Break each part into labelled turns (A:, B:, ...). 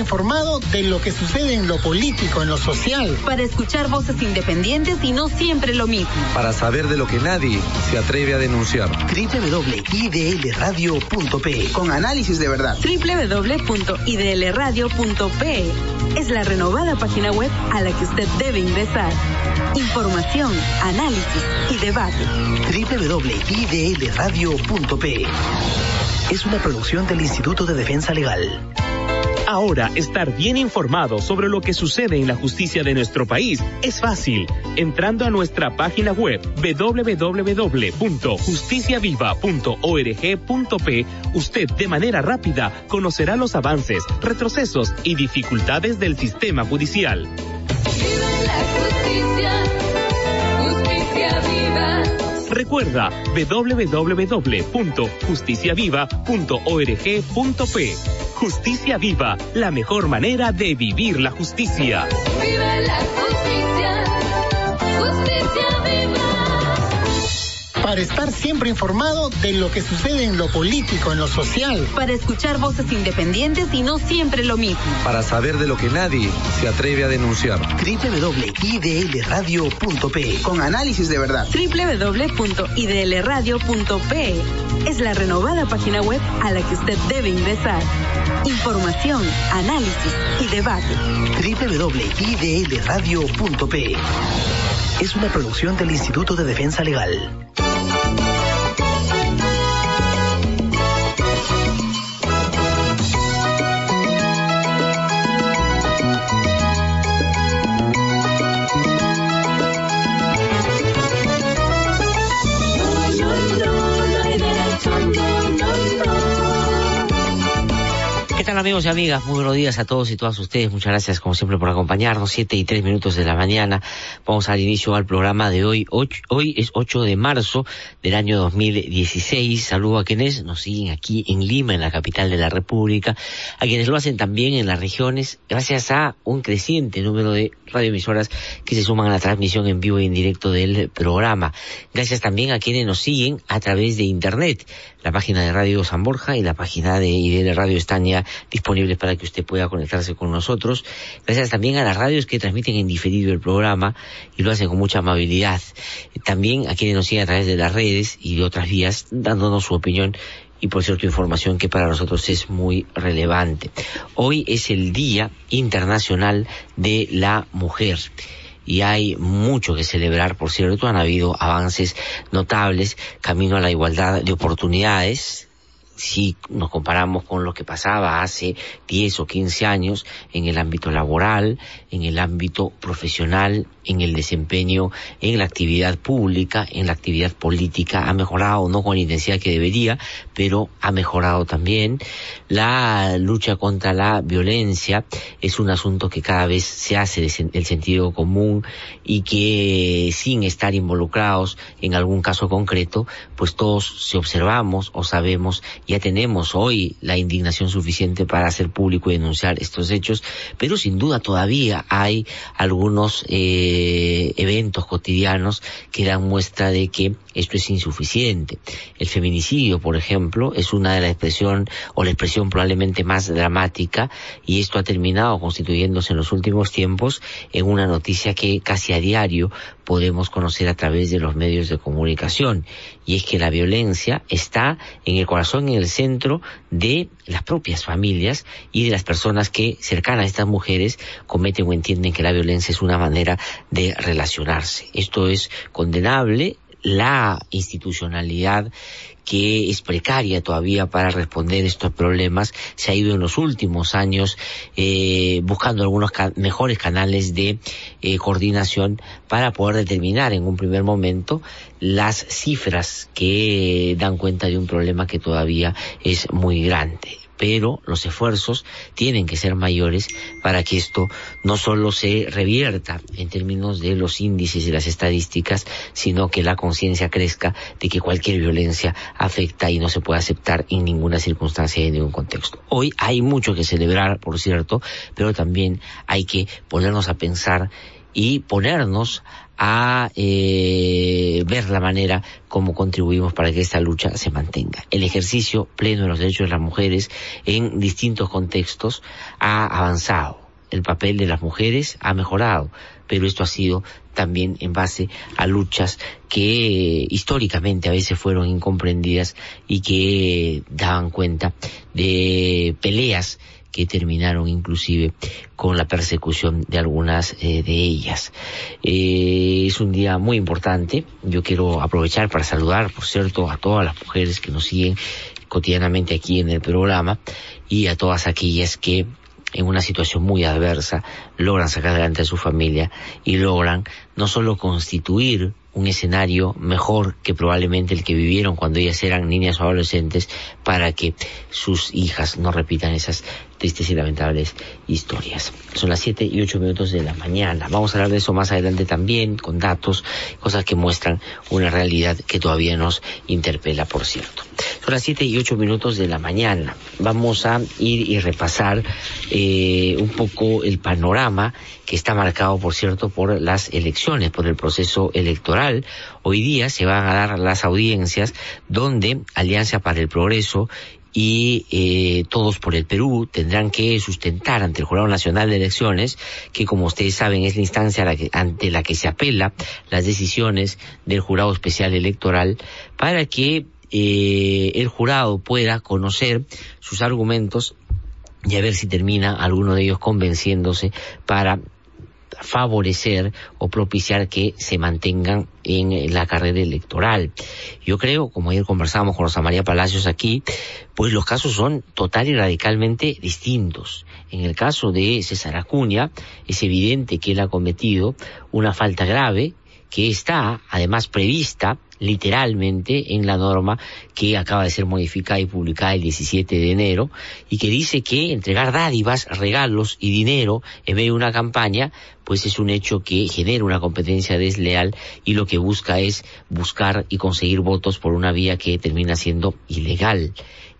A: informado de lo que sucede en lo político, en lo social.
B: Para escuchar voces independientes y no siempre lo mismo.
C: Para saber de lo que nadie se atreve a denunciar.
D: www.idlradio.pe Con análisis de verdad.
B: www.idlradio.pe Es la renovada página web a la que usted debe ingresar. Información, análisis y debate.
D: www.idlradio.pe Es una producción del Instituto de Defensa Legal.
E: Ahora, estar bien informado sobre lo que sucede en la justicia de nuestro país es fácil. Entrando a nuestra página web www.justiciaviva.org.p, usted de manera rápida conocerá los avances, retrocesos y dificultades del sistema judicial. Recuerda www.justiciaviva.org.p. Justicia Viva, la mejor manera de vivir la justicia.
F: La justicia,
A: para estar siempre informado de lo que sucede en lo político, en lo social.
B: Para escuchar voces independientes y no siempre lo mismo.
C: Para saber de lo que nadie se atreve a denunciar.
D: www.idlradio.pe Con análisis de verdad.
B: www.idlradio.pe Es la renovada página web a la que usted debe ingresar. Información, análisis y debate.
D: www.idlradio.pe Es una producción del Instituto de Defensa Legal.
G: Amigos y amigas? Muy buenos días a todos y todas ustedes. Muchas gracias como siempre por acompañarnos. Siete y tres minutos de la mañana. Vamos al inicio al programa de hoy. hoy es 8 de marzo del año 2016. Saludo a quienes nos siguen aquí en Lima, en la capital de la República. A quienes lo hacen también en las regiones. Gracias a un creciente número de radioemisoras que se suman a la transmisión en vivo y en directo del programa. Gracias también a quienes nos siguen a través de Internet. La página de Radio San Borja y la página de IDL Radio están ya disponibles para que usted pueda conectarse con nosotros. Gracias también a las radios que transmiten en diferido el programa y lo hacen con mucha amabilidad. También a quienes nos siguen a través de las redes y de otras vías, dándonos su opinión y por cierto información que para nosotros es muy relevante. Hoy es el Día Internacional de la Mujer y hay mucho que celebrar, por cierto, han habido avances notables camino a la igualdad de oportunidades, si nos comparamos con lo que pasaba hace 10 o 15 años en el ámbito laboral, en el ámbito profesional, en el desempeño, en la actividad pública, en la actividad política, ha mejorado, no con la intensidad que debería, pero ha mejorado también. La lucha contra la violencia es un asunto que cada vez se hace del sentido común y que sin estar involucrados en algún caso concreto, pues todos se observamos o sabemos ya tenemos hoy la indignación suficiente para hacer público y denunciar estos hechos, pero sin duda todavía hay algunos eh, eventos cotidianos que dan muestra de que esto es insuficiente. El feminicidio, por ejemplo, es una de las expresión o la expresión probablemente más dramática y esto ha terminado constituyéndose en los últimos tiempos en una noticia que casi a diario podemos conocer a través de los medios de comunicación y es que la violencia está en el corazón, en el centro de las propias familias y de las personas que cercanas a estas mujeres cometen o entienden que la violencia es una manera de relacionarse. Esto es condenable, la institucionalidad que es precaria todavía para responder estos problemas, se ha ido en los últimos años eh, buscando algunos mejores canales de eh, coordinación para poder determinar en un primer momento las cifras que dan cuenta de un problema que todavía es muy grande pero los esfuerzos tienen que ser mayores para que esto no solo se revierta en términos de los índices y las estadísticas, sino que la conciencia crezca de que cualquier violencia afecta y no se puede aceptar en ninguna circunstancia y en ningún contexto. Hoy hay mucho que celebrar, por cierto, pero también hay que ponernos a pensar y ponernos a eh, ver la manera como contribuimos para que esta lucha se mantenga. El ejercicio pleno de los derechos de las mujeres en distintos contextos ha avanzado. El papel de las mujeres ha mejorado, pero esto ha sido también en base a luchas que históricamente a veces fueron incomprendidas y que daban cuenta de peleas que terminaron inclusive con la persecución de algunas eh, de ellas. Eh, es un día muy importante. Yo quiero aprovechar para saludar, por cierto, a todas las mujeres que nos siguen cotidianamente aquí en el programa y a todas aquellas que en una situación muy adversa logran sacar adelante a su familia y logran no solo constituir un escenario mejor que probablemente el que vivieron cuando ellas eran niñas o adolescentes para que sus hijas no repitan esas tristes y lamentables historias. Son las 7 y 8 minutos de la mañana. Vamos a hablar de eso más adelante también, con datos, cosas que muestran una realidad que todavía nos interpela, por cierto. Son las 7 y 8 minutos de la mañana. Vamos a ir y repasar eh, un poco el panorama que está marcado, por cierto, por las elecciones, por el proceso electoral. Hoy día se van a dar las audiencias donde Alianza para el Progreso y eh, Todos por el Perú tendrán que sustentar ante el Jurado Nacional de Elecciones, que como ustedes saben es la instancia la que, ante la que se apela las decisiones del Jurado Especial Electoral, para que eh, el jurado pueda conocer sus argumentos y a ver si termina alguno de ellos convenciéndose para favorecer o propiciar que se mantengan en la carrera electoral. Yo creo, como ayer conversábamos con Rosa María Palacios aquí, pues los casos son total y radicalmente distintos. En el caso de César Acuña, es evidente que él ha cometido una falta grave que está además prevista literalmente en la norma que acaba de ser modificada y publicada el 17 de enero y que dice que entregar dádivas, regalos y dinero en medio de una campaña pues es un hecho que genera una competencia desleal y lo que busca es buscar y conseguir votos por una vía que termina siendo ilegal.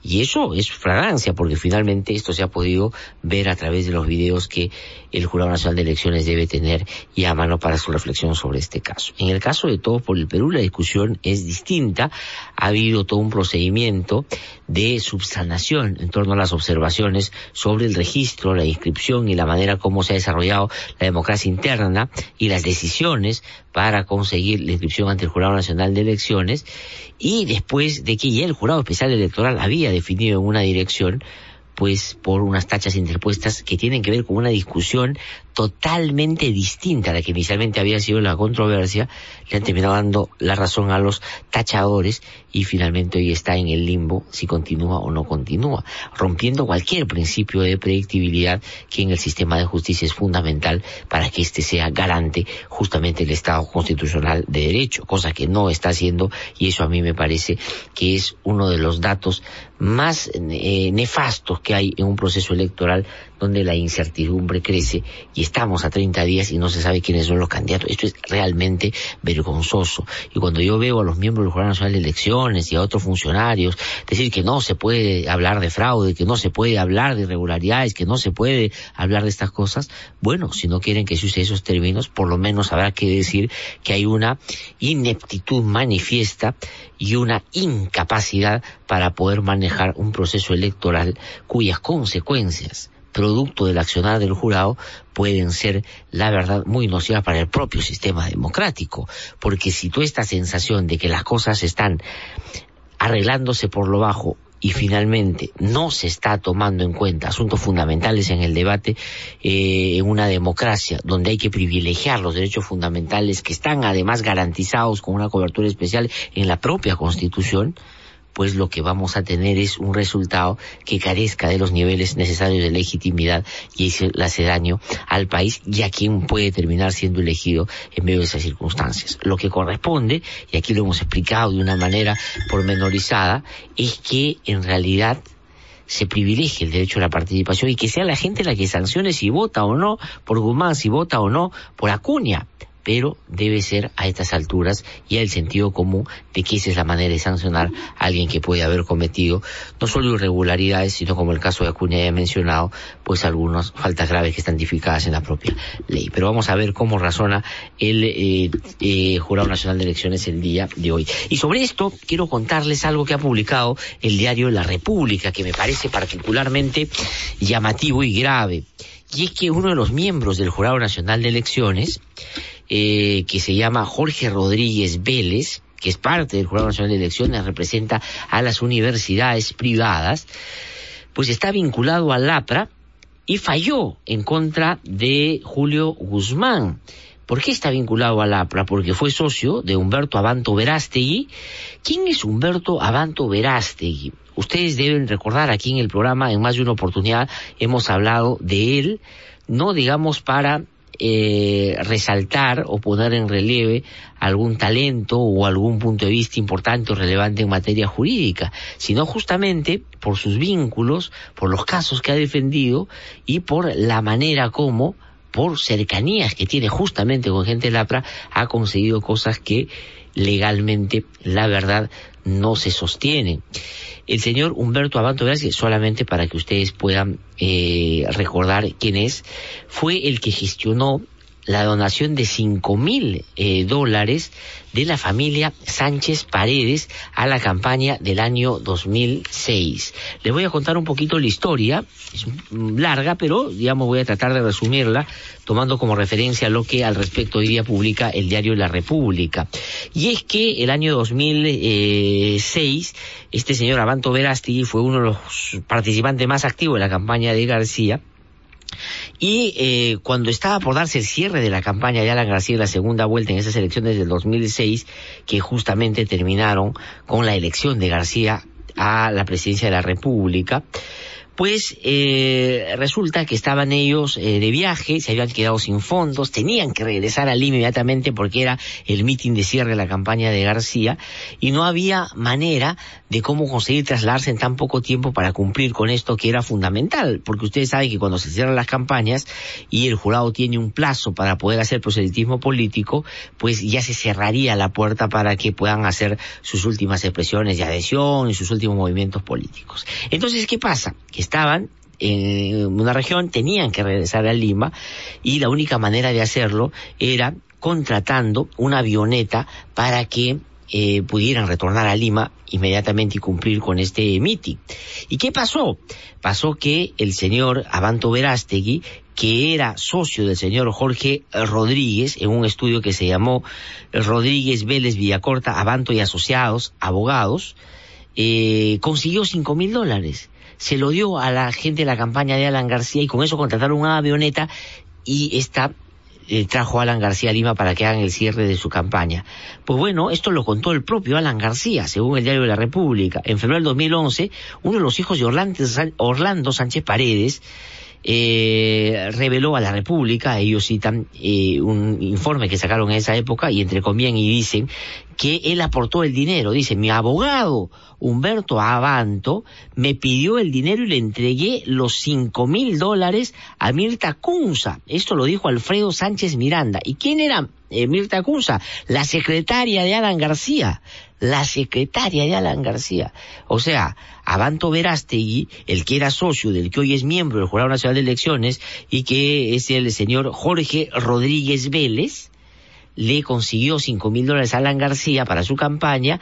G: Y eso es fragancia, porque finalmente esto se ha podido ver a través de los videos que el Jurado Nacional de Elecciones debe tener y a mano para su reflexión sobre este caso. En el caso de Todos por el Perú, la discusión es distinta. Ha habido todo un procedimiento de subsanación en torno a las observaciones sobre el registro, la inscripción y la manera como se ha desarrollado la democracia interna y las decisiones para conseguir la inscripción ante el Jurado Nacional de Elecciones y después de que ya el Jurado Especial Electoral había definido en una dirección pues por unas tachas interpuestas que tienen que ver con una discusión totalmente distinta a la que inicialmente había sido la controversia, le han terminado dando la razón a los tachadores y finalmente hoy está en el limbo si continúa o no continúa, rompiendo cualquier principio de predictibilidad que en el sistema de justicia es fundamental para que éste sea garante justamente del Estado constitucional de derecho, cosa que no está haciendo y eso a mí me parece que es uno de los datos más eh, nefastos que hay en un proceso electoral donde la incertidumbre crece y estamos a 30 días y no se sabe quiénes son los candidatos. Esto es realmente vergonzoso. Y cuando yo veo a los miembros del Jurado Nacional de Elecciones y a otros funcionarios decir que no se puede hablar de fraude, que no se puede hablar de irregularidades, que no se puede hablar de estas cosas, bueno, si no quieren que se use esos términos, por lo menos habrá que decir que hay una ineptitud manifiesta y una incapacidad para poder manejar un proceso electoral cuyas consecuencias producto del accionar del jurado pueden ser, la verdad, muy nocivas para el propio sistema democrático. Porque si tú esta sensación de que las cosas están arreglándose por lo bajo y finalmente no se está tomando en cuenta asuntos fundamentales en el debate eh, en una democracia donde hay que privilegiar los derechos fundamentales que están además garantizados con una cobertura especial en la propia Constitución, pues lo que vamos a tener es un resultado que carezca de los niveles necesarios de legitimidad y le hace daño al país y a quien puede terminar siendo elegido en medio de esas circunstancias. Lo que corresponde, y aquí lo hemos explicado de una manera pormenorizada, es que en realidad se privilegie el derecho a la participación y que sea la gente la que sancione si vota o no por Guzmán, si vota o no por Acuña pero debe ser a estas alturas y el sentido común de que esa es la manera de sancionar a alguien que puede haber cometido no solo irregularidades, sino como el caso de Acuña ya mencionado, pues algunas faltas graves que están tipificadas en la propia ley. Pero vamos a ver cómo razona el eh, eh, Jurado Nacional de Elecciones el día de hoy. Y sobre esto quiero contarles algo que ha publicado el diario La República, que me parece particularmente llamativo y grave. Y es que uno de los miembros del Jurado Nacional de Elecciones, eh, que se llama Jorge Rodríguez Vélez, que es parte del Jurado Nacional de Elecciones, representa a las universidades privadas, pues está vinculado al APRA y falló en contra de Julio Guzmán. ¿Por qué está vinculado al APRA? Porque fue socio de Humberto Abanto Verástegui. ¿Quién es Humberto Abanto Verástegui? Ustedes deben recordar aquí en el programa, en más de una oportunidad, hemos hablado de él, no digamos para eh, resaltar o poner en relieve algún talento o algún punto de vista importante o relevante en materia jurídica, sino justamente por sus vínculos, por los casos que ha defendido y por la manera como, por cercanías que tiene justamente con gente lapra, ha conseguido cosas que legalmente, la verdad, no se sostienen. El señor Humberto Abanto Velázquez, solamente para que ustedes puedan eh, recordar quién es, fue el que gestionó la donación de cinco mil eh, dólares de la familia Sánchez Paredes a la campaña del año 2006. Les voy a contar un poquito la historia, es larga, pero digamos voy a tratar de resumirla tomando como referencia lo que al respecto hoy día publica el diario La República. Y es que el año 2006 este señor Abanto Verástegui fue uno de los participantes más activos de la campaña de García y eh, cuando estaba por darse el cierre de la campaña de Alan García en la segunda vuelta en esas elecciones del 2006, que justamente terminaron con la elección de García a la presidencia de la República, pues eh, resulta que estaban ellos eh, de viaje, se habían quedado sin fondos, tenían que regresar Lima inmediatamente porque era el mitin de cierre de la campaña de García y no había manera de cómo conseguir trasladarse en tan poco tiempo para cumplir con esto que era fundamental, porque ustedes saben que cuando se cierran las campañas y el jurado tiene un plazo para poder hacer proselitismo político, pues ya se cerraría la puerta para que puedan hacer sus últimas expresiones de adhesión y sus últimos movimientos políticos. Entonces, ¿qué pasa? Estaban en una región, tenían que regresar a Lima y la única manera de hacerlo era contratando una avioneta para que eh, pudieran retornar a Lima inmediatamente y cumplir con este mitin. ¿Y qué pasó? Pasó que el señor Abanto Verástegui, que era socio del señor Jorge Rodríguez en un estudio que se llamó Rodríguez Vélez Villacorta, Abanto y Asociados, abogados, eh, consiguió cinco mil dólares se lo dio a la gente de la campaña de Alan García y con eso contrataron una avioneta y esta eh, trajo a Alan García a Lima para que hagan el cierre de su campaña. Pues bueno, esto lo contó el propio Alan García, según el diario de la República. En febrero del 2011, uno de los hijos de Orlando, Orlando Sánchez Paredes, eh, reveló a la República, ellos citan eh, un informe que sacaron en esa época y entre y dicen que él aportó el dinero. Dice, mi abogado Humberto Abanto me pidió el dinero y le entregué los cinco mil dólares a Mirta Cunza. Esto lo dijo Alfredo Sánchez Miranda. ¿Y quién era eh, Mirta Cunza? La secretaria de Alan García. La secretaria de Alan García. O sea, Abanto Verástegui, el que era socio del que hoy es miembro del Jurado Nacional de Elecciones y que es el señor Jorge Rodríguez Vélez, le consiguió cinco mil dólares a Alan García para su campaña,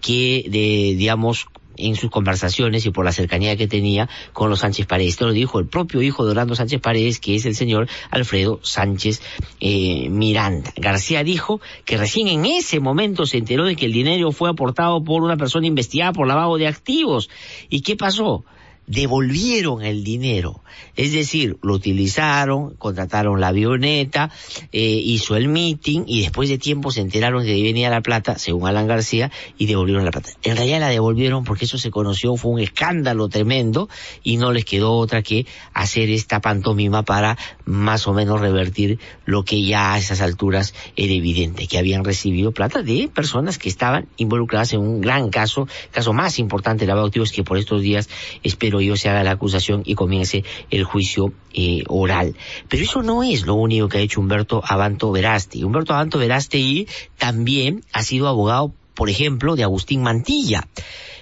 G: que de, digamos, en sus conversaciones y por la cercanía que tenía con los Sánchez Paredes. Esto lo dijo el propio hijo de Orlando Sánchez Paredes, que es el señor Alfredo Sánchez eh, Miranda. García dijo que recién en ese momento se enteró de que el dinero fue aportado por una persona investigada por lavado de activos. ¿Y qué pasó? Devolvieron el dinero. Es decir, lo utilizaron, contrataron la avioneta, eh, hizo el meeting y después de tiempo se enteraron de que venía la plata, según Alan García, y devolvieron la plata. En realidad la devolvieron porque eso se conoció, fue un escándalo tremendo y no les quedó otra que hacer esta pantomima para más o menos revertir lo que ya a esas alturas era evidente, que habían recibido plata de personas que estaban involucradas en un gran caso, caso más importante de lavado de activos que por estos días espero ello se haga la acusación y comience el juicio eh, oral. Pero eso no es lo único que ha hecho Humberto Abanto Verasti. Humberto Abanto Verasti también ha sido abogado, por ejemplo, de Agustín Mantilla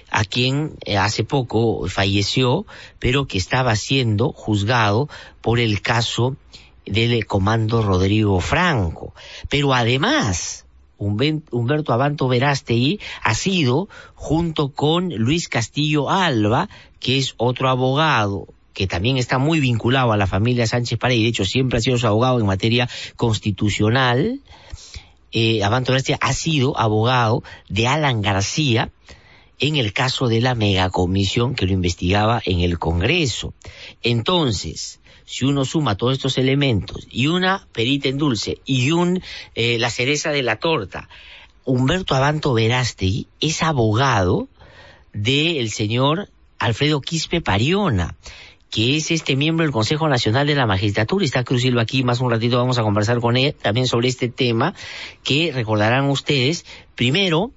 G: a quien eh, hace poco falleció, pero que estaba siendo juzgado por el caso del comando Rodrigo Franco. Pero además, Humberto Abanto Verástegui ha sido, junto con Luis Castillo Alba, que es otro abogado que también está muy vinculado a la familia Sánchez Paredes, de hecho siempre ha sido su abogado en materia constitucional, eh, Abanto Verástegui ha sido abogado de Alan García, en el caso de la megacomisión que lo investigaba en el Congreso. Entonces, si uno suma todos estos elementos y una perita en dulce y un eh, la cereza de la torta, Humberto Abanto Verástegui es abogado del señor Alfredo Quispe Pariona, que es este miembro del Consejo Nacional de la Magistratura. Está Cruz aquí, más un ratito vamos a conversar con él también sobre este tema, que recordarán ustedes, primero,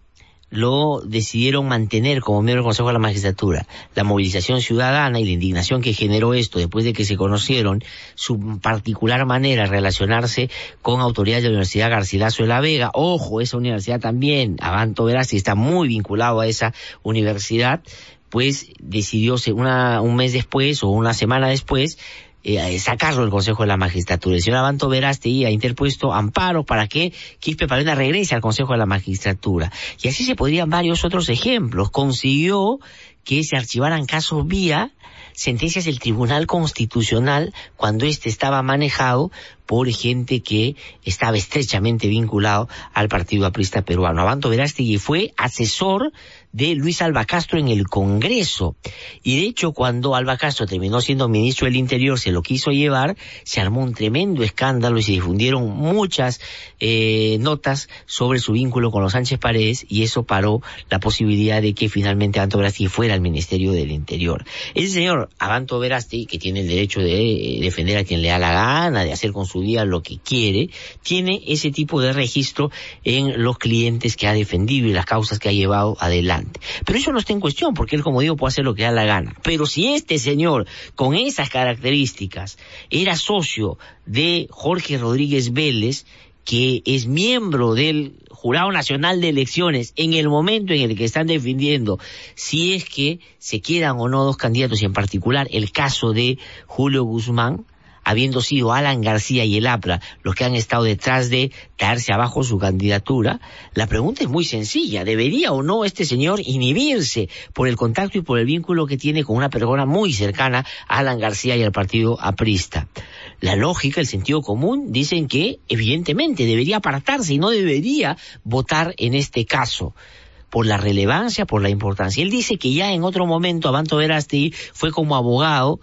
G: lo decidieron mantener como miembro del Consejo de la Magistratura. La movilización ciudadana y la indignación que generó esto después de que se conocieron su particular manera de relacionarse con autoridades de la Universidad Garcilaso de la Vega. Ojo, esa universidad también, Avanto Verás, está muy vinculado a esa universidad, pues decidió una, un mes después o una semana después eh, sacarlo del Consejo de la Magistratura. El señor Abanto Verástegui ha interpuesto amparo para que Quispe Palena regrese al Consejo de la Magistratura. Y así se podrían varios otros ejemplos. Consiguió que se archivaran casos vía sentencias del Tribunal Constitucional cuando éste estaba manejado por gente que estaba estrechamente vinculado al Partido Aprista Peruano. Abanto Verástegui fue asesor de Luis Alba Castro en el Congreso. Y de hecho, cuando Alba Castro terminó siendo ministro del Interior, se lo quiso llevar, se armó un tremendo escándalo y se difundieron muchas eh, notas sobre su vínculo con los Sánchez Paredes y eso paró la posibilidad de que finalmente Abanto Verástegui fuera al Ministerio del Interior. Ese señor Abanto Verástegui, que tiene el derecho de defender a quien le da la gana, de hacer con su día lo que quiere, tiene ese tipo de registro en los clientes que ha defendido y las causas que ha llevado adelante. Pero eso no está en cuestión, porque él, como digo, puede hacer lo que da la gana. Pero si este señor, con esas características, era socio de Jorge Rodríguez Vélez, que es miembro del Jurado Nacional de Elecciones en el momento en el que están defendiendo si es que se quedan o no dos candidatos y en particular el caso de Julio Guzmán, habiendo sido Alan García y el APRA los que han estado detrás de traerse abajo su candidatura, la pregunta es muy sencilla. ¿Debería o no este señor inhibirse por el contacto y por el vínculo que tiene con una persona muy cercana a Alan García y al partido aprista? La lógica, el sentido común, dicen que evidentemente debería apartarse y no debería votar en este caso por la relevancia, por la importancia. Él dice que ya en otro momento Abanto Verasti fue como abogado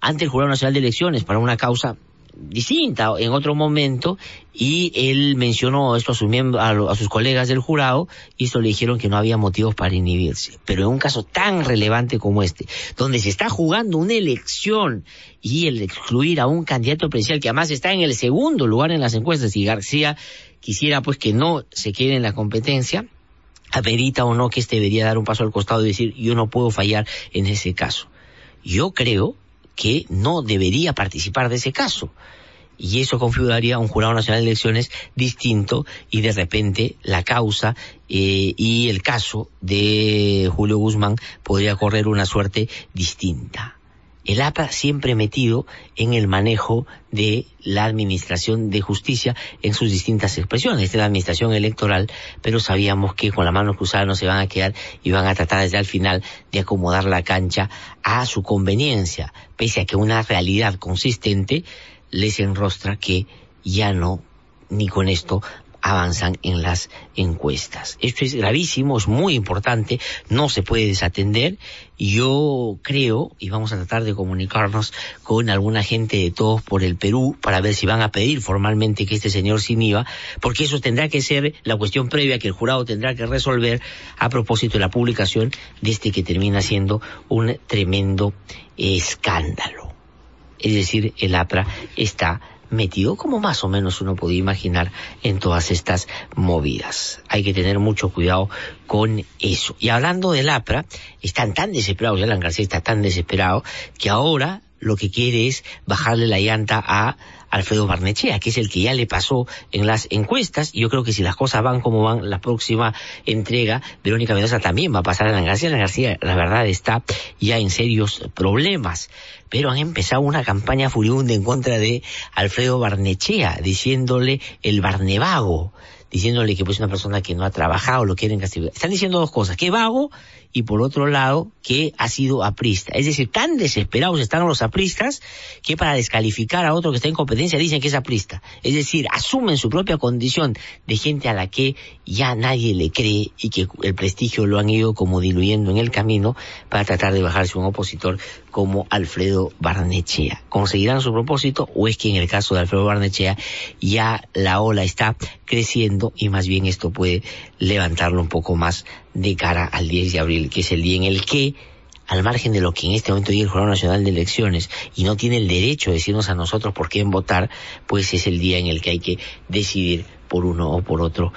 G: ante el Jurado Nacional de Elecciones para una causa distinta en otro momento y él mencionó esto a, sus a, sus colegas del jurado y esto le dijeron que no había motivos para inhibirse. Pero en un caso tan relevante como este, donde se está jugando una elección y el excluir a un candidato presidencial que además está en el segundo lugar en las encuestas y García quisiera pues que no se quede en la competencia, amerita o no que este debería dar un paso al costado y decir yo no puedo fallar en ese caso. Yo creo que no debería participar de ese caso. Y eso configuraría un jurado nacional de elecciones distinto y de repente la causa eh, y el caso de Julio Guzmán podría correr una suerte distinta el APA siempre metido en el manejo de la administración de justicia en sus distintas expresiones. Esta es la administración electoral, pero sabíamos que con la mano cruzada no se van a quedar y van a tratar desde el final de acomodar la cancha a su conveniencia, pese a que una realidad consistente les enrostra que ya no ni con esto avanzan en las encuestas. Esto es gravísimo, es muy importante, no se puede desatender. Yo creo, y vamos a tratar de comunicarnos con alguna gente de todos por el Perú para ver si van a pedir formalmente que este señor se inhiba, porque eso tendrá que ser la cuestión previa que el jurado tendrá que resolver a propósito de la publicación de este que termina siendo un tremendo escándalo. Es decir, el APRA está metido como más o menos uno podía imaginar en todas estas movidas. Hay que tener mucho cuidado con eso. Y hablando del APRA, están tan desesperados, Alan García está tan desesperado, que ahora lo que quiere es bajarle la llanta a Alfredo Barnechea, que es el que ya le pasó en las encuestas, y yo creo que si las cosas van como van, la próxima entrega, Verónica Mendoza también va a pasar a la García. La García, la verdad, está ya en serios problemas. Pero han empezado una campaña furibunda en contra de Alfredo Barnechea, diciéndole el Barnevago diciéndole que pues una persona que no ha trabajado lo quieren castigar. Están diciendo dos cosas, que vago y por otro lado que ha sido aprista. Es decir, tan desesperados están los apristas que para descalificar a otro que está en competencia dicen que es aprista. Es decir, asumen su propia condición de gente a la que ya nadie le cree y que el prestigio lo han ido como diluyendo en el camino para tratar de bajarse un opositor como Alfredo Barnechea. ¿Conseguirán su propósito o es que en el caso de Alfredo Barnechea ya la ola está creciendo y más bien esto puede levantarlo un poco más de cara al 10 de abril, que es el día en el que al margen de lo que en este momento dice el Jurado Nacional de Elecciones y no tiene el derecho de decirnos a nosotros por qué votar, pues es el día en el que hay que decidir por uno o por otro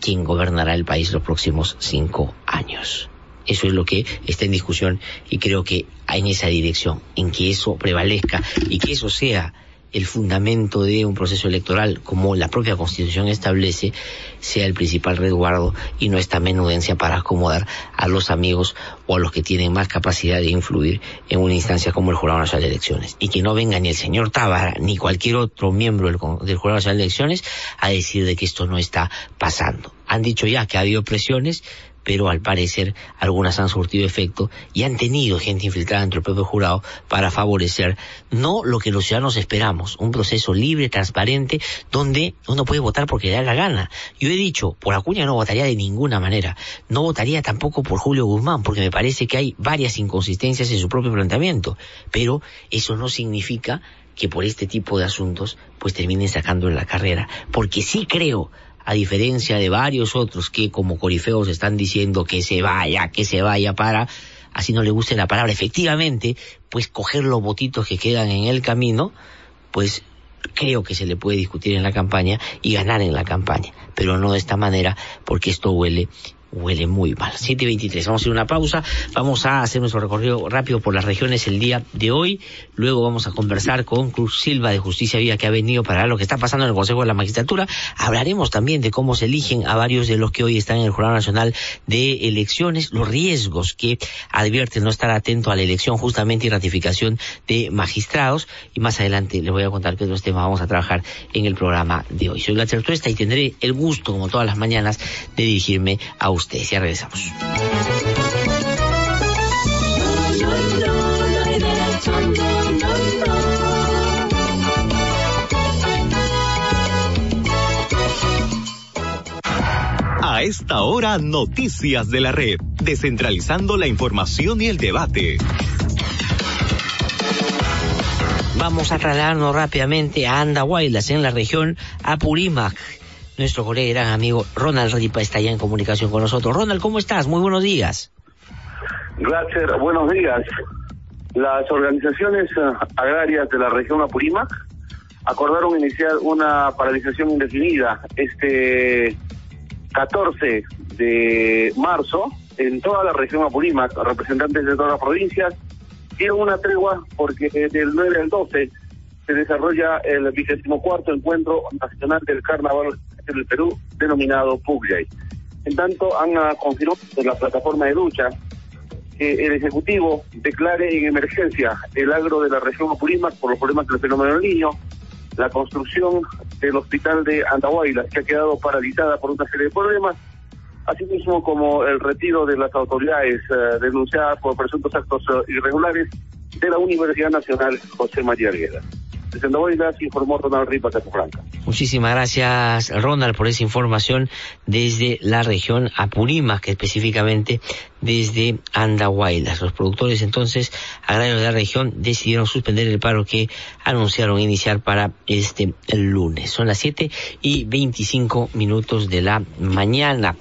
G: quién gobernará el país los próximos cinco años. Eso es lo que está en discusión y creo que en esa dirección, en que eso prevalezca y que eso sea el fundamento de un proceso electoral, como la propia Constitución establece, sea el principal resguardo y no esta menudencia para acomodar a los amigos o a los que tienen más capacidad de influir en una instancia como el Jurado Nacional de Elecciones. Y que no venga ni el señor Tábara ni cualquier otro miembro del, del Jurado Nacional de Elecciones a decir de que esto no está pasando. Han dicho ya que ha habido presiones, pero al parecer algunas han surtido efecto y han tenido gente infiltrada entre el propio jurado para favorecer no lo que los ciudadanos esperamos, un proceso libre, transparente, donde uno puede votar porque le da la gana. Yo he dicho, por Acuña no votaría de ninguna manera, no votaría tampoco por Julio Guzmán, porque me parece que hay varias inconsistencias en su propio planteamiento, pero eso no significa que por este tipo de asuntos pues terminen sacando en la carrera, porque sí creo a diferencia de varios otros que como corifeos están diciendo que se vaya, que se vaya para, así no le guste la palabra, efectivamente, pues coger los votitos que quedan en el camino, pues creo que se le puede discutir en la campaña y ganar en la campaña, pero no de esta manera porque esto huele huele muy mal. 7.23, vamos a ir a una pausa, vamos a hacer nuestro recorrido rápido por las regiones el día de hoy, luego vamos a conversar con Cruz Silva de Justicia Vía que ha venido para lo que está pasando en el Consejo de la Magistratura, hablaremos también de cómo se eligen a varios de los que hoy están en el Jurado Nacional de Elecciones, los riesgos que advierten no estar atento a la elección justamente y ratificación de magistrados y más adelante les voy a contar qué otros temas vamos a trabajar en el programa de hoy. Soy la Tuesta y tendré el gusto, como todas las mañanas, de dirigirme a ustedes. Ya regresamos.
H: A esta hora, noticias de la red, descentralizando la información y el debate.
G: Vamos a trasladarnos rápidamente a Andahuaylas, en la región Apurímac nuestro colega y gran amigo Ronald Ripa está ya en comunicación con nosotros. Ronald, ¿cómo estás? Muy buenos días.
I: Gracias, buenos días. Las organizaciones eh, agrarias de la región Apurímac acordaron iniciar una paralización indefinida este 14 de marzo en toda la región Apurímac. Representantes de todas las provincias dieron una tregua porque del 9 al 12 se desarrolla el vigésimo cuarto encuentro nacional del carnaval en el Perú, denominado Puglia. En tanto, han ah, confirmado en la plataforma de lucha que el Ejecutivo declare en emergencia el agro de la región Apurímac por los problemas del fenómeno del niño, la construcción del hospital de Andahuayla, que ha quedado paralizada por una serie de problemas, así mismo como el retiro de las autoridades eh, denunciadas por presuntos actos eh, irregulares de la Universidad Nacional José María Argueda. Andahuaylas informó Ronald Ripa.
G: Muchísimas gracias, Ronald, por esa información desde la región Apurímac, específicamente desde Andahuaylas. Los productores, entonces, agrarios de la región decidieron suspender el paro que anunciaron iniciar para este lunes. Son las 7 y 25 minutos de la mañana.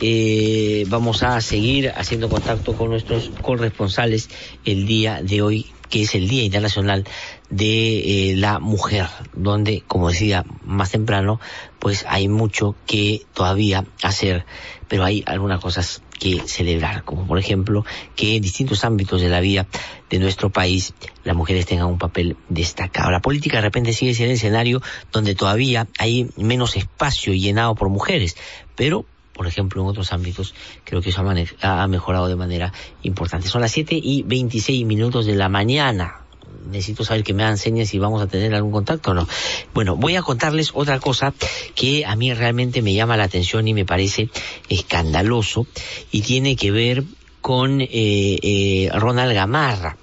G: Eh, vamos a seguir haciendo contacto con nuestros corresponsales el día de hoy que es el Día Internacional de eh, la mujer, donde, como decía más temprano, pues hay mucho que todavía hacer, pero hay algunas cosas que celebrar, como por ejemplo que en distintos ámbitos de la vida de nuestro país las mujeres tengan un papel destacado. La política de repente sigue siendo el escenario donde todavía hay menos espacio llenado por mujeres, pero por ejemplo, en otros ámbitos, creo que eso ha, ha mejorado de manera importante. Son las 7 y 26 minutos de la mañana necesito saber que me hagan señas si vamos a tener algún contacto o no. Bueno, voy a contarles otra cosa que a mí realmente me llama la atención y me parece escandaloso y tiene que ver con eh, eh, Ronald Gamarra.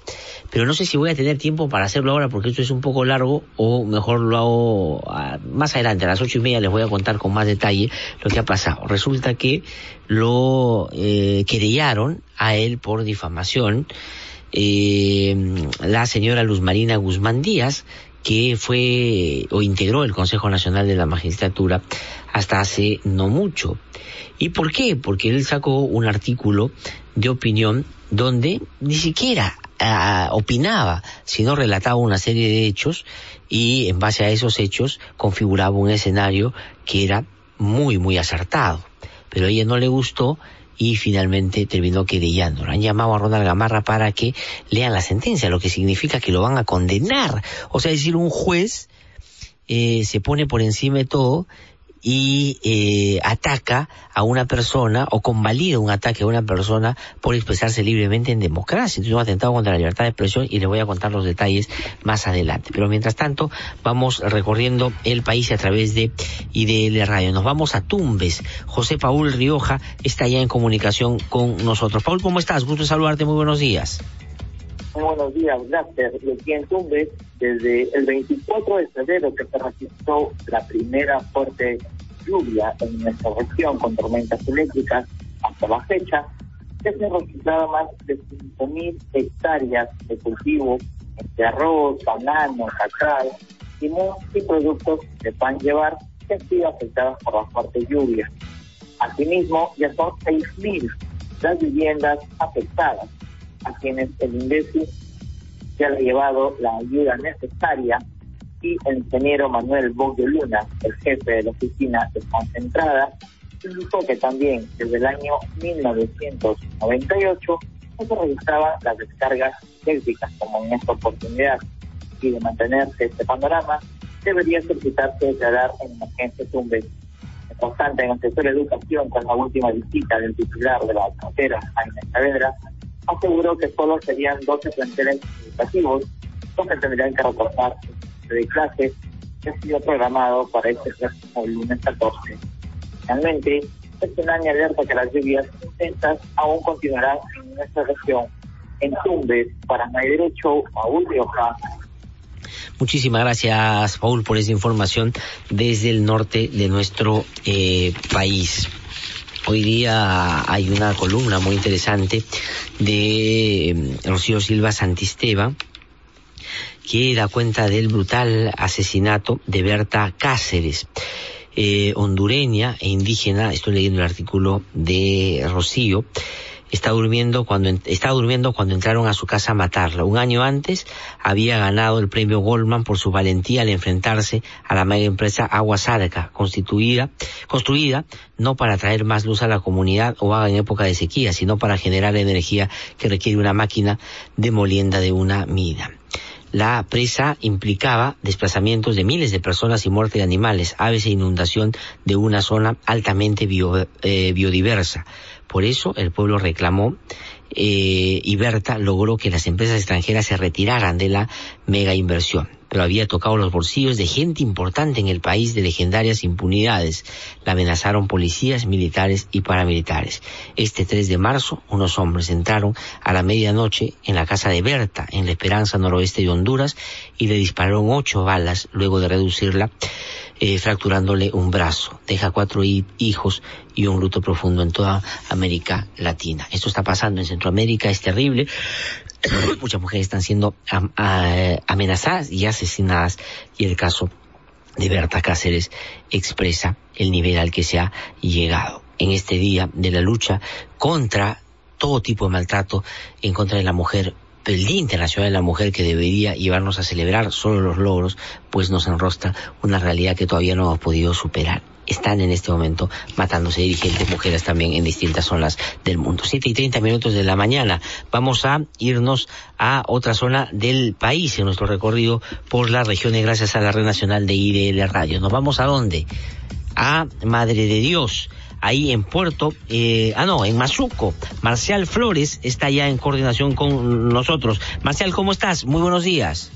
G: Pero no sé si voy a tener tiempo para hacerlo ahora porque esto es un poco largo o mejor lo hago ah, más adelante, a las ocho y media les voy a contar con más detalle lo que ha pasado. Resulta que lo eh, querellaron a él por difamación eh, la señora Luz Marina Guzmán Díaz, que fue o integró el Consejo Nacional de la Magistratura hasta hace no mucho. ¿Y por qué? Porque él sacó un artículo de opinión donde ni siquiera ah, opinaba, sino relataba una serie de hechos y en base a esos hechos configuraba un escenario que era muy, muy acertado. Pero a ella no le gustó y finalmente terminó querellándolo. Han llamado a Ronald Gamarra para que lean la sentencia, lo que significa que lo van a condenar. O sea, es decir, un juez eh, se pone por encima de todo y eh, ataca a una persona o convalida un ataque a una persona por expresarse libremente en democracia. Entonces, un atentado contra la libertad de expresión y le voy a contar los detalles más adelante. Pero mientras tanto, vamos recorriendo el país a través de IDL Radio. Nos vamos a Tumbes. José Paul Rioja está ya en comunicación con nosotros. Paul, ¿cómo estás? Gusto saludarte. Muy buenos días.
J: Muy buenos días, gracias. Y aquí en Tumbes, desde el 24 de febrero que se registró la primera fuerte lluvia en nuestra región con tormentas eléctricas hasta la fecha, se han registrado más de 5.000 hectáreas de cultivo de arroz, banano, cacao y productos de pan llevar que han sido afectadas por la fuerte lluvia. Asimismo, ya son 6.000 las viviendas afectadas, a quienes el ya le ha llevado la ayuda necesaria y el ingeniero Manuel Bogue Luna, el jefe de la oficina desconcentrada, indicó que también desde el año 1998 no se registraban las descargas eléctricas como en esta oportunidad y de mantenerse este panorama debería solicitarse declarar en emergencia Tumbes. Constante en el sector de educación, con la última visita del titular de la frontera, Jaime Saavedra, aseguró que solo serían 12 planteles educativos los que tendrían que reportar de clases que ha sido programado para este próximo lunes 14. Finalmente, este año alerta que las lluvias intensas aún continuarán en nuestra región. En Tumbes, para May Derecho, Paul Rioja.
G: Muchísimas gracias, Paul, por esa información desde el norte de nuestro eh, país. Hoy día hay una columna muy interesante de eh, Rocío Silva Santisteba, que da cuenta del brutal asesinato de Berta Cáceres. Eh, hondureña e indígena, estoy leyendo el artículo de Rocío, está durmiendo cuando está durmiendo cuando entraron a su casa a matarla. Un año antes había ganado el premio Goldman por su valentía al enfrentarse a la mega empresa Aguasarca, constituida, construida no para traer más luz a la comunidad o haga en época de sequía, sino para generar energía que requiere una máquina de molienda de una mina. La presa implicaba desplazamientos de miles de personas y muerte de animales, aves e inundación de una zona altamente eh, biodiversa. Por eso el pueblo reclamó eh, y Berta logró que las empresas extranjeras se retiraran de la mega inversión pero había tocado los bolsillos de gente importante en el país de legendarias impunidades. La amenazaron policías, militares y paramilitares. Este 3 de marzo, unos hombres entraron a la medianoche en la casa de Berta, en la Esperanza Noroeste de Honduras, y le dispararon ocho balas luego de reducirla, eh, fracturándole un brazo. Deja cuatro hijos y un luto profundo en toda América Latina. Esto está pasando en Centroamérica, es terrible. muchas mujeres están siendo amenazadas y asesinadas y el caso de Berta Cáceres expresa el nivel al que se ha llegado en este día de la lucha contra todo tipo de maltrato en contra de la mujer el Día Internacional de la Mujer que debería llevarnos a celebrar solo los logros, pues nos enrostra una realidad que todavía no hemos podido superar están en este momento matándose dirigentes mujeres también en distintas zonas del mundo. Siete y treinta minutos de la mañana. Vamos a irnos a otra zona del país en nuestro recorrido por las regiones gracias a la Red Nacional de IDL Radio. ¿Nos vamos a dónde? A Madre de Dios ahí en Puerto, eh, ah no, en Mazuco. Marcial Flores está ya en coordinación con nosotros. Marcial, ¿cómo estás? Muy buenos días.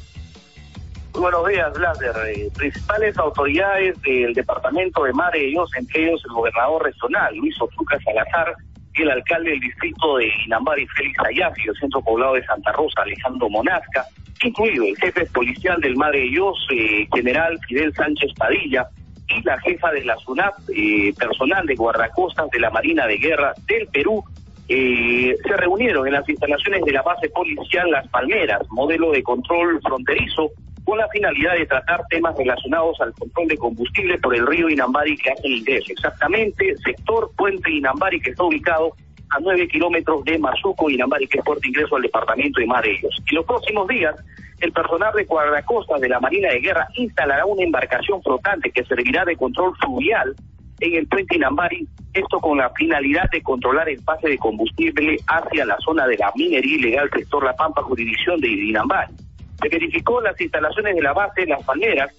K: Muy buenos días, Blaser. Eh, principales autoridades del departamento de Madre de Dios, entre ellos el gobernador regional, Luis Ozuca Salazar, el alcalde del distrito de Inambari, Félix Ayafi, el centro poblado de Santa Rosa, Alejandro Monasca, incluido el jefe policial del Madre de Dios, eh, general Fidel Sánchez Padilla, y la jefa de la SUNAP, eh, personal de guardacostas de la Marina de Guerra del Perú, eh, se reunieron en las instalaciones de la base policial Las Palmeras, modelo de control fronterizo, con la finalidad de tratar temas relacionados al control de combustible por el río Inambari que hace el ingreso. Exactamente, sector Puente Inambari que está ubicado a nueve kilómetros de Mazuco, Inambari, que es puerto ingreso al departamento de Marellos. En los próximos días, el personal de guardacostas de la Marina de Guerra instalará una embarcación flotante que servirá de control fluvial en el puente Inambari, esto con la finalidad de controlar el pase de combustible hacia la zona de la minería ilegal sector La Pampa, jurisdicción de Inambari. Se verificó las instalaciones de la base Las Palmeras,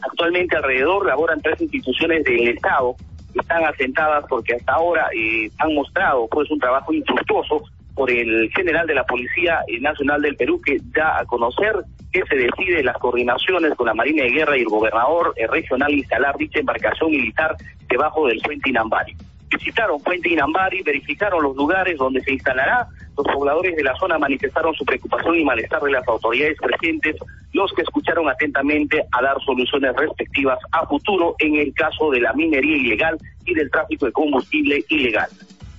K: actualmente alrededor laboran tres instituciones del Estado, están asentadas porque hasta ahora eh, han mostrado pues un trabajo infructuoso por el general de la Policía Nacional del Perú que da a conocer que se decide las coordinaciones con la Marina de Guerra y el gobernador eh, regional instalar dicha embarcación militar debajo del puente Inambari. Visitaron Puente Inambari, verificaron los lugares donde se instalará. Los pobladores de la zona manifestaron su preocupación y malestar de las autoridades presentes, los que escucharon atentamente a dar soluciones respectivas a futuro en el caso de la minería ilegal y del tráfico de combustible ilegal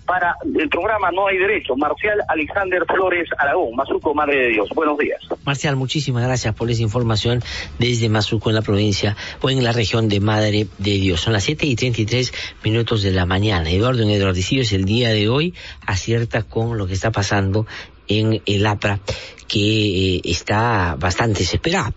K: para el programa No hay derecho. Marcial Alexander Flores Aragón, Mazuco, Madre de Dios. Buenos días.
G: Marcial, muchísimas gracias por esa información desde Mazuco en la provincia o en la región de Madre de Dios. Son las 7 y 33 minutos de la mañana. Eduardo en es el día de hoy acierta con lo que está pasando en el APRA que eh, está bastante desesperado.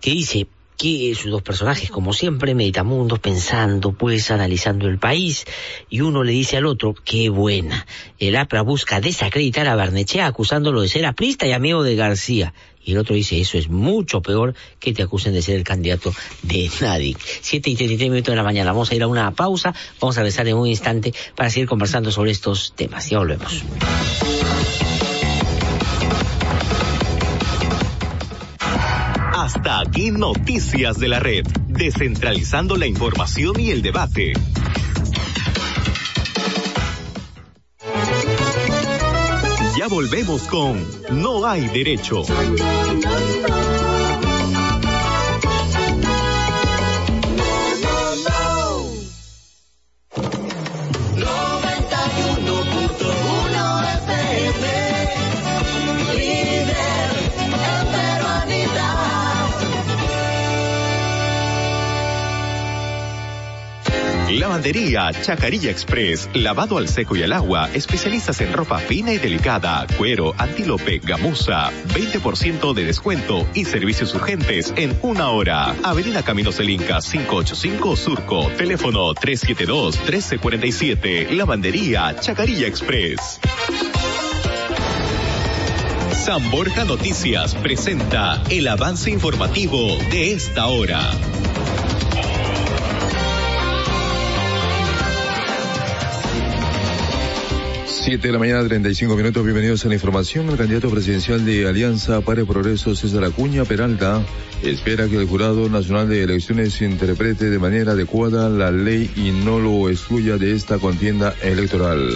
G: Que dice, que sus dos personajes, como siempre, meditamundos, pensando, pues, analizando el país, y uno le dice al otro, qué buena. El APRA busca desacreditar a Barnechea acusándolo de ser aprista y amigo de García. Y el otro dice, eso es mucho peor que te acusen de ser el candidato de nadie. Siete y treinta minutos de la mañana. Vamos a ir a una pausa. Vamos a regresar en un instante para seguir conversando sobre estos temas. Ya volvemos.
H: Hasta aquí Noticias de la Red, descentralizando la información y el debate. Ya volvemos con No hay derecho. Lavandería Chacarilla Express, lavado al seco y al agua, especialistas en ropa fina y delicada, cuero, antílope, gamuza, 20% de descuento y servicios urgentes en una hora. Avenida Caminos del Inca 585 Surco, teléfono 372-1347, Lavandería Chacarilla Express. San Borja Noticias presenta el avance informativo de esta hora.
L: Siete de la mañana, 35 minutos. Bienvenidos a la información. El candidato presidencial de Alianza para el Progreso, César Acuña Peralta, espera que el Jurado Nacional de Elecciones interprete de manera adecuada la ley y no lo excluya de esta contienda electoral.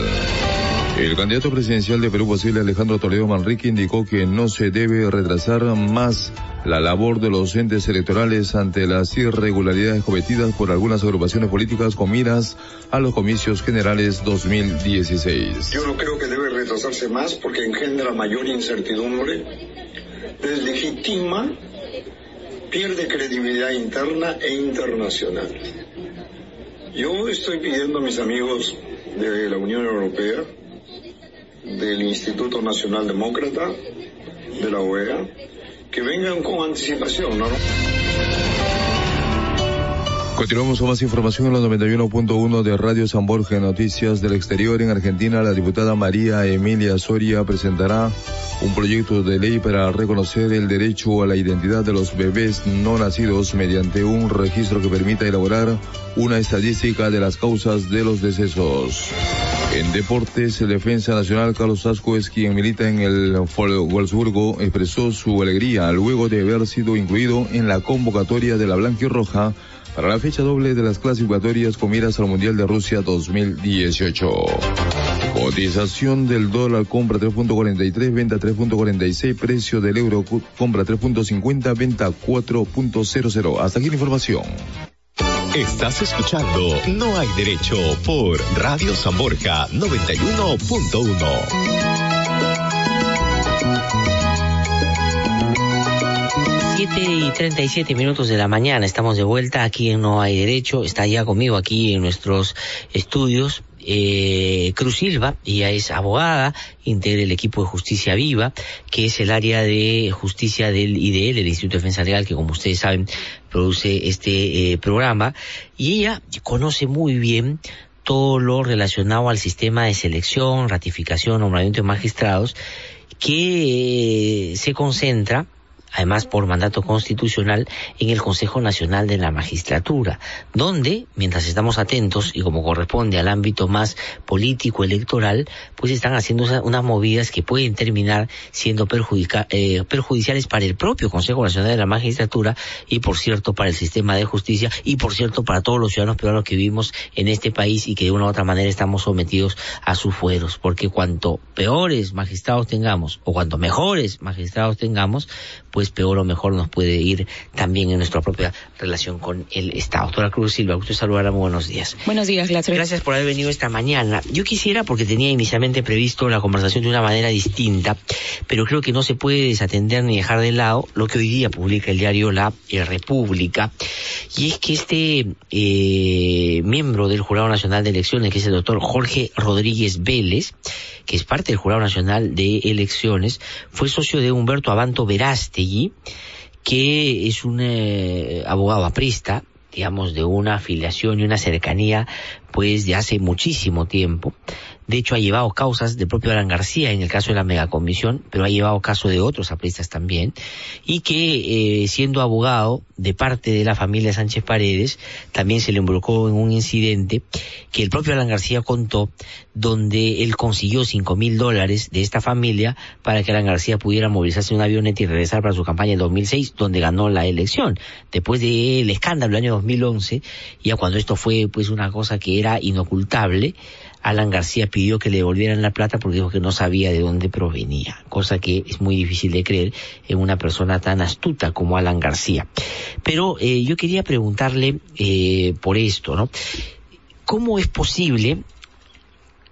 L: El candidato presidencial de Perú posible Alejandro Toledo Manrique indicó que no se debe retrasar más la labor de los entes electorales ante las irregularidades cometidas por algunas agrupaciones políticas con miras a los comicios generales 2016.
M: Yo no creo que debe retrasarse más porque engendra mayor incertidumbre, deslegitima, pierde credibilidad interna e internacional. Yo estoy pidiendo a mis amigos de la Unión Europea del Instituto Nacional Demócrata de la OEA, que vengan con anticipación.
L: Continuamos con más información en los 91.1 de Radio San Borja. Noticias del exterior. En Argentina, la diputada María Emilia Soria presentará un proyecto de ley para reconocer el derecho a la identidad de los bebés no nacidos mediante un registro que permita elaborar una estadística de las causas de los decesos. En deportes, el defensa nacional Carlos Asco es quien milita en el Wolfsburgo, expresó su alegría luego de haber sido incluido en la convocatoria de la Blanquirroja para la fecha doble de las clasificatorias con miras al Mundial de Rusia 2018. Cotización del dólar compra 3.43, venta 3.46, precio del euro compra 3.50, venta 4.00. Hasta aquí la información.
H: Estás escuchando No hay derecho por Radio San Borja 91.1.
G: 7 y 37 minutos de la mañana, estamos de vuelta aquí en No hay derecho, está ya conmigo aquí en nuestros estudios eh, Cruz Silva, ella es abogada, integra el equipo de Justicia Viva, que es el área de justicia del IDL, el Instituto de Defensa Legal, que como ustedes saben produce este eh, programa, y ella conoce muy bien todo lo relacionado al sistema de selección, ratificación, nombramiento de magistrados, que eh, se concentra además por mandato constitucional, en el Consejo Nacional de la Magistratura, donde, mientras estamos atentos y como corresponde al ámbito más político electoral, pues están haciendo unas movidas que pueden terminar siendo eh, perjudiciales para el propio Consejo Nacional de la Magistratura y, por cierto, para el sistema de justicia y, por cierto, para todos los ciudadanos peruanos que vivimos en este país y que de una u otra manera estamos sometidos a sus fueros, porque cuanto peores magistrados tengamos o cuanto mejores magistrados tengamos, pues peor o mejor nos puede ir también en nuestra propia relación con el Estado. Doctora Cruz Silva, usted saludar, muy buenos días.
N: Buenos días, gracias.
G: Gracias por haber venido esta mañana. Yo quisiera, porque tenía inicialmente previsto la conversación de una manera distinta, pero creo que no se puede desatender ni dejar de lado lo que hoy día publica el diario La República, y es que este eh, miembro del Jurado Nacional de Elecciones, que es el doctor Jorge Rodríguez Vélez, que es parte del Jurado Nacional de Elecciones, fue socio de Humberto Abanto Verástegui, que es un eh, abogado aprista, digamos, de una afiliación y una cercanía, pues, de hace muchísimo tiempo. De hecho, ha llevado causas del propio Alan García en el caso de la megacomisión, pero ha llevado caso de otros apristas también, y que, eh, siendo abogado de parte de la familia Sánchez Paredes, también se le involucró en un incidente que el propio Alan García contó, donde él consiguió cinco mil dólares de esta familia para que Alan García pudiera movilizarse en un avioneta y regresar para su campaña en 2006, donde ganó la elección. Después del escándalo del año 2011, ya cuando esto fue pues una cosa que era inocultable, Alan García pidió que le devolvieran la plata porque dijo que no sabía de dónde provenía, cosa que es muy difícil de creer en una persona tan astuta como Alan García. Pero eh, yo quería preguntarle eh, por esto, ¿no? ¿Cómo es posible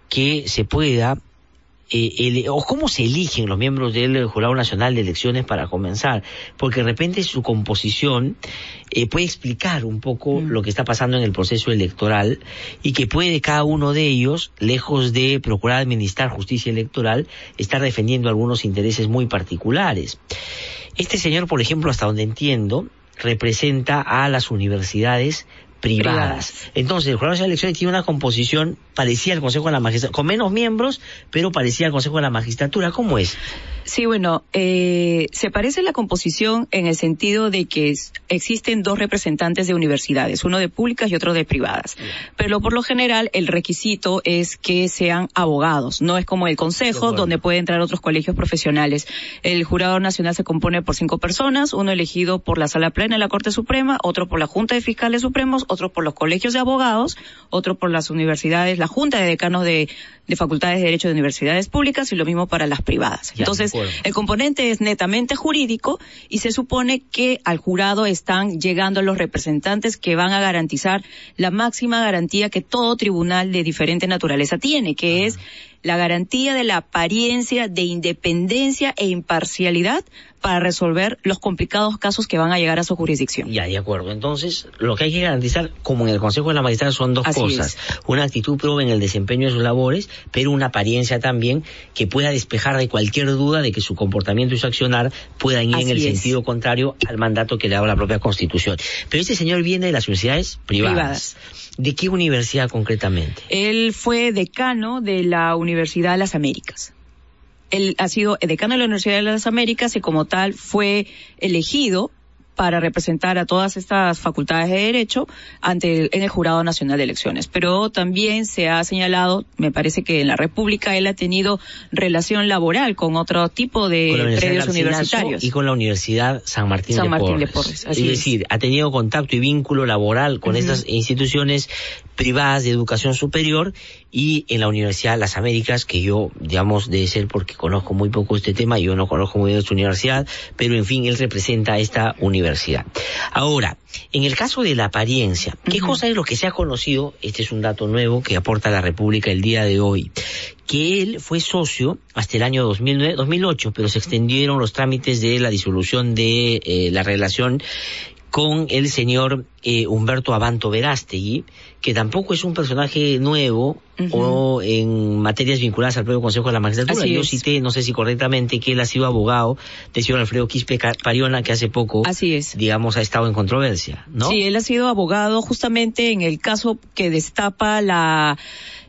G: que se pueda eh, o cómo se eligen los miembros del Jurado Nacional de Elecciones para comenzar, porque de repente su composición eh, puede explicar un poco lo que está pasando en el proceso electoral y que puede cada uno de ellos, lejos de procurar administrar justicia electoral, estar defendiendo algunos intereses muy particulares. Este señor, por ejemplo, hasta donde entiendo, representa a las universidades privadas. Entonces, el jurado de elecciones tiene una composición parecida al Consejo de la Magistratura, con menos miembros, pero parecida al Consejo de la Magistratura. ¿Cómo es?
N: Sí, bueno, eh, se parece la composición en el sentido de que existen dos representantes de universidades, uno de públicas y otro de privadas. Pero por lo general el requisito es que sean abogados, no es como el consejo donde pueden entrar otros colegios profesionales. El jurado nacional se compone por cinco personas, uno elegido por la Sala Plena de la Corte Suprema, otro por la Junta de Fiscales Supremos, otro por los colegios de abogados, otro por las universidades, la Junta de Decanos de, Facultades de Derecho de Universidades Públicas y lo mismo para las privadas. Entonces, el componente es netamente jurídico y se supone que al jurado están llegando los representantes que van a garantizar la máxima garantía que todo tribunal de diferente naturaleza tiene, que es la garantía de la apariencia de independencia e imparcialidad para resolver los complicados casos que van a llegar a su jurisdicción.
G: Ya, de acuerdo. Entonces, lo que hay que garantizar, como en el Consejo de la Magistrada, son dos
N: Así
G: cosas. Una actitud proba en el desempeño de sus labores, pero una apariencia también que pueda despejar de cualquier duda de que su comportamiento y su accionar puedan ir en el
N: es.
G: sentido contrario al mandato que le da la propia Constitución. Pero este señor viene de las universidades privadas. ¿De qué universidad concretamente?
N: Él fue decano de la Universidad de las Américas. Él ha sido decano de la Universidad de las Américas y como tal fue elegido para representar a todas estas facultades de derecho ante el- en el Jurado Nacional de Elecciones. Pero también se ha señalado, me parece que en la República él ha tenido relación laboral con otro tipo de predios universitarios.
G: y con la Universidad San Martín,
N: San
G: de,
N: Martín
G: Porres.
N: de Porres, así
G: es
N: es.
G: decir, ha tenido contacto y vínculo laboral con
N: Ujú.
G: estas instituciones privadas de educación superior y en la Universidad de las Américas, que yo, digamos, debe ser porque conozco muy poco este tema, yo no conozco muy bien su universidad, pero en fin, él representa esta universidad. Ahora, en el caso de la apariencia, ¿qué cosa es lo que se ha conocido? Este es un dato nuevo que aporta la República el día de hoy que él fue socio hasta el año 2009, 2008, pero se extendieron los trámites de la disolución de eh, la relación con el señor eh, Humberto Abanto Verástegui, que tampoco es un personaje nuevo o en materias vinculadas al propio Consejo de la Magistratura.
N: Así
G: Yo
N: es.
G: cité, no sé si correctamente, que él ha sido abogado del señor Alfredo Quispe Pariona, que hace poco,
N: Así es.
G: digamos, ha estado en controversia, ¿no?
N: Sí, él ha sido abogado justamente en el caso que destapa la,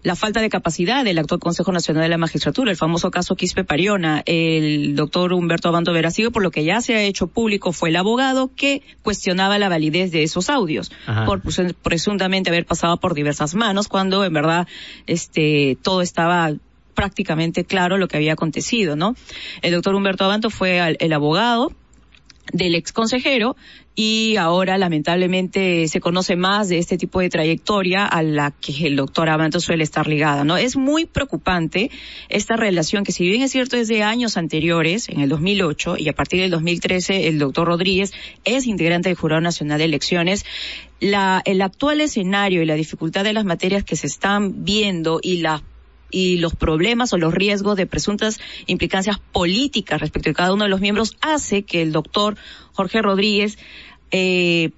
N: la falta de capacidad del actual Consejo Nacional de la Magistratura, el famoso caso Quispe Pariona. El doctor Humberto Abando Veracigo, por lo que ya se ha hecho público, fue el abogado que cuestionaba la validez de esos audios,
O: Ajá.
N: por presun- presuntamente haber pasado por diversas manos, cuando en verdad este todo estaba prácticamente claro lo que había acontecido, ¿no? El doctor Humberto Abanto fue al- el abogado del ex consejero y ahora lamentablemente se conoce más de este tipo de trayectoria a la que el doctor Abanto suele estar ligada, ¿no? Es muy preocupante esta relación que si bien es cierto es de años anteriores, en el 2008 y a partir del 2013 el doctor Rodríguez es integrante del Jurado Nacional de Elecciones, la, el actual escenario y la dificultad de las materias que se están viendo y la y los problemas o los riesgos de presuntas implicancias políticas respecto de cada uno de los miembros hace que el doctor Jorge Rodríguez eh,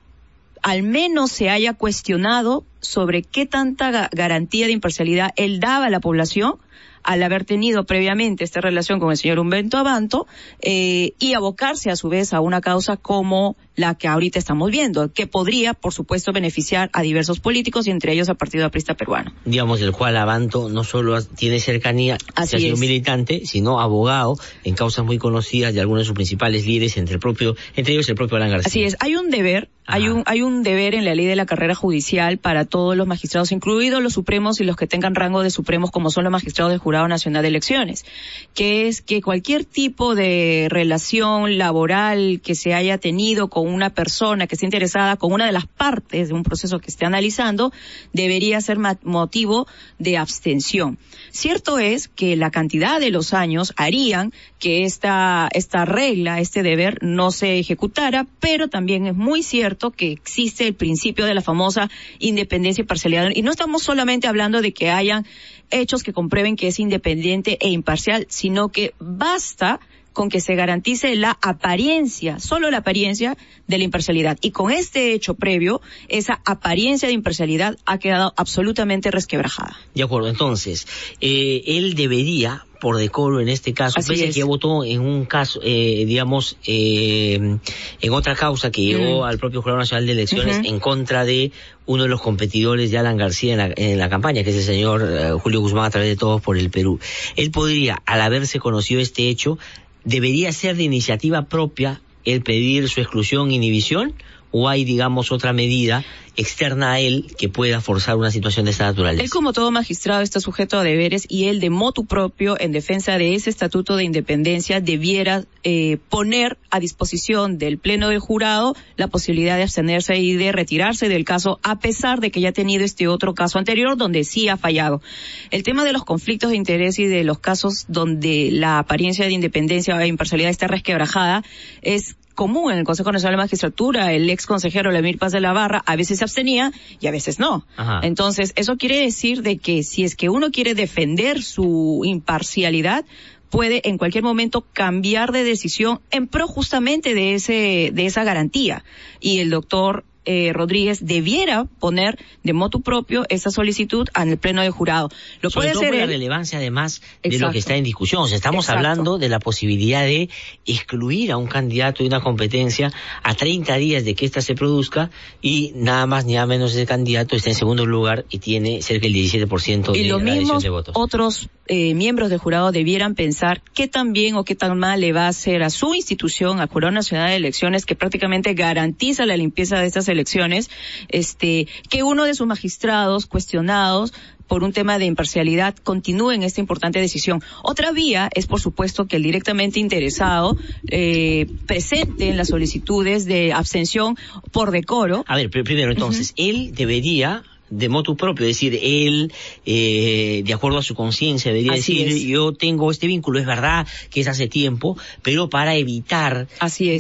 N: al menos se haya cuestionado sobre qué tanta ga- garantía de imparcialidad él daba a la población al haber tenido previamente esta relación con el señor Humberto Abanto eh, y abocarse a su vez a una causa como la que ahorita estamos viendo, que podría, por supuesto, beneficiar a diversos políticos y entre ellos al Partido Aprista Peruano.
G: digamos, del cual Abanto no solo tiene cercanía,
N: Así
G: sido militante, sino abogado en causas muy conocidas de algunos de sus principales líderes, entre el propio, entre ellos el propio Alan García.
N: Así es, hay un deber, hay un, hay un deber en la ley de la carrera judicial para todos los magistrados, incluidos los supremos y los que tengan rango de supremos, como son los magistrados del Jurado Nacional de Elecciones, que es que cualquier tipo de relación laboral que se haya tenido con una persona que esté interesada, con una de las partes de un proceso que esté analizando, debería ser motivo de abstención. Cierto es que la cantidad de los años harían que esta, esta regla, este deber no se ejecutara, pero también es muy cierto que existe el principio de la famosa independencia y parcialidad. Y no estamos solamente hablando de que hayan hechos que comprueben que es independiente e imparcial, sino que basta con que se garantice la apariencia, solo la apariencia de la imparcialidad. Y con este hecho previo, esa apariencia de imparcialidad ha quedado absolutamente resquebrajada.
G: De acuerdo, entonces, eh, él debería, por decoro en este caso,
N: Así
G: pese a
N: es.
G: que ya votó en un caso, eh, digamos, eh, en otra causa que llegó al propio Jurado Nacional de Elecciones en contra de uno de los competidores de Alan García en la, en la campaña, que es el señor eh, Julio Guzmán a través de Todos por el Perú. Él podría, al haberse conocido este hecho, debería ser de iniciativa propia el pedir su exclusión, inhibición, o hay, digamos, otra medida externa a él que pueda forzar una situación de esta naturaleza.
N: Él como todo magistrado está sujeto a deberes y él de motu propio en defensa de ese estatuto de independencia debiera eh, poner a disposición del pleno del jurado la posibilidad de abstenerse y de retirarse del caso a pesar de que ya ha tenido este otro caso anterior donde sí ha fallado. El tema de los conflictos de interés y de los casos donde la apariencia de independencia o imparcialidad está resquebrajada es común en el Consejo Nacional de Magistratura. El ex consejero Lemir Paz de la Barra a veces se abstenía y a veces no.
G: Ajá.
N: Entonces, eso quiere decir de que si es que uno quiere defender su imparcialidad, puede en cualquier momento cambiar de decisión en pro justamente de ese de esa garantía y el doctor eh, Rodríguez debiera poner de motu propio esa solicitud en el pleno de jurado. Lo
G: Sobre
N: puede
G: todo
N: hacer
G: por la relevancia además de lo que está en discusión. O sea, estamos
N: Exacto.
G: hablando de la posibilidad de excluir a un candidato de una competencia a 30 días de que ésta se produzca y nada más ni nada menos ese candidato está en segundo lugar y tiene cerca del 17% de
N: y
G: la
N: mismos
G: de votos.
N: otros eh, miembros del jurado debieran pensar qué tan bien o qué tan mal le va a hacer a su institución, al Jurado Nacional de Elecciones, que prácticamente garantiza la limpieza de estas elecciones, este, que uno de sus magistrados cuestionados por un tema de imparcialidad continúe en esta importante decisión. Otra vía es, por supuesto, que el directamente interesado eh, presente en las solicitudes de abstención por decoro.
G: A ver, pr- primero entonces, él debería de motu propio, es decir, él, eh, de acuerdo a su conciencia, debería
N: Así
G: decir,
N: es.
G: yo tengo este vínculo, es verdad que es hace tiempo, pero para evitar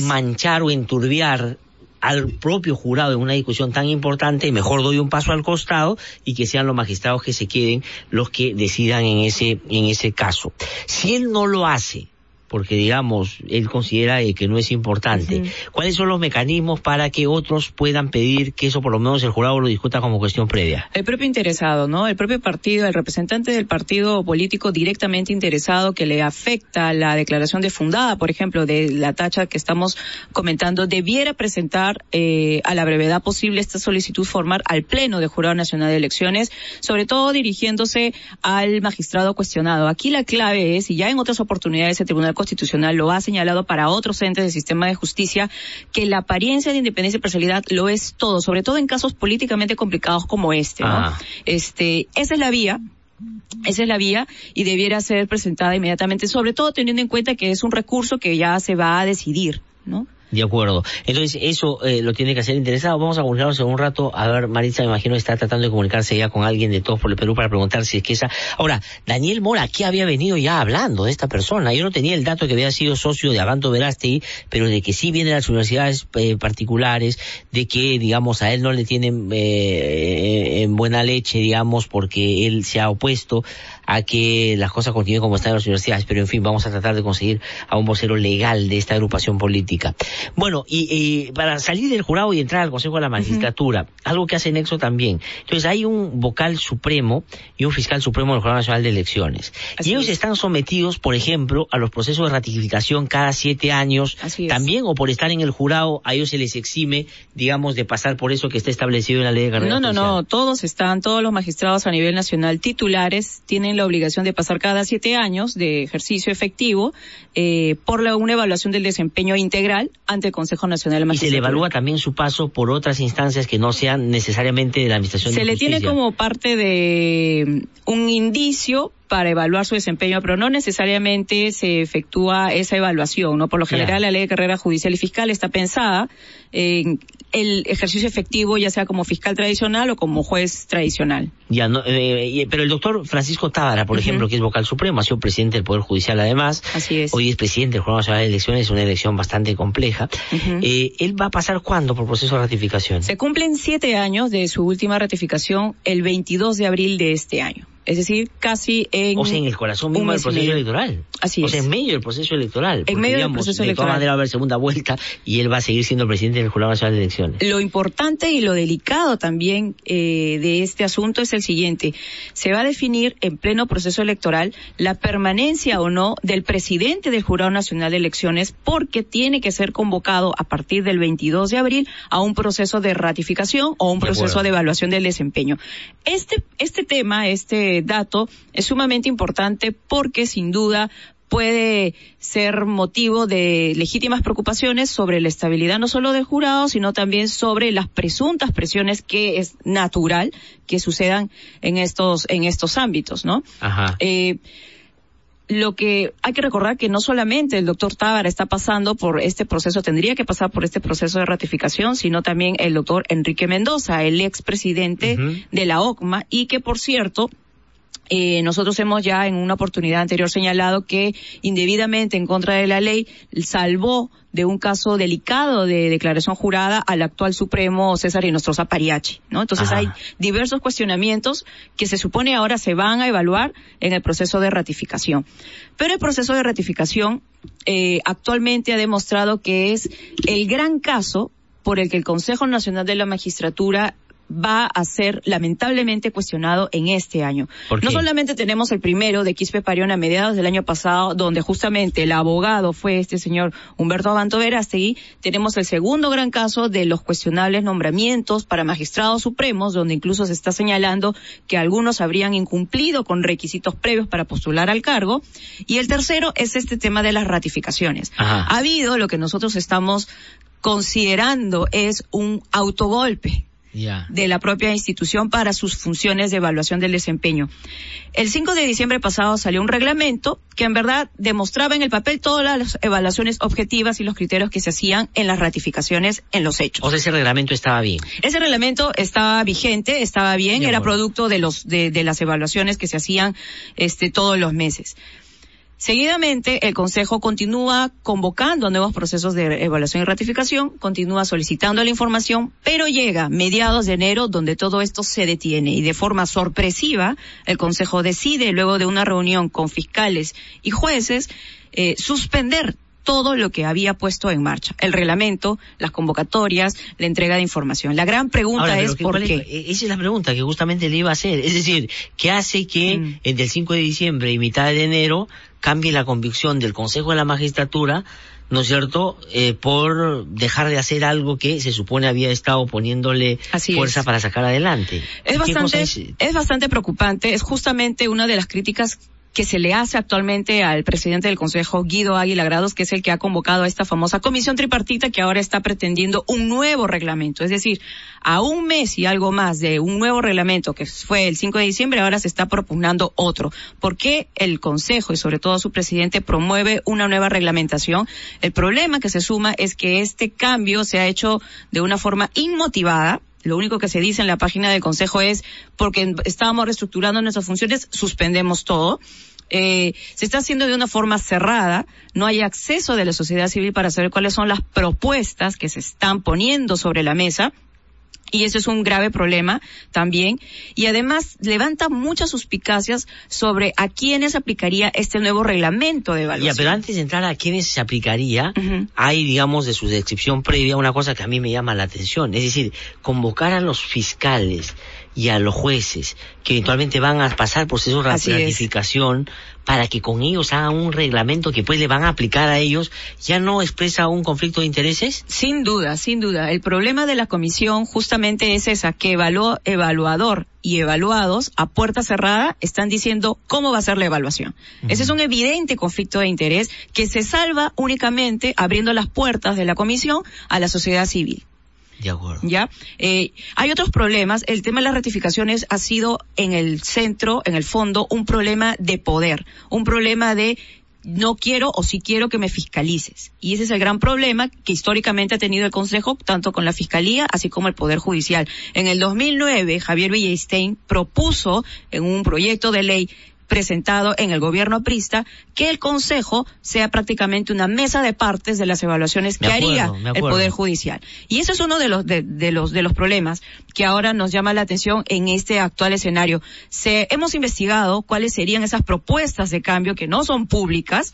G: manchar o enturbiar al propio jurado en una discusión tan importante, mejor doy un paso al costado y que sean los magistrados que se queden los que decidan en ese, en ese caso. Si él no lo hace, porque digamos, él considera que no es importante. ¿Cuáles son los mecanismos para que otros puedan pedir que eso por lo menos el jurado lo discuta como cuestión previa?
N: El propio interesado, ¿no? El propio partido, el representante del partido político directamente interesado que le afecta la declaración de fundada, por ejemplo, de la tacha que estamos comentando, debiera presentar eh, a la brevedad posible esta solicitud formal al Pleno de Jurado Nacional de Elecciones, sobre todo dirigiéndose al magistrado cuestionado. Aquí la clave es, y ya en otras oportunidades el Tribunal Constitucional lo ha señalado para otros entes del sistema de justicia, que la apariencia de independencia y parcialidad lo es todo, sobre todo en casos políticamente complicados como este, ¿no?
G: Ah.
N: Este, esa es la vía. Esa es la vía y debiera ser presentada inmediatamente, sobre todo teniendo en cuenta que es un recurso que ya se va a decidir, ¿no?
G: De acuerdo. Entonces, eso eh, lo tiene que hacer interesado. Vamos a comunicarnos en un rato. A ver, Maritza, me imagino está tratando de comunicarse ya con alguien de todos por el Perú para preguntar si es que esa... Ahora, Daniel Mora, ¿qué había venido ya hablando de esta persona? Yo no tenía el dato que había sido socio de Abanto Verástegui, pero de que sí viene de las universidades eh, particulares, de que, digamos, a él no le tienen eh, en buena leche, digamos, porque él se ha opuesto a que las cosas continúen como están en las universidades, pero en fin, vamos a tratar de conseguir a un vocero legal de esta agrupación política. Bueno, y, y para salir del jurado y entrar al Consejo de la Magistratura, algo que hace Nexo también. Entonces hay un vocal supremo y un fiscal supremo del Jurado Nacional de Elecciones. y ellos están sometidos, por ejemplo, a los procesos de ratificación cada siete años, también, o por estar en el jurado, a ellos se les exime, digamos, de pasar por eso que está establecido en la ley de carrera
N: No, no,
G: judicial.
N: no, todos están, todos los magistrados a nivel nacional titulares tienen la obligación de pasar cada siete años de ejercicio efectivo eh, por la, una evaluación del desempeño integral ante el Consejo Nacional de
G: Y se le
N: Magistratura.
G: evalúa también su paso por otras instancias que no sean necesariamente de la Administración
N: Se
G: de
N: le
G: Justicia.
N: tiene como parte de mm, un indicio para evaluar su desempeño, pero no necesariamente se efectúa esa evaluación, ¿no? Por lo general, la ley de carrera judicial y fiscal está pensada en el ejercicio efectivo, ya sea como fiscal tradicional o como juez tradicional.
G: Ya, no, eh, y- pero el doctor Francisco Tábara, por ejemplo, que es vocal supremo, ha sido presidente del Poder Judicial además.
N: Así es.
G: Hoy es presidente del Jurado Nacional de Elecciones, es una elección bastante compleja. eh, ¿Él va a pasar cuándo por proceso de ratificación?
N: Se cumplen siete años de su última ratificación el 22 de abril de este año. Es decir, casi en...
G: O sea, en el corazón mismo del proceso electoral.
N: Así
G: o
N: es.
G: sea, en medio del proceso electoral. porque,
N: medio del proceso
G: De
N: electoral.
G: todas maneras va a haber segunda vuelta y él va a seguir siendo presidente del Jurado Nacional de Elecciones.
N: Lo importante y lo delicado también eh, de este asunto es el siguiente. Se va a definir en pleno proceso electoral la permanencia o no del presidente del Jurado Nacional de Elecciones porque tiene que ser convocado a partir del 22 de abril a un proceso de ratificación o un
G: De
N: proceso
G: acuerdo.
N: de evaluación del desempeño. Este, este tema, este dato es sumamente importante porque sin duda puede ser motivo de legítimas preocupaciones sobre la estabilidad no solo del jurado, sino también sobre las presuntas presiones que es natural que sucedan en estos, en estos ámbitos, ¿no?
G: Ajá.
N: Eh, lo que hay que recordar que no solamente el doctor Tábara está pasando por este proceso, tendría que pasar por este proceso de ratificación, sino también el doctor Enrique Mendoza, el expresidente de la OCMA, y que por cierto, Eh, nosotros hemos ya en una oportunidad anterior señalado que indebidamente en contra de la ley salvó de un caso delicado de declaración jurada al actual Supremo César Inostroza Pariachi, ¿no? Entonces
G: Ajá.
N: hay diversos cuestionamientos que se supone ahora se van a evaluar en el proceso de ratificación. Pero el proceso de ratificación eh, actualmente ha demostrado que es el gran caso por el que el Consejo Nacional de la Magistratura va a ser lamentablemente cuestionado en este año.
G: ¿Por
N: No solamente tenemos el primero de Quispe Parión a mediados del año pasado, donde justamente el abogado fue este señor Humberto Abanto Verástegui, tenemos el segundo gran caso de los cuestionables nombramientos para magistrados supremos, donde incluso se está señalando que algunos habrían incumplido con requisitos previos para postular al cargo, y el tercero es este tema de las ratificaciones.
G: Ajá.
N: Ha habido lo que nosotros estamos considerando es un autogolpe De la propia institución para sus funciones de evaluación del desempeño. El 5 de diciembre pasado salió un reglamento que en verdad demostraba en el papel todas las evaluaciones objetivas y los criterios que se hacían en las ratificaciones en los hechos.
G: O sea, ese reglamento estaba bien.
N: Ese reglamento estaba vigente, estaba bien, era producto de los de, de las evaluaciones que se hacían este todos los meses. Seguidamente, el Consejo continúa convocando nuevos procesos de evaluación y ratificación, continúa solicitando la información, pero llega mediados de enero donde todo esto se detiene y de forma sorpresiva el Consejo decide, luego de una reunión con fiscales y jueces, eh, suspender todo lo que había puesto en marcha. El reglamento, las convocatorias, la entrega de información. La gran pregunta
G: Ahora,
N: es
G: ¿qué-
N: por
G: es-
N: qué.
G: eh, Esa es la pregunta que justamente le iba a hacer. Es decir, ¿qué hace que
N: Mm.
G: entre el 5 de diciembre y mitad de enero cambie la convicción del Consejo de la Magistratura, ¿no es cierto?, eh, por dejar de hacer algo que se supone había estado poniéndole
N: Así
G: fuerza
N: es.
G: para sacar adelante.
N: Es
G: ¿Qué cosa
N: bastante,
G: es?
N: es bastante preocupante. Es justamente una de las críticas que se le hace actualmente al presidente del Consejo, Guido Águila Grados, que es el que ha convocado a esta famosa comisión tripartita que ahora está pretendiendo un nuevo reglamento. Es decir, a un mes y algo más de un nuevo reglamento que fue el 5 de diciembre, ahora se está propugnando otro. ¿Por qué el Consejo y sobre todo su presidente promueve una nueva reglamentación? El problema que se suma es que este cambio se ha hecho de una forma inmotivada, lo único que se dice en la página del Consejo es porque estábamos reestructurando nuestras funciones, suspendemos todo. Eh, se está haciendo de una forma cerrada, no hay acceso de la sociedad civil para saber cuáles son las propuestas que se están poniendo sobre la mesa. Y eso es un grave problema también. Y además levanta muchas suspicacias sobre a quiénes aplicaría este nuevo reglamento de
G: Ya,
N: evaluación.
G: pero antes de entrar a quiénes se aplicaría,
N: Ujú.
G: hay, digamos, de su descripción previa una cosa que a mí me llama la atención. Es decir, convocar a los fiscales y a los jueces que eventualmente van a pasar procesos de
N: Así es.
G: ratificación para que con ellos hagan un reglamento que pues le van a aplicar a ellos, ¿ya no expresa un conflicto de intereses?
N: Sin duda, sin duda. El problema de la comisión justamente es esa, que evaluó, evaluador y evaluados a puerta cerrada están diciendo cómo va a ser la evaluación. Ese es un evidente conflicto de interés que se salva únicamente abriendo las puertas de la comisión a la sociedad civil.
G: De acuerdo.
N: ¿ya? Eh, hay otros problemas. El tema de las ratificaciones ha sido en el centro, en el fondo, un problema de poder, un problema de no quiero o sí quiero que me fiscalices. Y ese es el gran problema que históricamente ha tenido el Consejo, tanto con la Fiscalía, así como el Poder Judicial. En el 2009, Javier Villestein propuso en un proyecto de ley presentado en el gobierno aprista que el Consejo sea prácticamente una mesa de partes de las evaluaciones
G: Me
N: que
G: acuerdo,
N: haría el. Poder Judicial. Y ese es uno de los, de, de los, de los problemas que ahora nos llama la atención en este actual escenario. Se, hemos investigado cuáles serían esas propuestas de cambio que no son públicas,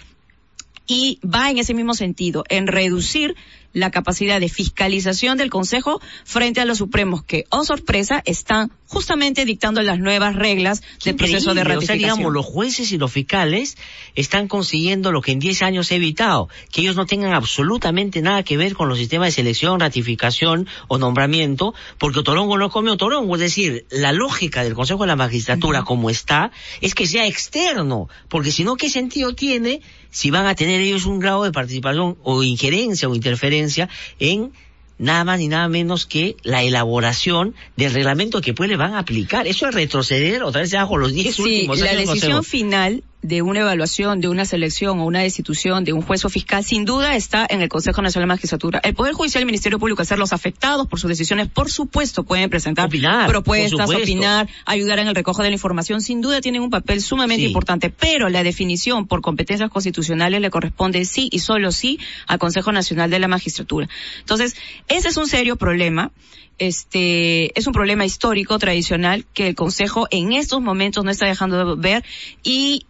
N: y va en ese mismo sentido, en reducir la capacidad de fiscalización del Consejo frente a los Supremos que, oh sorpresa, están justamente dictando las nuevas reglas del proceso de
G: Increíble, O sea,
N: ratificación.
G: digamos, los jueces y los fiscales están consiguiendo lo que en 10 años he evitado, que ellos no tengan absolutamente nada que ver con los sistemas de selección, ratificación o nombramiento, porque Otorongo no come Otorongo. Es decir, la lógica del Consejo de la Magistratura como está es que sea externo, porque si no, ¿qué sentido tiene si van a tener ellos un grado de participación o injerencia o interferencia en nada más ni nada menos que la elaboración del reglamento que pues le van a aplicar. Eso es retroceder otra vez bajo los 10
N: Sí,
G: últimos
N: la
G: años del
N: decisión final de una evaluación, de una selección o una destitución de un juez o fiscal, sin duda está en el Consejo Nacional de Magistratura. El Poder Judicial y el Ministerio Público, ser los afectados por sus decisiones, por supuesto, pueden presentar propuestas, opinar, ayudar en el recojo de la información. Sin duda tienen un papel sumamente importante, pero la definición por competencias constitucionales le corresponde sí y solo sí al Consejo Nacional de la Magistratura. Entonces, ese es un serio problema este es un problema histórico tradicional que el Consejo en estos momentos no está dejando de ver y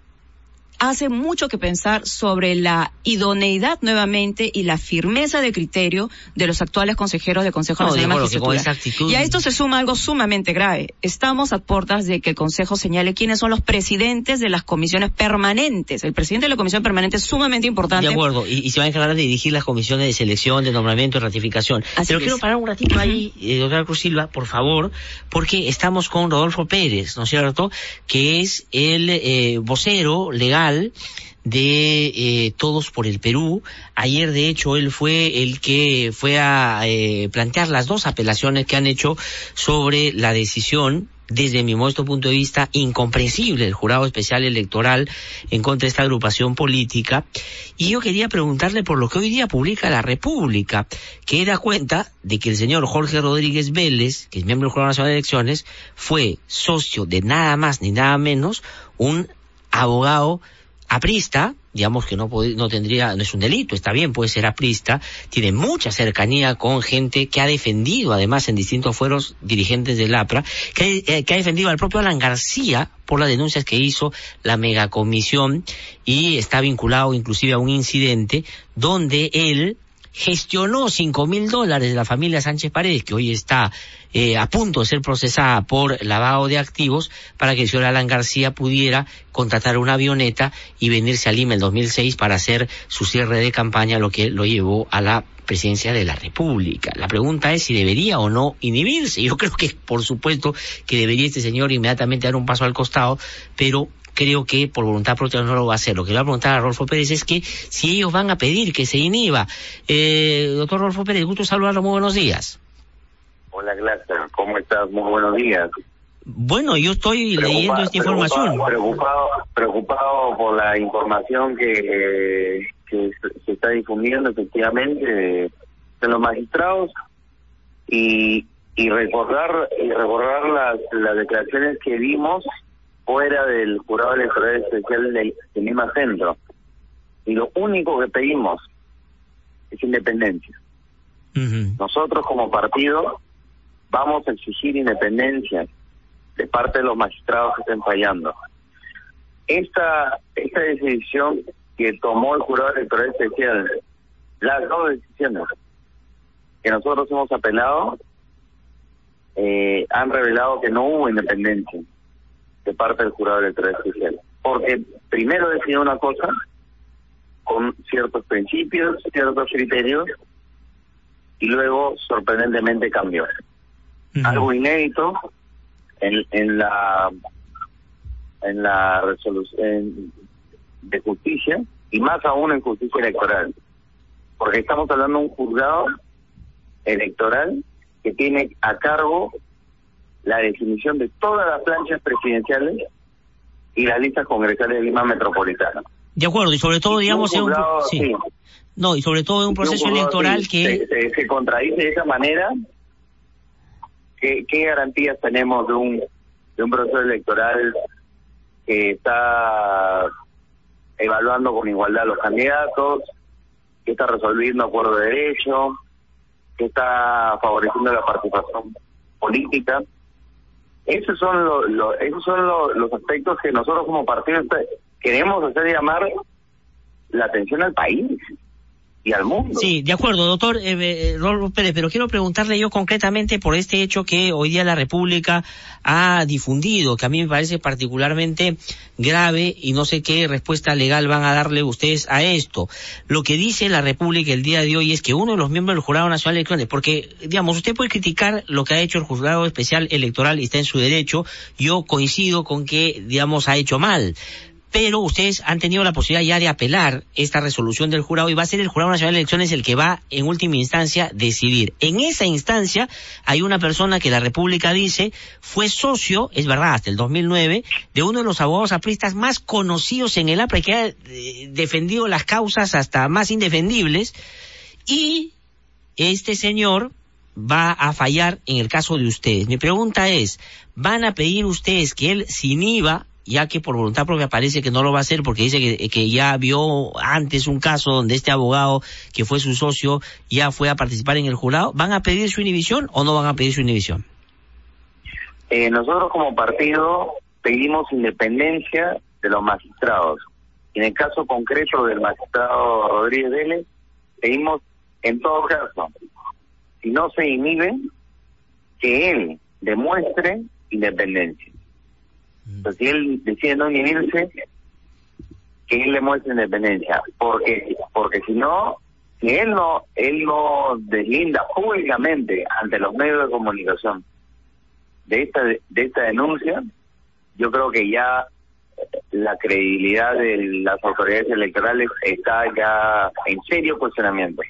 N: hace mucho que pensar sobre la idoneidad nuevamente y la firmeza de criterio de los actuales consejeros del Consejo Nacional de Magistratura. Y a esto se suma algo sumamente grave. Estamos a puertas de que el Consejo señale quiénes son los presidentes de las comisiones permanentes. El presidente de la comisión permanente es sumamente importante.
G: De acuerdo, y, se va a encargar de dirigir las comisiones de selección, de nombramiento y ratificación. Pero quiero parar un ratito ahí, eh, doctora Cruz Silva, por favor, porque estamos con Rodolfo Pérez, ¿no es cierto?, que es el eh, vocero legal de eh, Todos por el Perú. Ayer, de hecho, él fue el que fue a eh, plantear las dos apelaciones que han hecho sobre la decisión desde mi modesto punto de vista, incomprensible el jurado especial electoral en contra de esta agrupación política. Y yo quería preguntarle por lo que hoy día publica la República, que da cuenta de que el señor Jorge Rodríguez Vélez, que es miembro del Jurado Nacional de Elecciones, fue socio de nada más ni nada menos un abogado aprista, digamos que no, no tendría, no es un delito, está bien, puede ser aprista, tiene mucha cercanía con gente que ha defendido, además en distintos fueros dirigentes del APRA, que, eh, que ha defendido al propio Alan García por las denuncias que hizo la megacomisión y está vinculado inclusive a un incidente donde él gestionó cinco mil dólares de la familia Sánchez Paredes, que hoy está eh, a punto de ser procesada por lavado de activos, para que el señor Alan García pudiera contratar una avioneta y venirse a Lima en 2006 para hacer su cierre de campaña, lo que lo llevó a la presidencia de la República. La pregunta es si debería o no inhibirse. Yo creo que, por supuesto, que debería este señor inmediatamente dar un paso al costado, pero creo que por voluntad propia no lo va a hacer. Lo que le va a preguntar a Rolfo Pérez es que si ellos van a pedir que se inhiba. Eh, doctor Rolfo Pérez, gusto saludarlo, muy buenos días.
O: Hola, Glácer, ¿cómo estás? Muy buenos días.
G: Bueno, yo estoy leyendo esta información.
O: Preocupado, preocupado por la información que, que se está difundiendo efectivamente de, los magistrados y, y recordar y recordar las, las declaraciones que dimos fuera del jurado electoral especial del, Lima Centro. Y lo único que pedimos es independencia. Nosotros como partido vamos a exigir independencia de parte de los magistrados que estén fallando. Esta, esta decisión que tomó el jurado electoral especial, las dos decisiones que nosotros hemos apelado, eh, han revelado que no hubo independencia de parte del jurado electoral especial. Porque primero decidió una cosa con ciertos principios, ciertos criterios, y luego sorprendentemente cambió. Algo inédito en, en la en la resolución de justicia y más aún en justicia electoral. Porque estamos hablando de un juzgado electoral que tiene a cargo la definición de todas las planchas presidenciales y las listas congresales de Lima Metropolitana.
G: De acuerdo, y sobre todo, digamos, un, sí. No, y sobre todo en un proceso electoral que...
O: Se, contradice de esa manera. ¿Qué, ¿Qué garantías tenemos de un, de un proceso electoral que está evaluando con igualdad a los candidatos, que está resolviendo acuerdo de derecho, que está favoreciendo la participación política? Esos son, esos son los aspectos que nosotros como partido queremos hacer llamar la atención al país
G: Sí, de acuerdo, doctor eh, eh Pérez, pero quiero preguntarle yo concretamente por este hecho que hoy día la República ha difundido, que a mí me parece particularmente grave y no sé qué respuesta legal van a darle ustedes a esto. Lo que dice la República el día de hoy es que uno de los miembros del Jurado Nacional Electoral, porque, digamos, usted puede criticar lo que ha hecho el Jurado Especial Electoral y está en su derecho, yo coincido con que, digamos, ha hecho mal pero ustedes han tenido la posibilidad ya de apelar esta resolución del jurado y va a ser el Jurado Nacional de Elecciones el que va en última instancia decidir. En esa instancia hay una persona que la República dice fue socio, es verdad, hasta el 2009, de uno de los abogados apristas más conocidos en el APRA que ha eh, defendido las causas hasta más indefendibles y este señor va a fallar en el caso de ustedes. Mi pregunta es, ¿van a pedir ustedes que él se inhiba ya que por voluntad propia parece que no lo va a hacer porque dice que, ya vio antes un caso donde este abogado que fue su socio ya fue a participar en el jurado, ¿van a pedir su inhibición o no van a pedir su inhibición?
O: Eh, nosotros como partido pedimos independencia de los magistrados. En el caso concreto del magistrado Rodríguez Vélez, pedimos en todo caso, si no se inhibe, que él demuestre independencia. Entonces, si él decide no inhibirse, que él le muestre independencia, porque porque si no, si él no él no deslinda públicamente ante los medios de comunicación de esta de esta denuncia, yo creo que ya la credibilidad de las autoridades electorales está ya en serio cuestionamiento.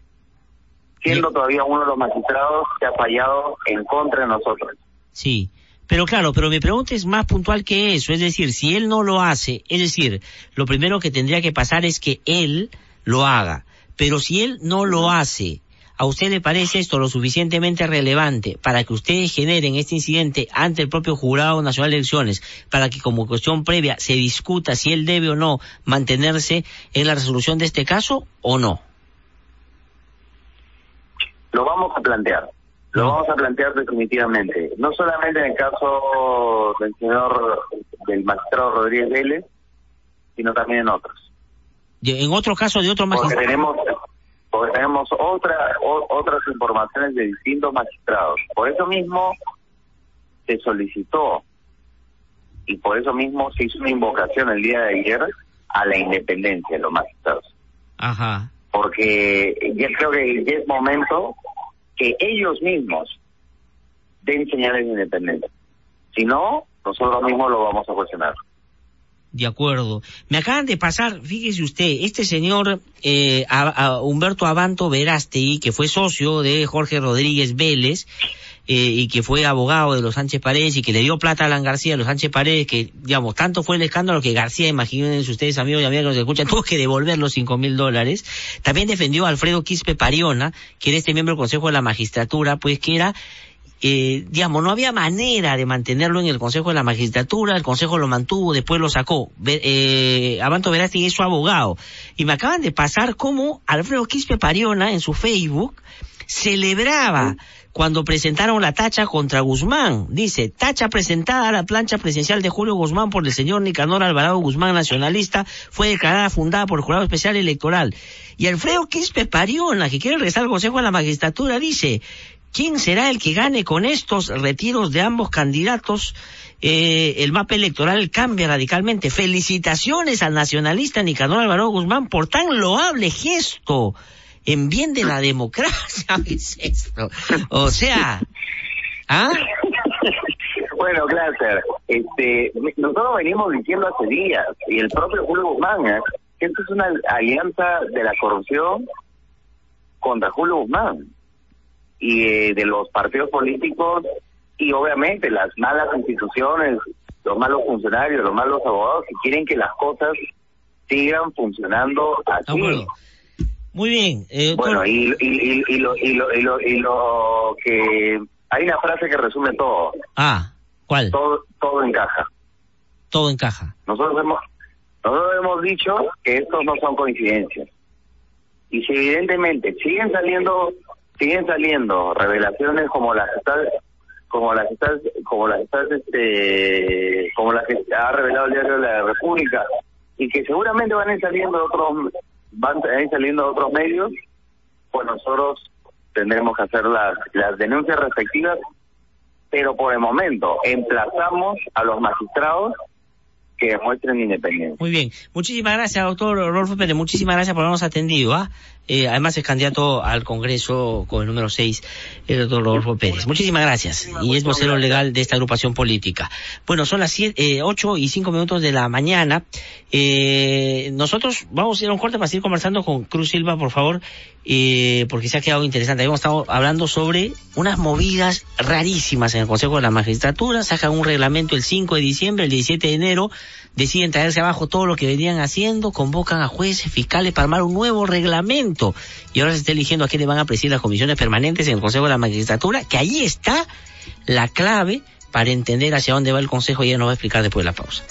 O: Siendo todavía uno de los magistrados que ha fallado en contra de nosotros.
G: Sí. Pero claro, pero mi pregunta es más puntual que eso, es decir, si él no lo hace, es decir, lo primero que tendría que pasar es que él lo haga, pero si él no lo hace, ¿a usted le parece esto lo suficientemente relevante para que ustedes generen este incidente ante el propio Jurado Nacional de Elecciones, para que como cuestión previa se discuta si él debe o no mantenerse en la resolución de este caso o no?
O: Lo vamos a plantear. Lo vamos a plantear definitivamente, no solamente en el caso del señor, del magistrado Rodríguez Vélez, sino también en otros.
G: En otro caso de otro magistrado.
O: Porque tenemos, porque tenemos otra, otras informaciones de distintos magistrados. Por eso mismo se solicitó y por eso mismo se hizo una invocación el día de ayer a la independencia de los magistrados.
G: Ajá.
O: Porque yo creo que ya es momento que ellos mismos den señales de independencia. Si no, nosotros mismos lo vamos a cuestionar.
G: De acuerdo. Me acaban de pasar, fíjese usted, este señor eh, a, Humberto Abanto Verástegui, que fue socio de Jorge Rodríguez Vélez, eh, y que fue abogado de los Sánchez Paredes y que le dio plata a Alan García a los Sánchez Paredes, que, digamos, tanto fue el escándalo que García, imagínense ustedes, amigos y amigas que nos escuchan, tuvo que devolver los cinco mil dólares. También defendió a Alfredo Quispe Pariona, que era este miembro del Consejo de la Magistratura, pues que era eh, digamos, no había manera de mantenerlo en el Consejo de la Magistratura, el Consejo lo mantuvo, después lo sacó. Eh, Abanto Verástegui es su abogado. Y me acaban de pasar como Alfredo Quispe Pariona en su Facebook celebraba cuando presentaron la tacha contra Guzmán. Dice, tacha presentada a la plancha presidencial de Julio Guzmán por el señor Nicanor Alvarado Guzmán, nacionalista, fue declarada fundada por el Jurado Especial Electoral. Y Alfredo Quispe Pariona, que quiere regresar al Consejo de la Magistratura, dice, ¿quién será el que gane con estos retiros de ambos candidatos? Eh, el mapa electoral cambia radicalmente. Felicitaciones al nacionalista Nicanor Alvarado Guzmán por tan loable gesto en bien de la democracia es esto. O sea, ¿ah?
O: Bueno, Cláser, este, nosotros venimos diciendo hace días, y el propio Julio Guzmán, ¿eh? que esto es una alianza de la corrupción contra Julio Guzmán y eh, de los partidos políticos y obviamente las malas instituciones, los malos funcionarios, los malos abogados que quieren que las cosas sigan funcionando así.
G: Muy bien.
O: Eh, bueno, y, y, y, lo, y, lo, y, lo, y lo que... Hay una frase que resume todo.
G: Ah, ¿cuál?
O: Todo, todo encaja.
G: Todo encaja.
O: Nosotros hemos, nosotros hemos dicho que estos no son coincidencias. Y si evidentemente siguen saliendo siguen saliendo revelaciones como las que como las que están como las que están este como las que ha revelado el diario de la República y que seguramente van a ir saliendo otros van a ir saliendo otros medios, pues nosotros tendremos que hacer las, las denuncias respectivas, pero por el momento emplazamos a los magistrados que demuestren independencia.
G: Muy bien. Muchísimas gracias, doctor Rolfo Pérez. Muchísimas gracias por habernos atendido. ¿ah? Eh, además es candidato al Congreso con el número 6, el doctor Rodolfo Pérez. Muchísimas gracias. Y es vocero legal de esta agrupación política. Bueno, son las siete, eh, 8 y 5 minutos de la mañana. Eh, nosotros vamos a ir a un corte para seguir conversando con Cruz Silva, por favor, eh, porque se ha quedado interesante. Hemos estado hablando sobre unas movidas rarísimas en el Consejo de la Magistratura. Sacan un reglamento el 5 de diciembre, el 17 de enero deciden traerse abajo todo lo que venían haciendo, convocan a jueces, fiscales para armar un nuevo reglamento y ahora se está eligiendo a quién le van a presidir las comisiones permanentes en el Consejo de la Magistratura, que ahí está la clave para entender hacia dónde va el Consejo y ella nos va a explicar después de la pausa.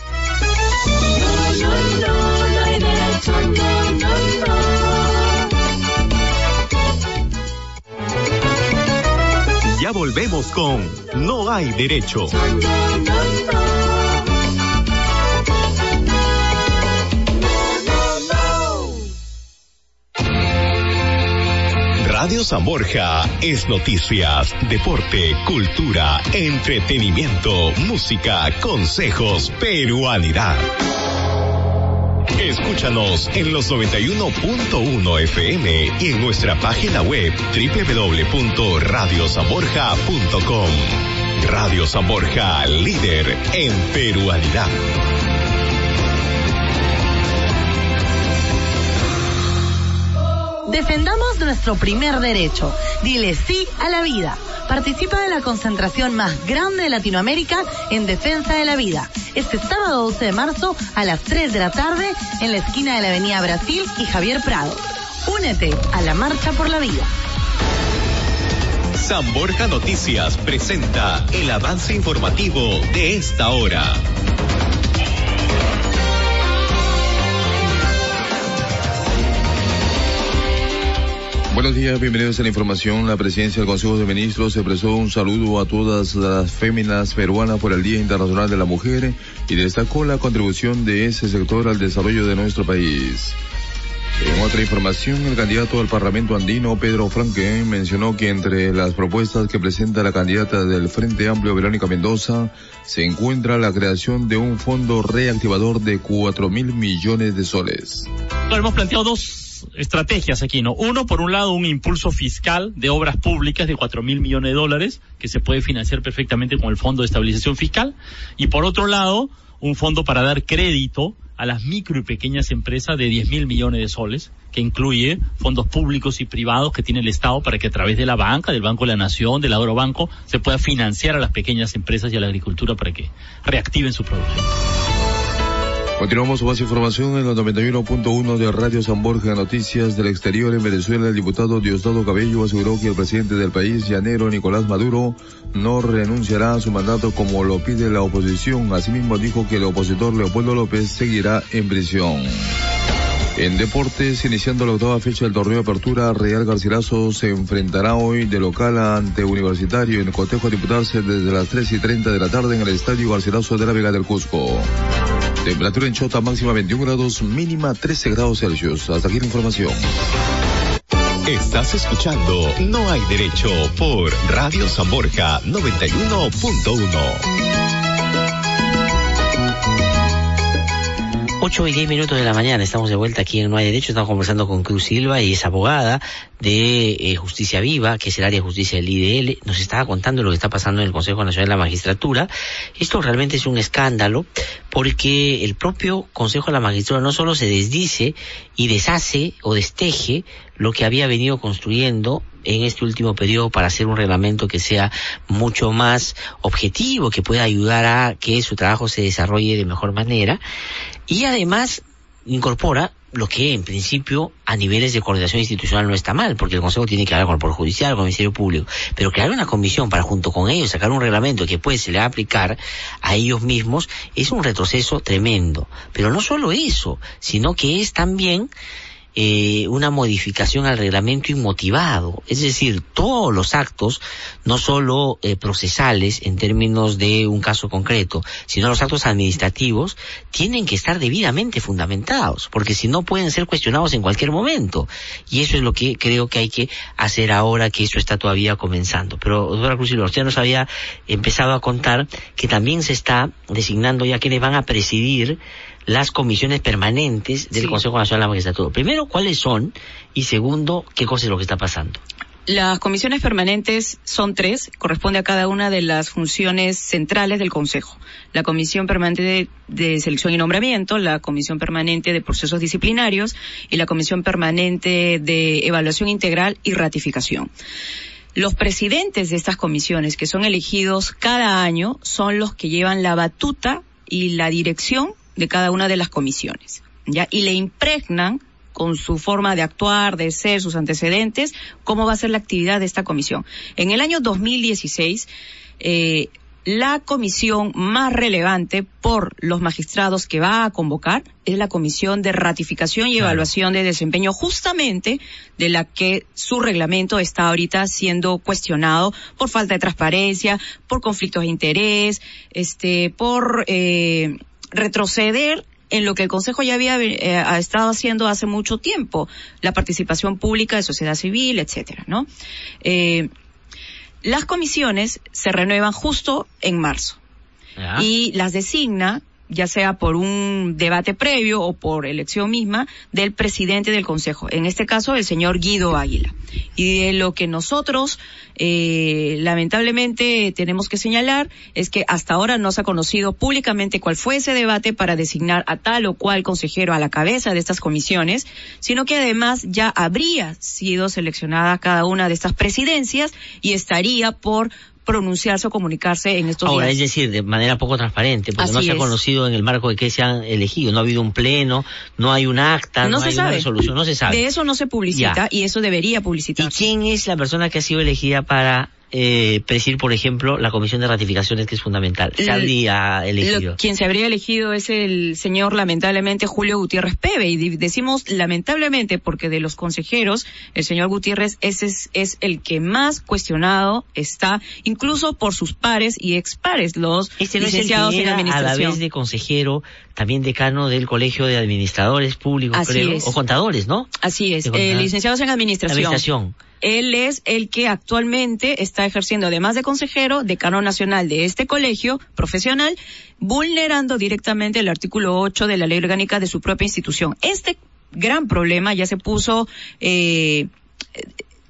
H: Ya volvemos con No hay derecho. Radio San Borja es noticias, deporte, cultura, entretenimiento, música, consejos, peruanidad. Escúchanos en los 91.1 FM y en nuestra página web www.radiosamborja.com. Radio San Borja, líder en peruanidad.
P: Defendamos nuestro primer derecho. Dile sí a la vida. Participa de la concentración más grande de Latinoamérica en defensa de la vida. Este sábado 12 de marzo a las 3 de la tarde en la esquina de la Avenida Brasil y Javier Prado. Únete a la Marcha por la Vida.
H: San Borja Noticias presenta el avance informativo de esta hora.
L: Buenos días, bienvenidos a la información. La presidencia del Consejo de Ministros expresó un saludo a todas las féminas peruanas por el Día Internacional de la Mujer y destacó la contribución de ese sector al desarrollo de nuestro país. En otra información, el candidato al Parlamento andino, Pedro Franque, mencionó que entre las propuestas que presenta la candidata del Frente Amplio, Verónica Mendoza, se encuentra la creación de un fondo reactivador de cuatro mil millones de soles.
Q: Hemos planteado dos estrategias aquí, ¿no? Uno, por un lado, un impulso fiscal de obras públicas de cuatro mil millones de dólares, que se puede financiar perfectamente con el Fondo de Estabilización Fiscal. Y por otro lado, un fondo para dar crédito a las micro y pequeñas empresas de 10 mil millones de soles, que incluye fondos públicos y privados que tiene el Estado para que a través de la banca, del Banco de la Nación, del Banco, se pueda financiar a las pequeñas empresas y a la agricultura para que reactiven su producción.
L: Continuamos con más información en los 91.1 de Radio San Borja Noticias del Exterior en Venezuela. El diputado Diosdado Cabello aseguró que el presidente del país, llanero Nicolás Maduro, no renunciará a su mandato como lo pide la oposición. Asimismo dijo que el opositor Leopoldo López seguirá en prisión. En deportes, iniciando la octava fecha del torneo de apertura, Real Garcilaso se enfrentará hoy de local ante Universitario en el cotejo a disputarse desde las 3 y 30 de la tarde en el Estadio Garcilaso de la Vega del Cusco. Temperatura en Chota máxima 21 grados, mínima 13 grados Celsius. Hasta aquí la información.
H: Estás escuchando No hay derecho por Radio San Borja 91.1.
G: 8 y 10 minutos de la mañana, estamos de vuelta aquí en No hay Derecho, estamos conversando con Cruz Silva y es abogada de eh, Justicia Viva, que es el área de justicia del IDL, nos estaba contando lo que está pasando en el Consejo Nacional de la Magistratura. Esto realmente es un escándalo porque el propio Consejo de la Magistratura no solo se desdice y deshace o desteje lo que había venido construyendo en este último periodo para hacer un reglamento que sea mucho más objetivo, que pueda ayudar a que su trabajo se desarrolle de mejor manera, y además incorpora lo que en principio a niveles de coordinación institucional no está mal, porque el Consejo tiene que hablar con el Poder Judicial, con el Ministerio Público, pero crear una comisión para junto con ellos sacar un reglamento que pues se le va a aplicar a ellos mismos es un retroceso tremendo. Pero no solo eso, sino que es también eh, una modificación al reglamento inmotivado. Es decir, todos los actos, no solo eh, procesales en términos de un caso concreto, sino los actos administrativos, tienen que estar debidamente fundamentados, porque si no pueden ser cuestionados en cualquier momento. Y eso es lo que creo que hay que hacer ahora que esto está todavía comenzando. Pero, doctora Cruz usted nos había empezado a contar que también se está designando ya quienes van a presidir las comisiones permanentes del
N: Sí.
G: Consejo Nacional de la Magistratura. Primero, ¿cuáles son? Y segundo, ¿qué cosa es lo que está pasando?
N: Las comisiones permanentes son tres, corresponde a cada una de las funciones centrales del Consejo. La Comisión Permanente de, de Selección y Nombramiento, la Comisión Permanente de Procesos Disciplinarios y la Comisión Permanente de Evaluación Integral y Ratificación. Los presidentes de estas comisiones, que son elegidos cada año, son los que llevan la batuta y la dirección de cada una de las comisiones, ¿ya? Y le impregnan con su forma de actuar, de ser, sus antecedentes, cómo va a ser la actividad de esta comisión. En el año 2016, eh, la comisión más relevante por los magistrados que va a convocar es la comisión de ratificación y evaluación de desempeño, justamente de la que su reglamento está ahorita siendo cuestionado por falta de transparencia, por conflictos de interés, este, por eh, retroceder en lo que el Consejo ya había eh, ha estado haciendo hace mucho tiempo, la participación pública de sociedad civil, etcétera, ¿no? Eh, las comisiones se renuevan justo en marzo y las designa ya sea por un debate previo o por elección misma del presidente del Consejo, en este caso el señor Guido Águila. Y de lo que nosotros eh, lamentablemente tenemos que señalar es que hasta ahora no se ha conocido públicamente cuál fue ese debate para designar a tal o cual consejero a la cabeza de estas comisiones, sino que además ya habría sido seleccionada cada una de estas presidencias y estaría por pronunciarse o comunicarse en estos
G: Ahora,
N: días.
G: es decir, de manera poco transparente, porque no
N: Así
G: se ha
N: es.
G: conocido en el marco de que se han elegido, no ha habido un pleno, no hay un acta, no,
N: no se
G: hay una
N: sabe.
G: resolución, no se sabe.
N: De eso no se publicita
G: Ya.
N: y eso debería publicitarse.
G: ¿Y quién es la persona que ha sido elegida para eh, presidir, por ejemplo, la comisión de ratificaciones, que es fundamental? Se habría elegido.
N: Lo- quien se habría elegido es el señor, lamentablemente, Julio Gutiérrez Pebe. Y decimos lamentablemente porque de los consejeros, el señor Gutiérrez ese es, es el que más cuestionado está, incluso por sus pares y expares, los
G: Este no es el
N: licenciados
G: que
N: en
G: era a la
N: administración.
G: vez de consejero, también decano del Colegio de Administradores Públicos,
N: Así
G: creo,
N: es.
G: o contadores, ¿no?
N: Así es, eh, licenciados en administración.
G: Administración.
N: Él es el que actualmente está ejerciendo, además de consejero, decano nacional de este colegio profesional, vulnerando directamente el artículo 8 de la ley orgánica de su propia institución. Este gran problema ya se puso eh,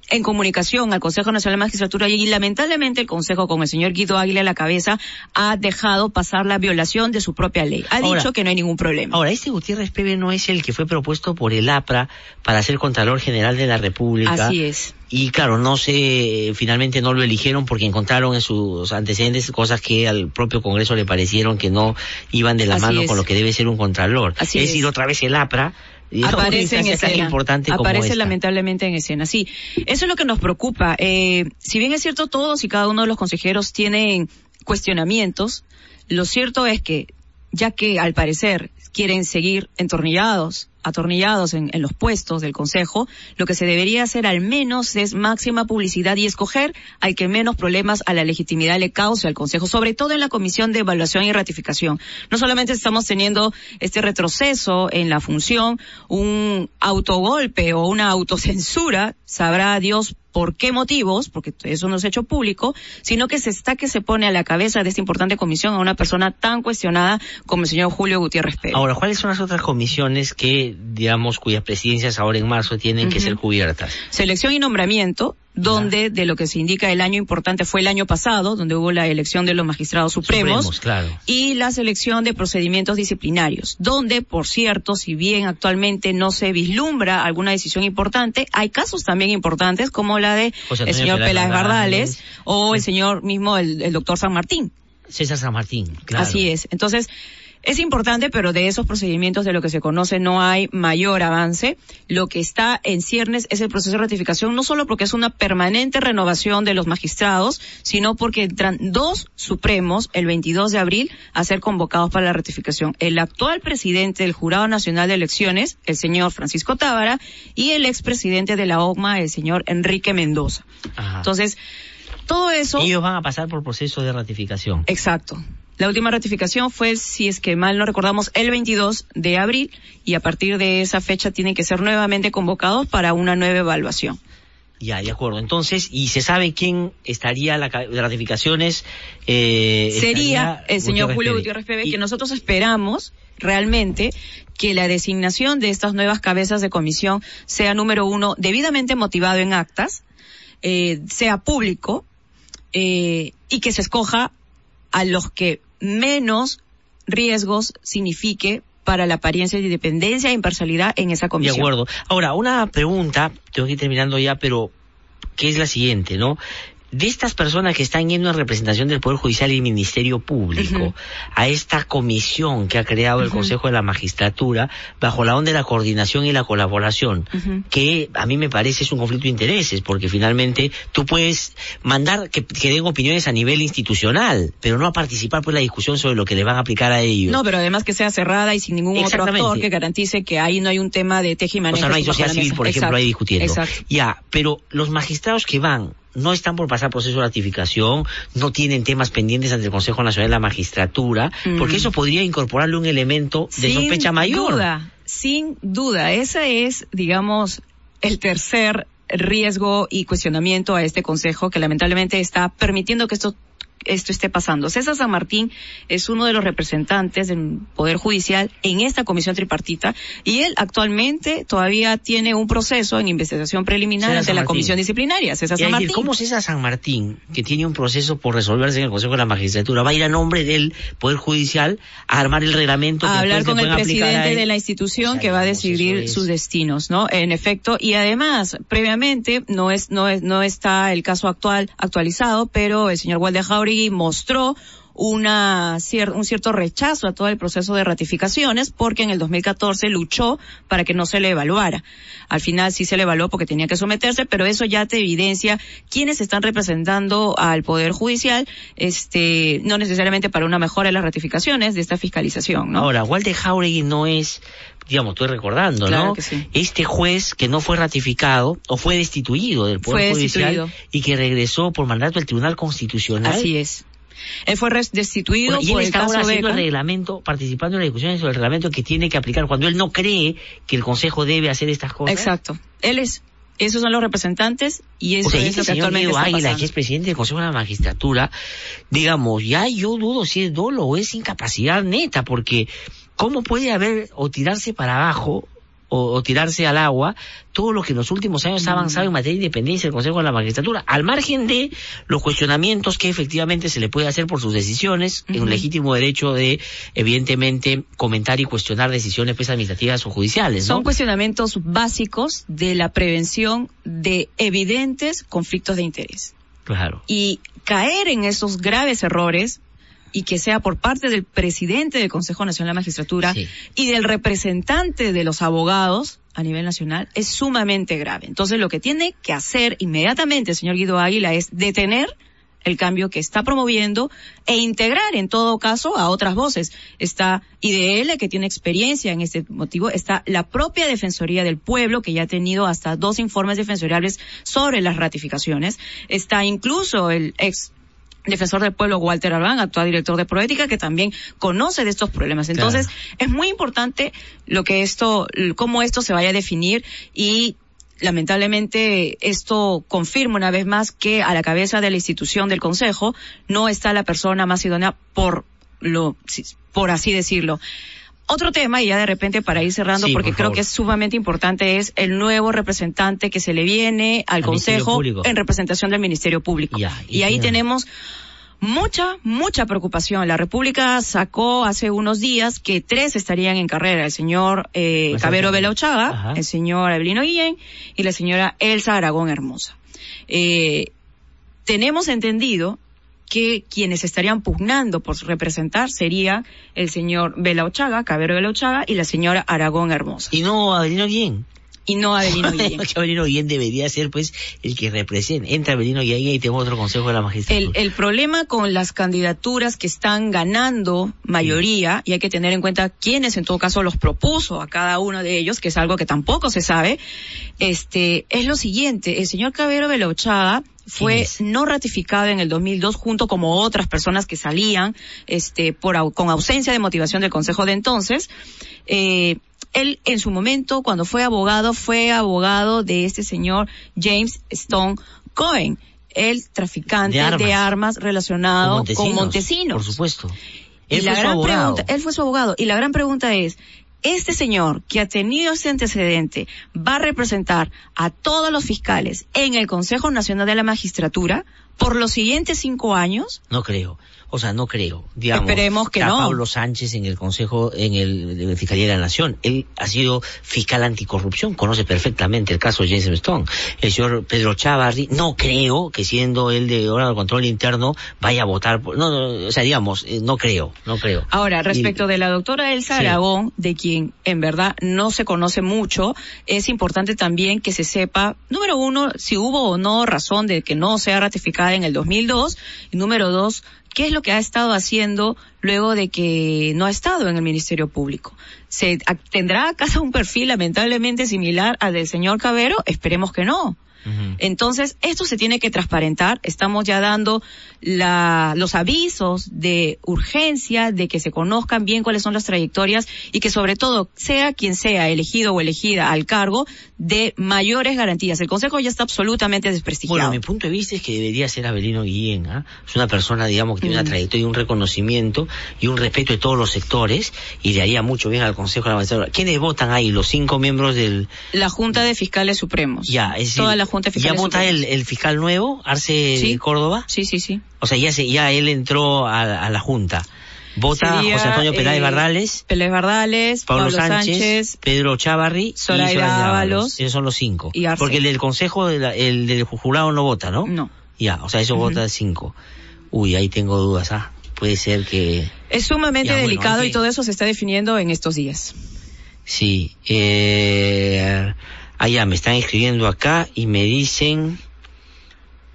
N: en comunicación al Consejo Nacional de Magistratura y lamentablemente el Consejo con el señor Guido Águila a la cabeza ha dejado pasar la violación de su propia ley. Ha
G: Ahora-
N: dicho que no hay ningún problema.
G: Ahora, este Gutiérrez Pebe no es el que fue propuesto por el APRA para ser Contralor General de la República.
N: Así es.
G: Y claro, no sé, finalmente no lo eligieron porque encontraron en sus antecedentes cosas que al propio Congreso le parecieron que no iban de la
N: Así
G: mano
N: es.
G: con lo que debe ser un Contralor.
N: Así
G: es
N: es.
G: decir, otra vez el APRA. Y
N: aparece en
G: tan
N: escena.
G: importante
N: aparece lamentablemente en escena. Sí, eso es lo que nos preocupa. Eh, si bien es cierto, todos y cada uno de los consejeros tienen cuestionamientos, lo cierto es que, ya que al parecer quieren seguir entornillados, atornillados en, en los puestos del Consejo, lo que se debería hacer al menos es máxima publicidad y escoger al que menos problemas a la legitimidad le cause al Consejo, sobre todo en la Comisión de Evaluación y Ratificación. No solamente estamos teniendo este retroceso en la función, un autogolpe o una autocensura, sabrá Dios por qué motivos, porque eso no se ha hecho público, sino que se está que se pone a la cabeza de esta importante comisión a una persona tan cuestionada como el señor Julio Gutiérrez Pérez.
G: Ahora, ¿cuáles son las otras comisiones que, digamos, cuyas presidencias ahora en marzo tienen que ser cubiertas?
N: selección y nombramiento, donde de lo que se indica el año importante fue el año pasado, donde hubo la elección de los magistrados supremos,
G: Supremos, claro.
N: y la selección de procedimientos disciplinarios, donde, por cierto, si bien actualmente no se vislumbra alguna decisión importante, hay casos también importantes como la de el señor
G: Peláez
N: Bardales. o el señor mismo, el, el doctor San Martín.
G: César San Martín, claro.
N: Así es. Entonces, Es importante, pero de esos procedimientos de lo que se conoce no hay mayor avance. Lo que está en ciernes es el proceso de ratificación, no solo porque es una permanente renovación de los magistrados, sino porque entran dos supremos el 22 de abril a ser convocados para la ratificación. El actual presidente del Jurado Nacional de Elecciones, el señor Francisco Tábara, y el expresidente de la OCMA, el señor Enrique Mendoza. Entonces, todo eso...
G: Ellos van a pasar por proceso de ratificación.
N: Exacto. La última ratificación fue, si es que mal no recordamos, el 22 de abril y a partir de esa fecha tienen que ser nuevamente convocados para una nueva evaluación.
G: Ya, de acuerdo. Entonces, ¿y se sabe quién estaría la de ratificaciones? Eh,
N: Sería el señor Julio. Gutiérrez Pérez, que nosotros esperamos realmente que la designación de estas nuevas cabezas de comisión sea, número uno, debidamente motivado en actas, eh, sea público eh, y que se escoja a los que menos riesgos signifique para la apariencia de independencia e imparcialidad en esa
G: De
N: comisión.
G: acuerdo. Ahora, una pregunta, tengo que ir terminando ya, pero que es la siguiente, ¿no? De estas personas que están yendo en representación del Poder Judicial y Ministerio Público a esta comisión que ha creado el. Consejo de la Magistratura bajo la onda de la coordinación y la colaboración, que a mí me parece es un conflicto de intereses, porque finalmente tú puedes mandar que, que den opiniones a nivel institucional, pero no a participar por la discusión sobre lo que le van a aplicar a ellos.
N: No, pero además que sea cerrada y sin ningún otro actor que garantice que ahí no hay un tema de y
G: O sea, no hay sociedad civil, por ejemplo, ahí discutiendo.
N: Exacto.
G: Ya, pero los magistrados que van no están por pasar proceso de ratificación, no tienen temas pendientes ante el Consejo Nacional de la Magistratura,
N: Mm.
G: porque eso podría incorporarle un elemento de
N: Sin
G: sospecha mayor.
N: Duda, sin duda, ese es, digamos, el tercer riesgo y cuestionamiento a este consejo que lamentablemente está permitiendo que esto esto esté pasando. César San Martín es uno de los representantes del Poder Judicial en esta comisión tripartita y él actualmente todavía tiene un proceso en investigación preliminar ante la comisión disciplinaria. César San Martín.
G: ¿Cómo César San Martín, que tiene un proceso por resolverse en el Consejo de la Magistratura, va a ir a nombre del Poder Judicial a armar el reglamento?
N: a hablar con el presidente de la institución que va a decidir sus destinos, ¿no? En efecto, y además, previamente, no es, no es, no está el caso actual actualizado, pero el señor Walde Jauregui mostró una cier- un cierto rechazo a todo el proceso de ratificaciones porque en el 2014 luchó para que no se le evaluara. Al final sí se le evaluó porque tenía que someterse, pero eso ya te evidencia quiénes están representando al Poder Judicial, este, no necesariamente para una mejora en las ratificaciones de esta fiscalización.
G: Ahora, Walter Jauregui no es, digamos, estoy recordando,
N: Claro
G: ¿no?
N: que sí.
G: Este juez que no fue ratificado o fue destituido del Poder
N: Fue
G: Judicial
N: destituido.
G: y que regresó por mandato del Tribunal Constitucional.
N: Así es. Él fue destituido
G: Bueno, y él
N: por el
G: está
N: caso
G: ahora haciendo el reglamento, participando en las discusiones sobre el reglamento que tiene que aplicar cuando él no cree que el Consejo debe hacer estas cosas.
N: Exacto. Él es. Esos son los representantes y eso
G: o sea,
N: es
G: este
N: lo que
G: señor
N: actualmente está
G: Águila,
N: pasando.
G: que es presidente del Consejo de la Magistratura, digamos, ya yo dudo si es dolo o es incapacidad neta, porque ¿cómo puede haber o tirarse para abajo o, o tirarse al agua todo lo que en los últimos años ha avanzado en materia de independencia del Consejo de la Magistratura, al margen de los cuestionamientos que efectivamente se le puede hacer por sus decisiones, en un legítimo derecho de, evidentemente, comentar y cuestionar decisiones pues, administrativas o judiciales, ¿no?
N: Son cuestionamientos básicos de la prevención de evidentes conflictos de interés.
G: Claro.
N: Y caer en esos graves errores y que sea por parte del presidente del Consejo Nacional de la Magistratura y del representante de los abogados a nivel nacional es sumamente grave. Entonces lo que tiene que hacer inmediatamente el señor Guido Águila es detener el cambio que está promoviendo e integrar en todo caso a otras voces. Está IDL que tiene experiencia en este motivo, está la propia Defensoría del Pueblo que ya ha tenido hasta dos informes defensoriales sobre las ratificaciones, está incluso el ex defensor del pueblo Walter Albán, actual director de Proética, que también conoce de estos problemas. Entonces, es muy importante lo que esto, cómo esto se vaya a definir y lamentablemente esto confirma una vez más que a la cabeza de la institución del Consejo no está la persona más idónea por lo, por así decirlo. Otro tema, y ya de repente para ir cerrando,
G: Sí,
N: porque
G: por
N: creo que es sumamente importante, es el nuevo representante que se le viene al, Consejo en representación del Ministerio Público. y ahí tenemos mucha, mucha preocupación. La República sacó hace unos días que tres estarían en carrera. El señor eh,
G: Bastante
N: Cabero
G: bien.
N: Vela Ochaga,
G: Ajá.
N: el señor Abelino Guillén y la señora Elsa Aragón Hermosa. Eh, tenemos entendido que quienes estarían pugnando por representar sería el señor Bela Ochaga, Cabero Bela Ochaga, y la señora Aragón Hermosa.
G: Y no Avelino Guillén.
N: Y no Avelino Guillén.
G: Guillén debería ser, pues, el que represente. Entra Avelino Guillén y tengo otro consejo de la magistratura.
N: El, el problema con las candidaturas que están ganando mayoría, y hay que tener en cuenta quiénes en todo caso los propuso a cada uno de ellos, que es algo que tampoco se sabe, este, es lo siguiente, el señor Cabero Bela Ochaga fue no ratificado en el 2002 junto como otras personas que salían este por con ausencia de motivación del Consejo de entonces eh, él en su momento cuando fue abogado fue abogado de este señor James Stone Cohen el traficante
G: De
N: de
G: armas.
N: relacionado con Montesinos,
G: Por supuesto.
N: y
G: Él
N: la
G: fue su
N: gran
G: abogado.
N: pregunta, él fue su abogado, y la gran pregunta es, este señor que ha tenido este antecedente va a representar a todos los fiscales en el Consejo Nacional de la Magistratura por los siguientes cinco años?
G: No creo. O sea, no creo. Digamos,
N: Esperemos que
G: está
N: no.
G: Pablo Sánchez en el Consejo, en el, en la Fiscalía de la Nación. Él ha sido fiscal anticorrupción, conoce perfectamente el caso de James Stone. El señor Pedro Chávarri, no creo que siendo él de órgano de control interno vaya a votar por, no, no, o sea, digamos, eh, no creo, no creo.
N: Ahora, respecto de la doctora Elsa
G: Sí.
N: Aragón, de quien en verdad no se conoce mucho, es importante también que se sepa, número uno, si hubo o no razón de que no sea ratificada en el 2002, y número dos, qué es lo que ha estado haciendo luego de que no ha estado en el Ministerio Público. ¿Se a- tendrá acaso un perfil lamentablemente similar al del señor Cabero? Esperemos que no. Entonces, esto se tiene que transparentar. Estamos ya dando la, los avisos de urgencia, de que se conozcan bien cuáles son las trayectorias y que sobre todo, sea quien sea elegido o elegida al cargo, de mayores garantías. El Consejo ya está absolutamente desprestigiado.
G: Bueno, mi punto de vista es que debería ser Abelino Guillén, ¿ah? Es una persona, digamos, que tiene una
N: Mm.
G: trayectoria y un reconocimiento y un respeto de todos los sectores y le haría mucho bien al Consejo de la Magistratura. ¿Quiénes votan ahí? Los cinco miembros del...
N: La Junta de Fiscales Supremos.
G: Ya, es decir,
N: Toda la Junta de
G: ¿Ya
N: Fiscales
G: vota el, fiscal nuevo, Arce
N: Sí.
G: Córdoba?
N: Sí, sí, sí.
G: O sea, ya, se, ya él entró a, a la Junta. Vota
N: Sería,
G: José Antonio Peláez
N: eh,
G: Bardales,
N: Peláez Bardales,
G: Pablo,
N: Pablo,
G: Sánchez,
N: Sánchez,
G: Pedro Chávarri
N: Zoraida
G: y
N: Ábalos.
G: Esos son los cinco.
N: y.
G: Porque el del Consejo, de la- el del jurado no vota, ¿no?
N: No.
G: Ya, o sea, eso vota cinco. Uy, ahí tengo dudas, ¿ah? Puede ser que...
N: Es sumamente
G: Ya, bueno,
N: delicado y todo eso se está definiendo en estos días.
G: Sí, eh... Ah, ya, me están escribiendo acá y me dicen...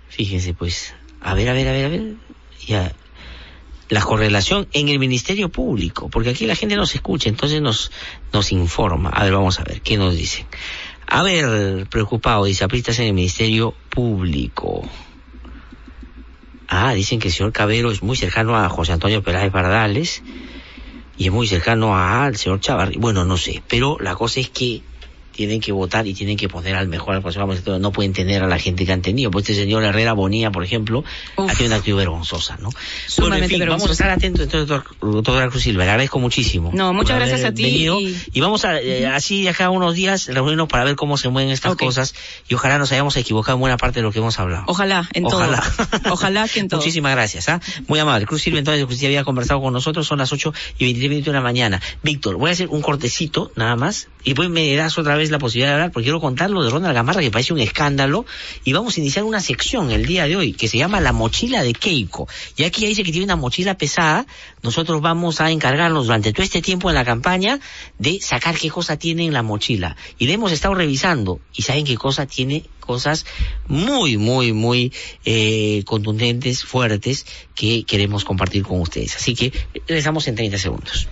G: Fíjense, pues... A ver, a ver, a ver, a ver. Ya. La correlación en el Ministerio Público, porque aquí la gente nos escucha, entonces nos, nos informa. A ver, vamos a ver, ¿qué nos dicen? A ver, preocupado, dice, apristas en el Ministerio Público. Ah, dicen que el señor Cabero es muy cercano a José Antonio Peláez Bardales y es muy cercano al señor Chavarri. Bueno, no sé, pero la cosa es que tienen que votar y tienen que poner al mejor al próximo. No pueden tener a la gente que han tenido. Pues este señor Herrera Bonilla, por ejemplo, ha tenido una actitud vergonzosa, ¿no? Bueno, en vamos a estar atentos, entonces, doctor, doctor Cruz Silva. Le agradezco muchísimo.
N: No, muchas gracias a ti y-
G: Y, vamos a, eh, así de acá unos días, reunirnos para ver cómo se mueven estas cosas y ojalá nos hayamos equivocado en buena parte de lo que hemos hablado.
N: Ojalá, en
G: Ojalá.
N: todo. Ojalá que en todo.
G: Muchísimas gracias, ¿ah? Muy amable. Cruz Silva entonces de Justicia había conversado con nosotros, son las 8 y 23 minutos de la mañana. Víctor, voy a hacer un cortecito, nada más, y pues me das otra vez la posibilidad de hablar, porque quiero contar lo de Ronald Gamarra, que parece un escándalo, y vamos a iniciar una sección el día de hoy, que se llama La Mochila de Keiko. Y aquí dice que tiene una mochila pesada, nosotros vamos a encargarnos durante todo este tiempo en la campaña de sacar qué cosa tiene en la mochila. Y le hemos estado revisando, y saben qué cosa tiene cosas muy, muy, muy eh, contundentes, fuertes, que queremos compartir con ustedes. Así que regresamos en 30 segundos.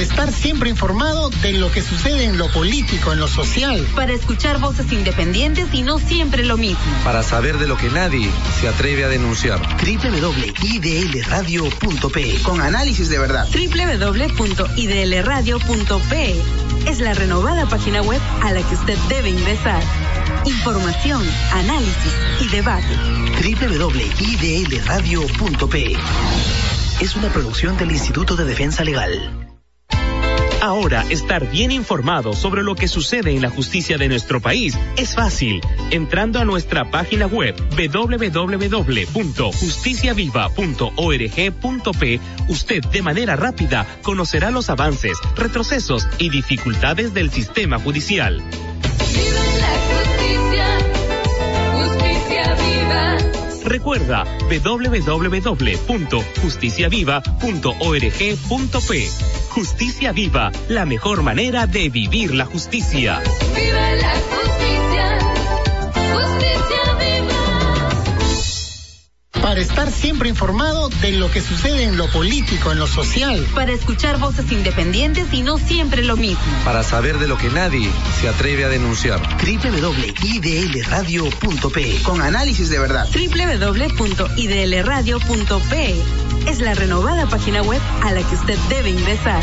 A: Para estar siempre informado de lo que sucede en lo político, en lo social.
B: Para escuchar voces independientes y no siempre lo mismo.
C: Para saber de lo que nadie se atreve a denunciar.
D: www.idlradio.pe con análisis de verdad.
B: www.idlradio.pe es la renovada página web a la que usted debe ingresar. Información, análisis y debate.
D: www.idlradio.pe es una producción del Instituto de Defensa Legal.
E: Ahora, estar bien informado sobre lo que sucede en la justicia de nuestro país es fácil. Entrando a nuestra página web www.justiciaviva.org.p, usted de manera rápida conocerá los avances, retrocesos y dificultades del sistema judicial. Recuerda www.justiciaviva.org.p. Justicia Viva, la mejor manera de vivir la justicia.
F: Viva la justicia, justicia viva.
A: Para estar siempre informado de lo que sucede en lo político, en lo social.
B: Para escuchar voces independientes y no siempre lo mismo.
C: Para saber de lo que nadie se atreve a denunciar.
D: www.idlradio.p con análisis de verdad.
B: www.idlradio.pe es la renovada página web a la que usted debe ingresar.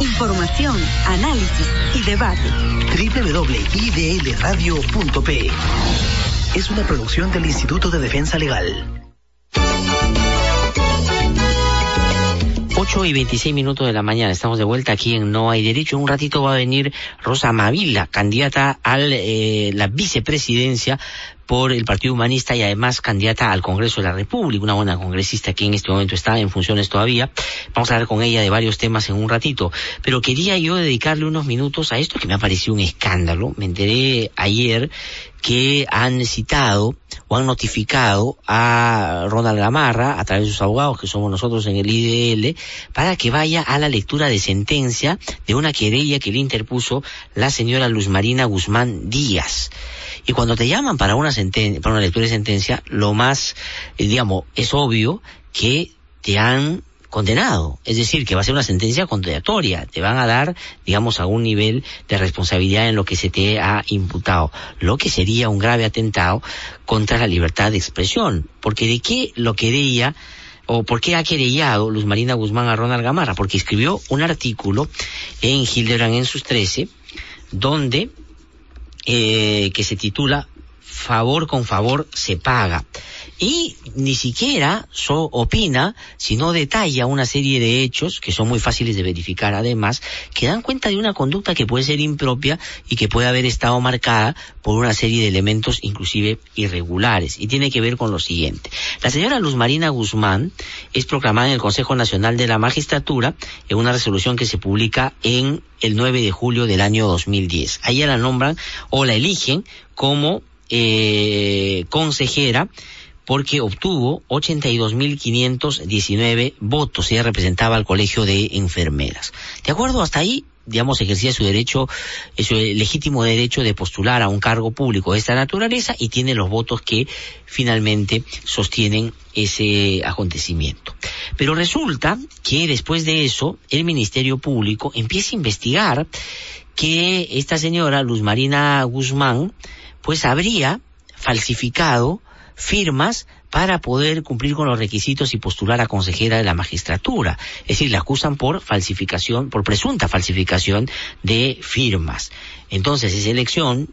B: Información, análisis y debate.
D: www.idlradio.p es una producción del Instituto de Defensa Legal.
G: 8 y 26 minutos de la mañana. Estamos de vuelta aquí en No hay Derecho. Un ratito va a venir Rosa Mavila, candidata a eh, la vicepresidencia por el Partido Humanista y además candidata al Congreso de la República, una buena congresista que en este momento está en funciones todavía. Vamos a hablar con ella de varios temas en un ratito, pero quería yo dedicarle unos minutos a esto que me ha parecido un escándalo. Me enteré ayer que han citado o han notificado a Ronald Gamarra a través de sus abogados, que somos nosotros en el IDL, para que vaya a la lectura de sentencia de una querella que le interpuso la señora Luz Marina Guzmán Díaz. Y cuando te llaman para una sentencia, para una lectura de sentencia, lo más, eh, digamos, es obvio que te han condenado. Es decir, que va a ser una sentencia condenatoria. Te van a dar, digamos, a un nivel de responsabilidad en lo que se te ha imputado. Lo que sería un grave atentado contra la libertad de expresión. Porque de qué lo quería o por qué ha querellado Luz Marina Guzmán a Ronald Gamarra, porque escribió un artículo en Hildebrand en sus 13, donde eh, que se titula Favor con favor se paga. Y ni siquiera so opina, sino detalla una serie de hechos que son muy fáciles de verificar además, que dan cuenta de una conducta que puede ser impropia y que puede haber estado marcada por una serie de elementos inclusive irregulares. Y tiene que ver con lo siguiente. La señora Luz Marina Guzmán es proclamada en el Consejo Nacional de la Magistratura en una resolución que se publica en el 9 de julio del año 2010. Ahí la nombran o la eligen como eh, consejera porque obtuvo 82.519 votos. Ella representaba al colegio de enfermeras. ¿De acuerdo? Hasta ahí, digamos, ejercía su derecho, eh, su legítimo derecho de postular a un cargo público de esta naturaleza y tiene los votos que finalmente sostienen ese acontecimiento. Pero resulta que después de eso, el Ministerio Público empieza a investigar que esta señora, Luz Marina Guzmán, pues habría falsificado firmas para poder cumplir con los requisitos y postular a consejera de la magistratura. Es decir, la acusan por falsificación, por presunta falsificación de firmas. Entonces, esa elección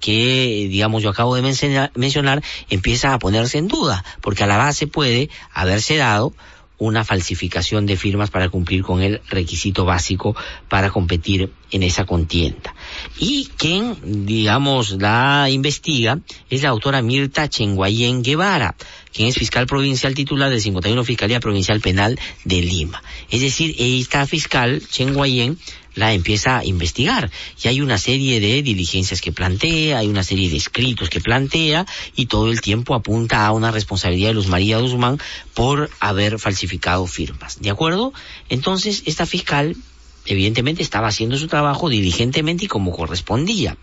G: que, digamos, yo acabo de mencionar, mencionar, empieza a ponerse en duda, porque a la base puede haberse dado una falsificación de firmas para cumplir con el requisito básico para competir en esa contienda. Y quien, digamos, la investiga es la autora Mirta Chenguayén Guevara, quien es fiscal provincial titular del 51 Fiscalía Provincial Penal de Lima. Es decir, esta fiscal, Chenguayén, la empieza a investigar. Y hay una serie de diligencias que plantea, hay una serie de escritos que plantea, y todo el tiempo apunta a una responsabilidad de Luz María Guzmán por haber falsificado firmas. ¿De acuerdo? Entonces, esta fiscal evidentemente estaba haciendo su trabajo diligentemente y como correspondía.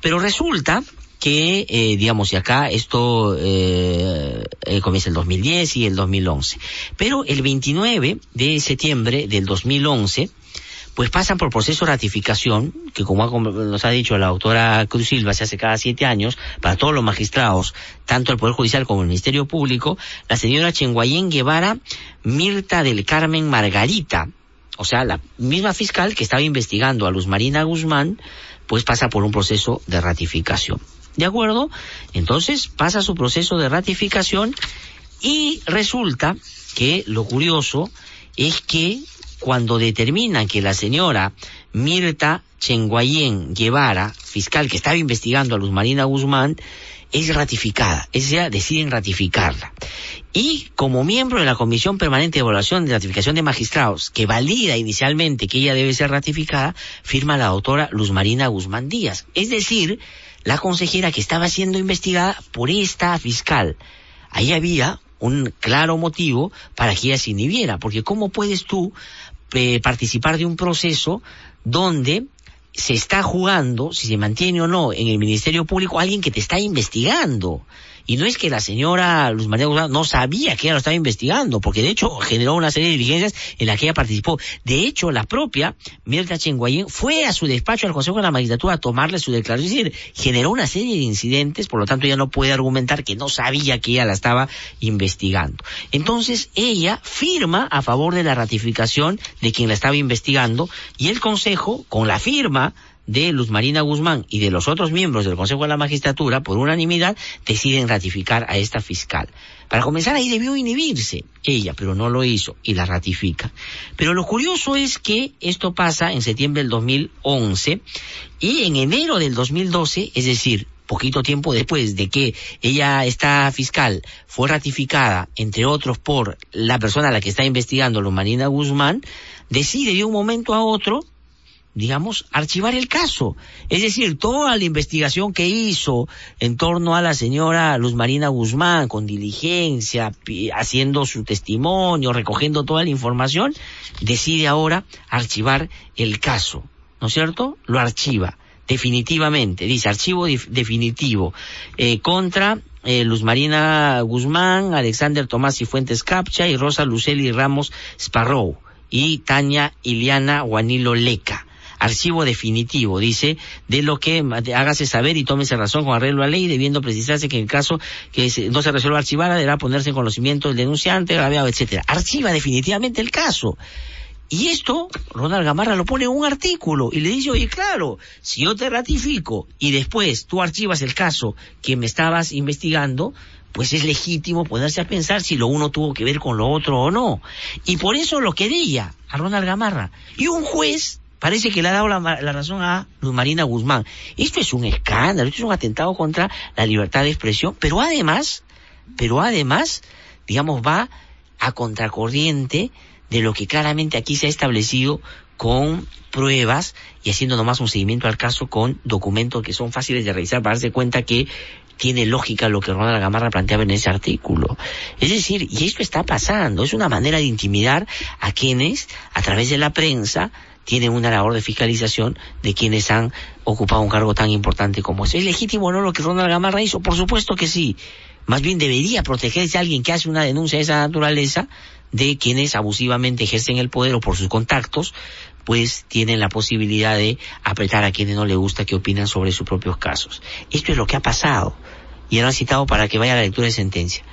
G: Pero resulta que, eh, digamos, y acá esto eh, eh, comienza el 2010 y el 2011. Pero el 29 de septiembre del 2011, pues pasan por proceso de ratificación, que como nos ha dicho la doctora Cruz Silva, se hace cada siete años, para todos los magistrados, tanto el Poder Judicial como el Ministerio Público, la señora Chenguayén Guevara Mirta del Carmen Margarita, o sea, la misma fiscal que estaba investigando a Luz Marina Guzmán, pues pasa por un proceso de ratificación. ¿De acuerdo? Entonces pasa su proceso de ratificación y resulta que lo curioso es que cuando determinan que la señora Mirta Chenguayén Guevara, fiscal que estaba investigando a Luz Marina Guzmán, es ratificada, es decir, deciden ratificarla. Y como miembro de la Comisión Permanente de Evaluación de Ratificación de Magistrados, que valida inicialmente que ella debe ser ratificada, firma la doctora Luz Marina Guzmán Díaz. Es decir, la consejera que estaba siendo investigada por esta fiscal. Ahí había un claro motivo para que ella se inhibiera, porque ¿cómo puedes tú eh, participar de un proceso donde se está jugando, si se mantiene o no en el Ministerio Público, alguien que te está investigando. Y no es que la señora Luz María Guzmán no sabía que ella lo estaba investigando, porque de hecho generó una serie de diligencias en las que ella participó. De hecho, la propia Mirta Chenguayén fue a su despacho al Consejo de la Magistratura a tomarle su declaración. Es decir, generó una serie de incidentes, por lo tanto ella no puede argumentar que no sabía que ella la estaba investigando. Entonces, ella firma a favor de la ratificación de quien la estaba investigando y el Consejo, con la firma de Luz Marina Guzmán y de los otros miembros del Consejo de la Magistratura, por unanimidad, deciden ratificar a esta fiscal. Para comenzar ahí debió inhibirse ella, pero no lo hizo y la ratifica. Pero lo curioso es que esto pasa en septiembre del 2011 y en enero del 2012, es decir, poquito tiempo después de que ella, esta fiscal, fue ratificada, entre otros, por la persona a la que está investigando, Luz Marina Guzmán, decide de un momento a otro digamos, archivar el caso. Es decir, toda la investigación que hizo en torno a la señora Luz Marina Guzmán, con diligencia, haciendo su testimonio, recogiendo toda la información, decide ahora archivar el caso. ¿No es cierto? Lo archiva. Definitivamente, dice archivo def- definitivo, eh, contra eh, Luz Marina Guzmán, Alexander Tomás y Fuentes Capcha y Rosa Luceli Ramos Sparrow y Tania Iliana Guanilo Leca. Archivo definitivo, dice, de lo que hágase saber y tómese razón con arreglo a ley, debiendo precisarse que en el caso que no se resuelva archivar, deberá ponerse en conocimiento del denunciante, agraviado, etcétera. Archiva definitivamente el caso. Y esto, Ronald Gamarra lo pone en un artículo y le dice, oye, claro, si yo te ratifico y después tú archivas el caso que me estabas investigando, pues es legítimo ponerse a pensar si lo uno tuvo que ver con lo otro o no. Y por eso lo quería a Ronald Gamarra. Y un juez parece que le ha dado la, razón a Luz Marina Guzmán. Esto es un escándalo, esto es un atentado contra la libertad de expresión, pero además, pero además, digamos, va a contracorriente de lo que claramente aquí se ha establecido con pruebas y haciendo nomás un seguimiento al caso con documentos que son fáciles de revisar para darse cuenta que tiene lógica lo que Ronald Gamarra planteaba en ese artículo. Es decir, y esto está pasando, es una manera de intimidar a quienes, a través de la prensa, tienen una labor de fiscalización de quienes han ocupado un cargo tan importante como ese. ¿Es legítimo o no lo que Ronald Gamarra hizo? Por supuesto que sí. Más bien debería protegerse a alguien que hace una denuncia de esa naturaleza de quienes abusivamente ejercen el poder o por sus contactos, pues tienen la posibilidad de apretar a quienes no le gusta que opinan sobre sus propios casos. Esto es lo que ha pasado. Y ahora han citado para que vaya a la lectura de sentencia.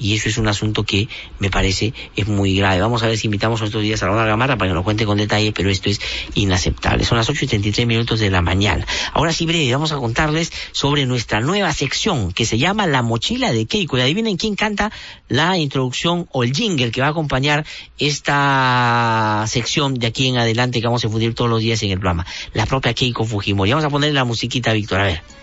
G: Y eso es un asunto que me parece es muy grave. Vamos a ver si invitamos estos días a Ronald Gamarra para que nos cuente con detalle, pero esto es inaceptable. Son las 8 y 33 minutos de la mañana. Ahora sí, breve, vamos a contarles sobre nuestra nueva sección que se llama La Mochila de Keiko. Y adivinen quién canta la introducción o el jingle que va a acompañar esta sección de aquí en adelante que vamos a difundir todos los días en el programa. La propia Keiko Fujimori. Vamos a ponerle la musiquita, Víctor, a ver.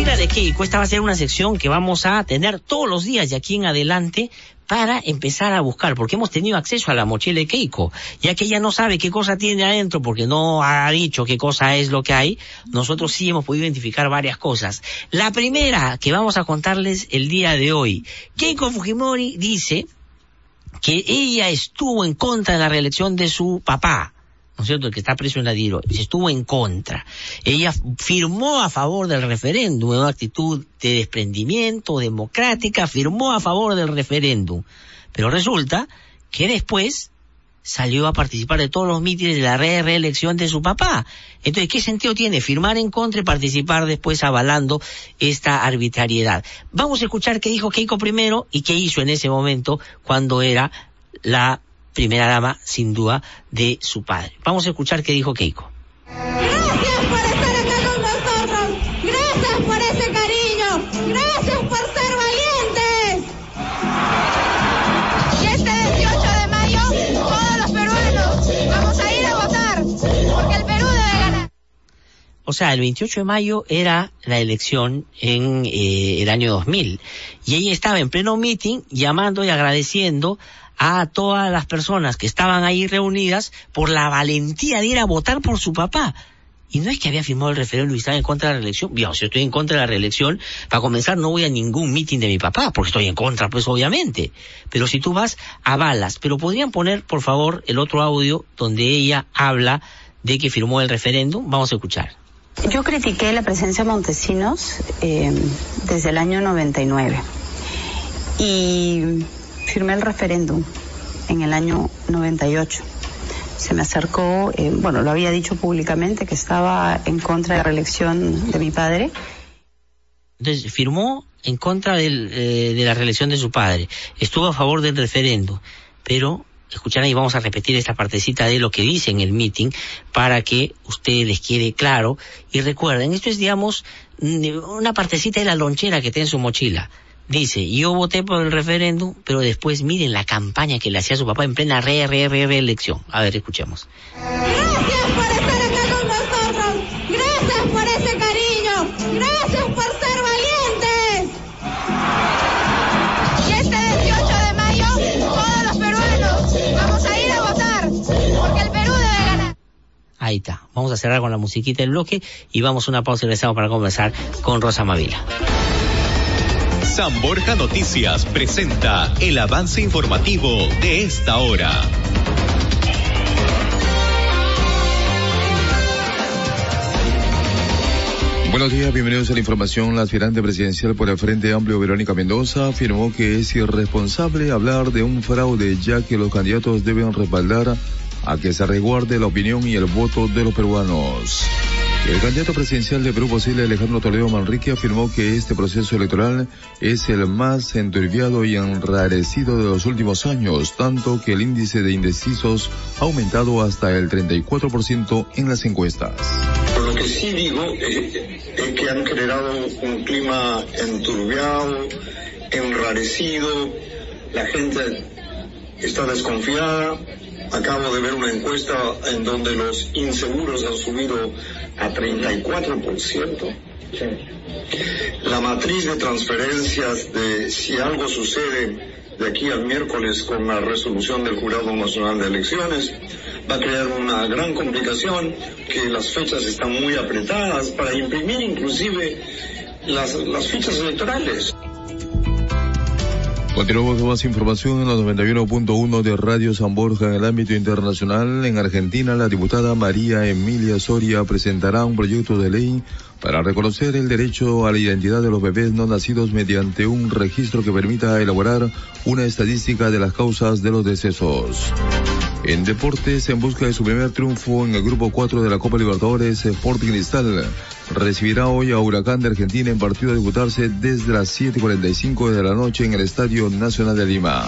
G: La mochila de Keiko, esta va a ser una sección que vamos a tener todos los días de aquí en adelante para empezar a buscar, porque hemos tenido acceso a la mochila de Keiko, ya que ella no sabe qué cosa tiene adentro, porque no ha dicho qué cosa es lo que hay, nosotros sí hemos podido identificar varias cosas. La primera que vamos a contarles el día de hoy, Keiko Fujimori dice que ella estuvo en contra de la reelección de su papá, ¿no es cierto?, el que está preso en la DIRO, se estuvo en contra. Ella firmó a favor del referéndum, en una actitud de desprendimiento democrática, firmó a favor del referéndum. Pero resulta que después salió a participar de todos los mítines de la re reelección de su papá. Entonces, ¿qué sentido tiene firmar en contra y participar después avalando esta arbitrariedad? Vamos a escuchar qué dijo Keiko primero y qué hizo en ese momento cuando era la primera dama, sin duda, de su padre. Vamos a escuchar qué dijo Keiko.
F: Gracias por estar acá con nosotros. Gracias por ese cariño. Gracias por ser valientes. Y este 18 de mayo, todos los peruanos vamos a ir a votar. Porque el Perú debe ganar.
G: O sea, el 28 de mayo era la elección en eh, el año 2000 y ella estaba en pleno meeting llamando y agradeciendo a todas las personas que estaban ahí reunidas por la valentía de ir a votar por su papá. Y no es que había firmado el referéndum y estaba en contra de la reelección. Bien, si yo estoy en contra de la reelección, para comenzar no voy a ningún meeting de mi papá, porque estoy en contra, pues obviamente. Pero si tú vas a balas, pero podrían poner, por favor, el otro audio donde ella habla de que firmó el referéndum. Vamos a escuchar.
R: Yo critiqué la presencia de Montesinos eh, desde el año 99 y firmé el referéndum en el año 98. Se me acercó, eh, bueno, lo había dicho públicamente que estaba en contra de la reelección de mi padre.
G: Entonces, firmó en contra eh, de la reelección de su padre. Estuvo a favor del referendo. Pero, escucharán y vamos a repetir esta partecita de lo que dice en el meeting para que ustedes les quede claro. Y recuerden, esto es, digamos, mm, una partecita de la lonchera que tiene en su mochila. Dice, yo voté por el referéndum, pero después miren la campaña que le hacía su papá en plena re, re, re, reelección. A ver, escuchemos.
F: Gracias por estar acá con nosotros. Gracias por ese cariño. Gracias por ser valientes. Y este 18 de mayo, todos los peruanos vamos a ir a votar. Porque el Perú debe ganar.
G: Ahí está. Vamos a cerrar con la musiquita del bloque y vamos a una pausa y regresamos para conversar con Rosa Mavila.
H: San Borja Noticias presenta el avance informativo de esta hora.
L: Buenos días, bienvenidos a la información. La aspirante presidencial por el Frente Amplio, Verónica Mendoza, afirmó que es irresponsable hablar de un fraude, ya que los candidatos deben respaldar a que se resguarde la opinión y el voto de los peruanos. El candidato presidencial de Perú Posible, Alejandro Toledo Manrique, afirmó que este proceso electoral es el más enturbiado y enrarecido de los últimos años, tanto que el índice de indecisos ha aumentado hasta el 34% en las encuestas.
M: Lo que sí digo eh, es que han generado un clima enturbiado, enrarecido, la gente está desconfiada. Acabo de ver una encuesta en donde los inseguros han subido a 34%. La matriz de transferencias de si algo sucede de aquí al miércoles con la resolución del Jurado Nacional de Elecciones va a crear una gran complicación, que las fechas están muy apretadas para imprimir inclusive las, las fichas electorales.
L: Continuamos con más información en la 91.1 de Radio San Borja en el ámbito internacional. En Argentina, la diputada María Emilia Soria presentará un proyecto de ley para reconocer el derecho a la identidad de los bebés no nacidos mediante un registro que permita elaborar una estadística de las causas de los decesos. En deportes, en busca de su primer triunfo en el grupo 4 de la Copa Libertadores, Sporting Cristal recibirá hoy a Huracán de Argentina en partido a disputarse desde las 7.45 de la noche en el Estadio Nacional de Lima.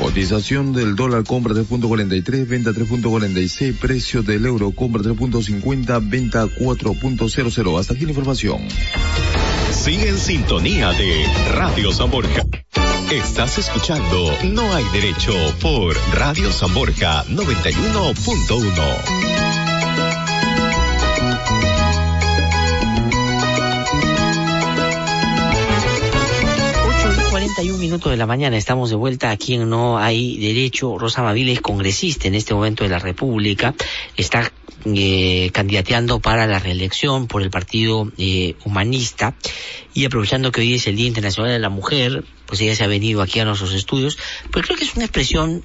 L: Cotización del dólar compra 3.43, venta 3.46, precio del euro compra 3.50, venta 4.00. Hasta aquí la información.
H: Sigue en sintonía de Radio San Borja. Estás escuchando No hay derecho por Radio San Borja 91.1.
G: 41 minutos de la mañana estamos de vuelta aquí en No hay derecho. Rosa Mavila es congresista en este momento de la República. Está eh, candidateando para la reelección por el Partido eh, Humanista y aprovechando que hoy es el Día Internacional de la Mujer, pues ella se ha venido aquí a nuestros estudios, pues creo que es una expresión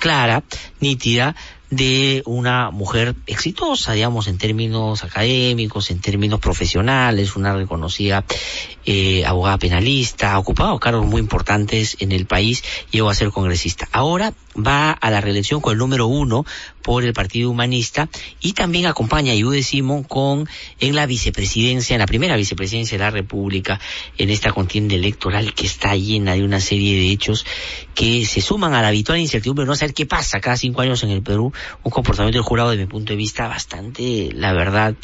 G: clara, nítida, de una mujer exitosa, digamos, en términos académicos, en términos profesionales, una reconocida eh, abogada penalista, ha ocupado cargos muy importantes en el país, llegó a ser congresista. Ahora va a la reelección con el número uno por el Partido Humanista y también acompaña a Yude Simón con en la vicepresidencia, en la primera vicepresidencia de la República, en esta contienda electoral que está llena de una serie de hechos que se suman a la habitual incertidumbre de no saber qué pasa cada cinco años en el Perú, un comportamiento del jurado de mi punto de vista bastante, la verdad,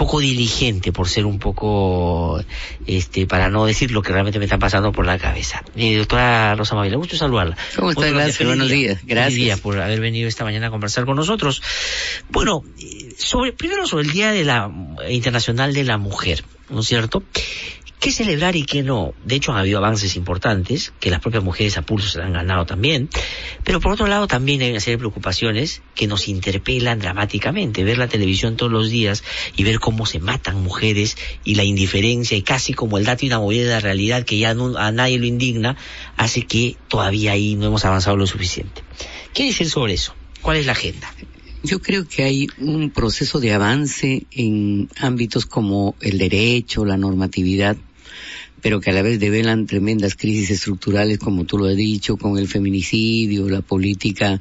G: poco diligente por ser un poco, este, para no decir lo que realmente me está pasando por la cabeza. Eh, doctora Rosa Mavila, gusto saludarla.
S: ¿Cómo está? Gracias, buenos días. Gracias.
G: Día por haber venido esta mañana a conversar con nosotros. Bueno, eh, sobre, primero sobre el Día de la Internacional de la Mujer, ¿no es cierto? Qué celebrar y qué no. De hecho, han habido avances importantes que las propias mujeres a pulso se han ganado también. Pero por otro lado, también hay una serie de preocupaciones que nos interpelan dramáticamente. Ver la televisión todos los días y ver cómo se matan mujeres y la indiferencia y casi como el dato inamovible de la realidad que ya no, a nadie lo indigna, hace que todavía ahí no hemos avanzado lo suficiente. ¿Qué decir sobre eso? ¿Cuál es la agenda?
S: Yo creo que hay un proceso de avance en ámbitos como el derecho, la normatividad, pero que a la vez develan tremendas crisis estructurales, como tú lo has dicho, con el feminicidio, la política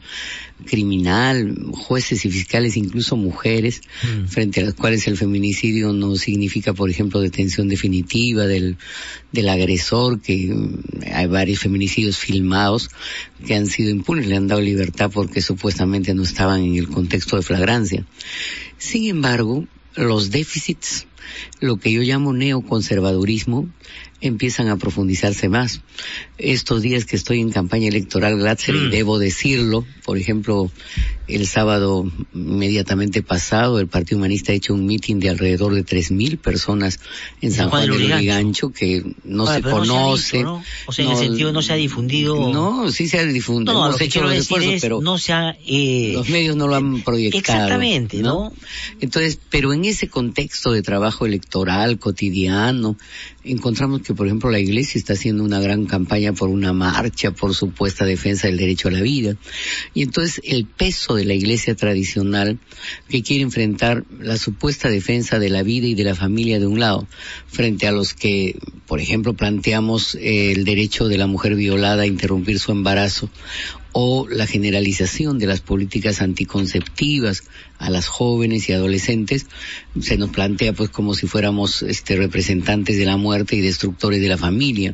S: criminal, jueces y fiscales, incluso mujeres, mm. frente a las cuales el feminicidio no significa, por ejemplo, detención definitiva del, del agresor, que mm, hay varios feminicidios filmados que han sido impunes, le han dado libertad porque supuestamente no estaban en el contexto de flagrancia. Sin embargo, los déficits, lo que yo llamo neoconservadurismo, empiezan a profundizarse más. Estos días que estoy en campaña electoral, Glatzer, y mm. debo decirlo, por ejemplo, el sábado inmediatamente pasado, el Partido Humanista ha hecho un mitin de alrededor de tres mil personas en San Juan, de Lurigancho, que no se conoce.
G: No O sea, en el sentido no se ha difundido.
S: No, sí se ha difundido. No, Hemos hecho los esfuerzos, pero
G: no se ha, eh,
S: los medios no lo han proyectado.
G: Exactamente, ¿no?
S: Entonces, pero en ese contexto de trabajo electoral cotidiano, encontramos que, por ejemplo, la Iglesia está haciendo una gran campaña por una marcha, por supuesta defensa del derecho a la vida. Y entonces el peso de la Iglesia tradicional que quiere enfrentar la supuesta defensa de la vida y de la familia de un lado, frente a los que, por ejemplo, planteamos el derecho de la mujer violada a interrumpir su embarazo o la generalización de las políticas anticonceptivas a las jóvenes y adolescentes se nos plantea pues como si fuéramos este representantes de la muerte y destructores de la familia.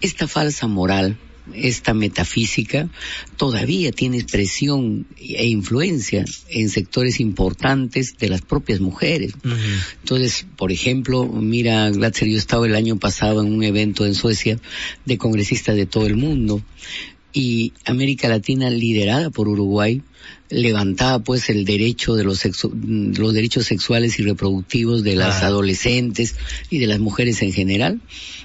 S: Esta falsa moral esta metafísica todavía tiene expresión e influencia en sectores importantes de las propias mujeres. Entonces, por ejemplo, mira, Glatzer, yo estaba el año pasado en un evento en Suecia de congresistas de todo el mundo y América Latina liderada por Uruguay levantaba pues el derecho de los, los derechos sexuales y reproductivos de las adolescentes y de las mujeres en general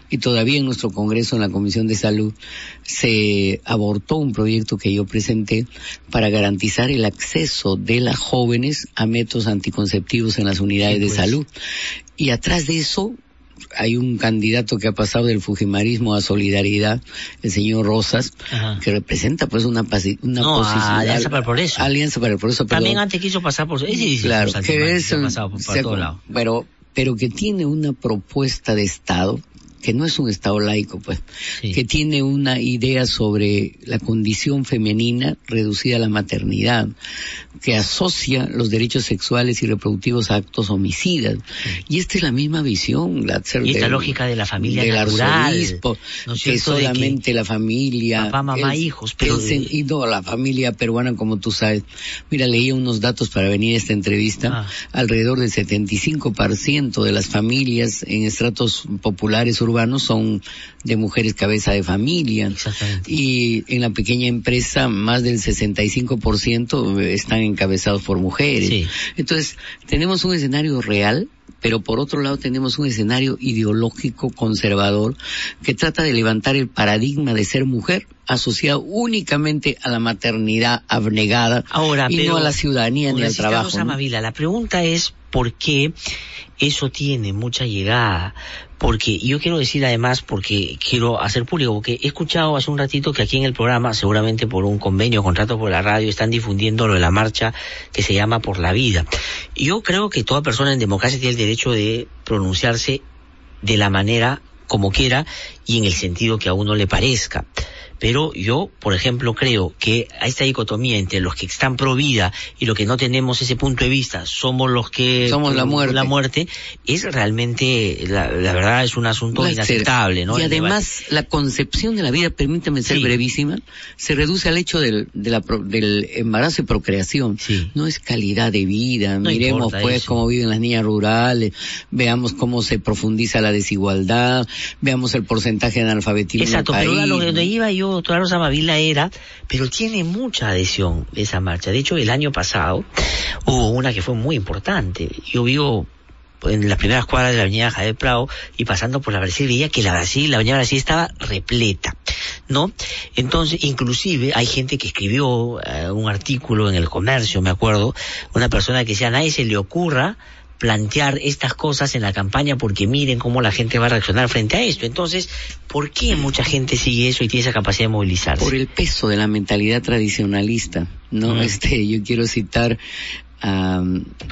S: y todavía en nuestro Congreso, en la Comisión de Salud, se abortó un proyecto que yo presenté para garantizar el acceso de las jóvenes a métodos anticonceptivos en las unidades de pues. salud. Y atrás de eso, hay un candidato que ha pasado del Fujimarismo a Solidaridad, el señor Rosas, que representa pues una, una
G: no, Alianza para el Progreso.
S: Alianza para el Progreso.
G: También antes quiso pasar por... Sí,
S: claro, que es...
G: por,
S: Pero, pero que tiene una propuesta de Estado que no es un Estado laico, pues, que tiene una idea sobre la condición femenina reducida a la maternidad, que asocia los derechos sexuales y reproductivos a actos homicidas. Y esta es la misma visión, la
G: y esta lógica de la familia del natural, arzobispo,
S: que solamente la familia,
G: papá, mamá, hijos, pero
S: y no, la familia peruana, como tú sabes. Mira, leía unos datos para venir a esta entrevista. Ah. Alrededor del 75% de las familias en estratos populares urbanos urbanos son de mujeres cabeza de familia. Y en la pequeña empresa más del 65% están encabezados por mujeres. Entonces, tenemos un escenario real pero por otro lado tenemos un escenario ideológico conservador que trata de levantar el paradigma de ser mujer asociado únicamente a la maternidad abnegada y no a la ciudadanía ni al trabajo.
G: la pregunta es por qué eso tiene mucha llegada porque yo quiero decir además, porque quiero hacer público, porque he escuchado hace un ratito que aquí en el programa, seguramente por un convenio, contrato por la radio, están difundiendo lo de la marcha que se llama Por la Vida. Yo creo que toda persona en democracia tiene el derecho de pronunciarse de la manera como quiera y en el sentido que a uno le parezca. Pero yo, por ejemplo, creo que a esta dicotomía entre los que están pro vida y los que no tenemos ese punto de vista, somos los que...
S: Somos la muerte.
G: La muerte, es realmente, la, la verdad, es un asunto inaceptable, ¿no?
S: Y además, la concepción de la vida, permítame ser
G: Sí.
S: brevísima, se reduce al hecho del, de la del embarazo y procreación. No es calidad de vida.
G: No
S: Miremos pues
G: eso.
S: cómo viven las niñas rurales, veamos cómo se profundiza la desigualdad, veamos el porcentaje de analfabetismo
G: Exacto,
S: en el
G: pero a lo que iba yo, doctora Rosa Mavila, era, pero tiene mucha adhesión esa marcha. De hecho, el año pasado hubo una que fue muy importante. Yo vivo en las primeras cuadras de la avenida Javier Prado y pasando por la Brasil veía que la Brasil, la avenida Brasil estaba repleta, ¿no? Entonces, inclusive hay gente que escribió eh, un artículo en el comercio, me acuerdo, una persona que decía, a nadie se le ocurra plantear estas cosas en la campaña porque miren cómo la gente va a reaccionar frente a esto. Entonces, ¿por qué mucha gente sigue eso y tiene esa capacidad de movilizarse?
S: por el peso de la mentalidad tradicionalista, ¿no?
G: Mm.
S: Este, yo quiero citar a-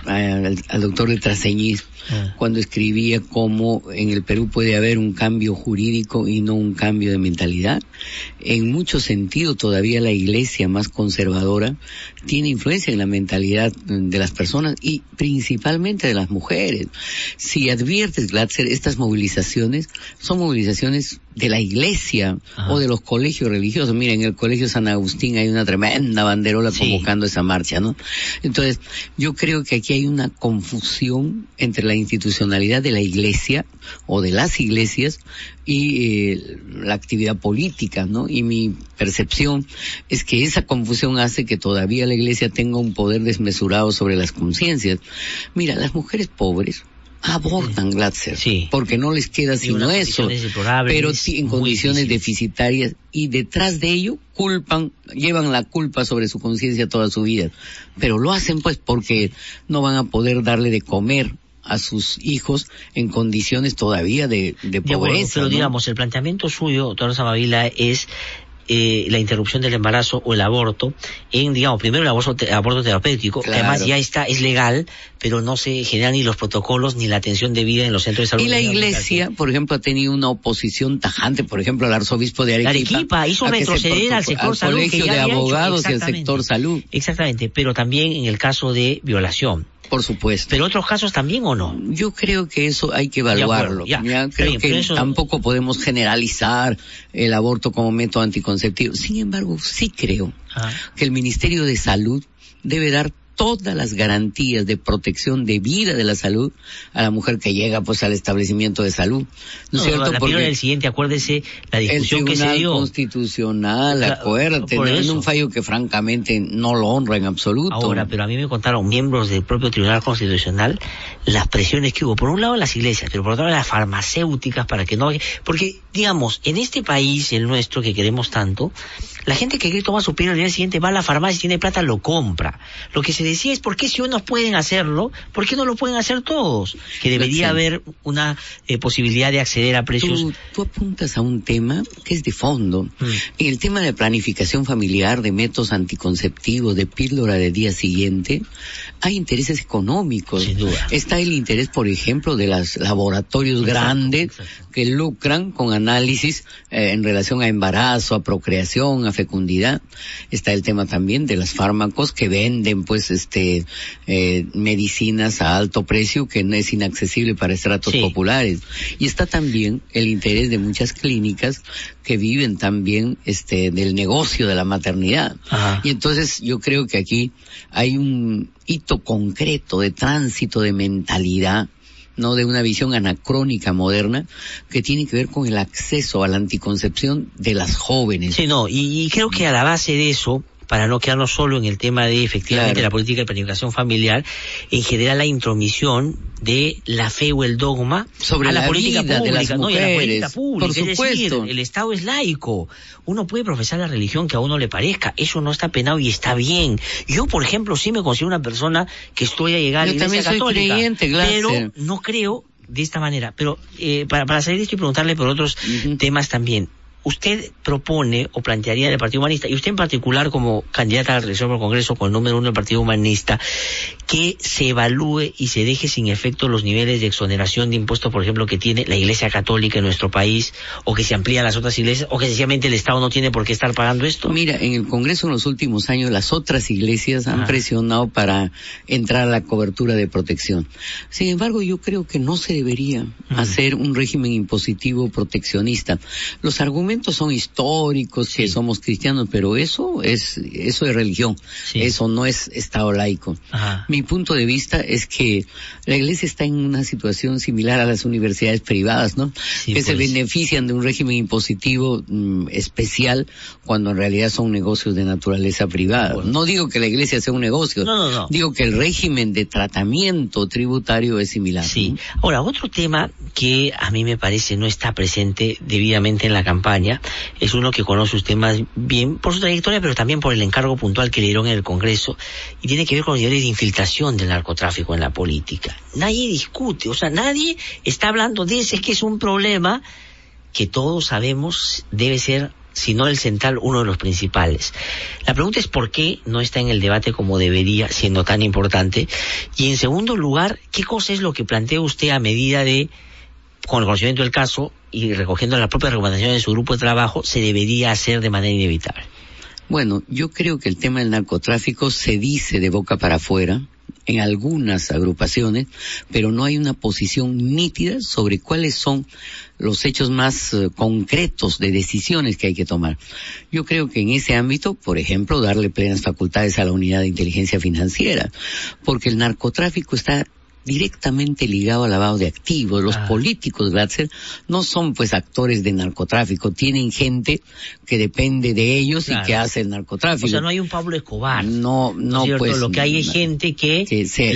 S: a- al, al doctor de Traseñiz
G: Ah.
S: cuando escribía cómo en el Perú puede haber un cambio jurídico y no un cambio de mentalidad. En mucho sentido todavía la iglesia más conservadora tiene influencia en la mentalidad de las personas y principalmente de las mujeres. Si adviertes, Glatzer, estas movilizaciones son movilizaciones de la iglesia o de los colegios religiosos. Miren, en el colegio San Agustín hay una tremenda banderola convocando esa marcha, ¿no? Entonces, yo creo que aquí hay una confusión entre la institucionalidad de la iglesia o de las iglesias y eh, la actividad política, ¿no? Y mi percepción es que esa confusión hace que todavía la iglesia tenga un poder desmesurado sobre las conciencias. Mira, las mujeres pobres abortan Glatzer, porque no les queda sino eso, pero sí en condiciones deficitarias y detrás de ello culpan, llevan la culpa sobre su conciencia toda su vida, pero lo hacen pues porque no van a poder darle de comer a sus hijos en condiciones todavía de, de
G: De acuerdo,
S: pobreza.
G: pero
S: ¿no?
G: digamos, el planteamiento suyo, doctora Samavila, es eh, la interrupción del embarazo o el aborto en, digamos, primero el aborto, aborto terapéutico, que además ya está, es legal, pero no se generan ni los protocolos ni la atención debida en los centros de salud.
S: Y la iglesia, por ejemplo, ha tenido una oposición tajante, por ejemplo, al arzobispo de Arequipa.
G: Arequipa hizo
S: se
G: retroceder al sector salud. que
S: colegio
G: ya
S: de abogados y al
G: Exactamente.
S: sector salud.
G: Exactamente, pero también en el caso de violación.
S: Por supuesto.
G: Pero otros casos también o no.
S: Yo creo que eso hay que evaluarlo.
G: ya.
S: Creo
G: bien,
S: que
G: eso-
S: tampoco podemos generalizar el aborto como método anticonceptivo. Sin embargo, sí creo
G: Ah.
S: que el Ministerio de Salud debe dar todas las garantías de protección de vida de la salud a la mujer que llega pues al establecimiento de salud. ¿No, es cierto?
G: la
S: Porque
G: del siguiente, acuérdese la
S: el
G: discusión que se dio.
S: Constitucional,
G: Claro,
S: acuérdate, ¿no?
G: eso.
S: un fallo que francamente no lo honra en absoluto.
G: Ahora, pero a mí me contaron miembros del propio Tribunal Constitucional las presiones que hubo. Por un lado las iglesias, pero por otro lado las farmacéuticas para que no... Porque, digamos, en este país, el nuestro que queremos tanto, la gente que quiere tomar su píldora al día siguiente va a la farmacia y tiene plata, lo compra. Lo que se decía es, ¿por qué si unos pueden hacerlo, por qué no lo pueden hacer todos? Que debería haber una eh, posibilidad de acceder a precios...
S: Tú, tú apuntas a un tema que es de fondo.
G: Mm.
S: En el tema de planificación familiar, de métodos anticonceptivos, de píldora de día siguiente, hay intereses económicos. Está el interés, por ejemplo, de los laboratorios grandes que lucran con análisis eh, en relación a embarazo, a procreación, a fecundidad. Está el tema también de los fármacos que venden, pues, este, eh, medicinas a alto precio que no es inaccesible para estratos populares. Y está también el interés de muchas clínicas que viven también este del negocio de la maternidad. Y entonces yo creo que aquí hay un hito concreto de tránsito de mentalidad no de una visión anacrónica moderna que tiene que ver con el acceso a la anticoncepción de las jóvenes.
G: Sí, no, y, y creo que a la base de eso, para no quedarnos solo en el tema de efectivamente
S: Claro.
G: la política de planificación familiar, en general la intromisión de la fe o el dogma
S: Sobre
G: a la,
S: la
G: política
S: vida de
G: pública,
S: las
G: ¿no? Y a la política pública.
S: por
G: Es decir, el Estado es laico. Uno puede profesar la religión que a uno le parezca. Eso no está penado y está bien. Yo, por ejemplo, sí me considero una persona que estoy a llegar a la
S: Yo
G: iglesia católica.
S: creyente,
G: pero no creo de esta manera. Pero eh, para, para salir de esto y preguntarle por otros temas también usted propone o plantearía en el Partido Humanista, y usted en particular como candidata a la reelección por Congreso con el número uno del Partido Humanista, que se evalúe y se deje sin efecto los niveles de exoneración de impuestos, por ejemplo, que tiene la Iglesia Católica en nuestro país, o que se amplía a las otras iglesias, o que sencillamente el Estado no tiene por qué estar pagando esto?
S: Mira, en el Congreso en los últimos años las otras iglesias han presionado para entrar a la cobertura de protección. Sin embargo, yo creo que no se debería hacer un régimen impositivo proteccionista. Los argumentos son históricos, que somos cristianos, pero eso es, eso es religión. Eso no es Estado laico. Mi punto de vista es que la iglesia está en una situación similar a las universidades privadas, ¿no? que se
G: pues.
S: benefician de un régimen impositivo mm, especial cuando en realidad son negocios de naturaleza privada. No digo que la iglesia sea un negocio.
G: No, no, no.
S: Digo que el régimen de tratamiento tributario es similar.
G: Sí. Ahora, otro tema que a mí me parece no está presente debidamente en la campaña es uno que conoce usted más bien por su trayectoria, pero también por el encargo puntual que le dieron en el Congreso, y tiene que ver con los niveles de infiltración del narcotráfico en la política. Nadie discute, o sea, nadie está hablando de ese que es un problema que todos sabemos debe ser si no el central, uno de los principales. La pregunta es por qué no está en el debate como debería, siendo tan importante. Y en segundo lugar, ¿qué cosa es lo que plantea usted a medida de, con el conocimiento del caso y recogiendo las propias recomendaciones de su grupo de trabajo, se debería hacer de manera inevitable?
S: Bueno, yo creo que el tema del narcotráfico se dice de boca para afuera, en algunas agrupaciones, pero no hay una posición nítida sobre cuáles son los hechos más eh, concretos de decisiones que hay que tomar. Yo creo que en ese ámbito, por ejemplo, darle plenas facultades a la unidad de inteligencia financiera, porque el narcotráfico está directamente ligado al lavado de activos. Los políticos, Glatzer, no son pues actores de narcotráfico, tienen gente que depende de ellos y que hace el narcotráfico.
G: O sea, no hay un Pablo Escobar.
S: No, no, pues.
G: Lo que hay es gente que,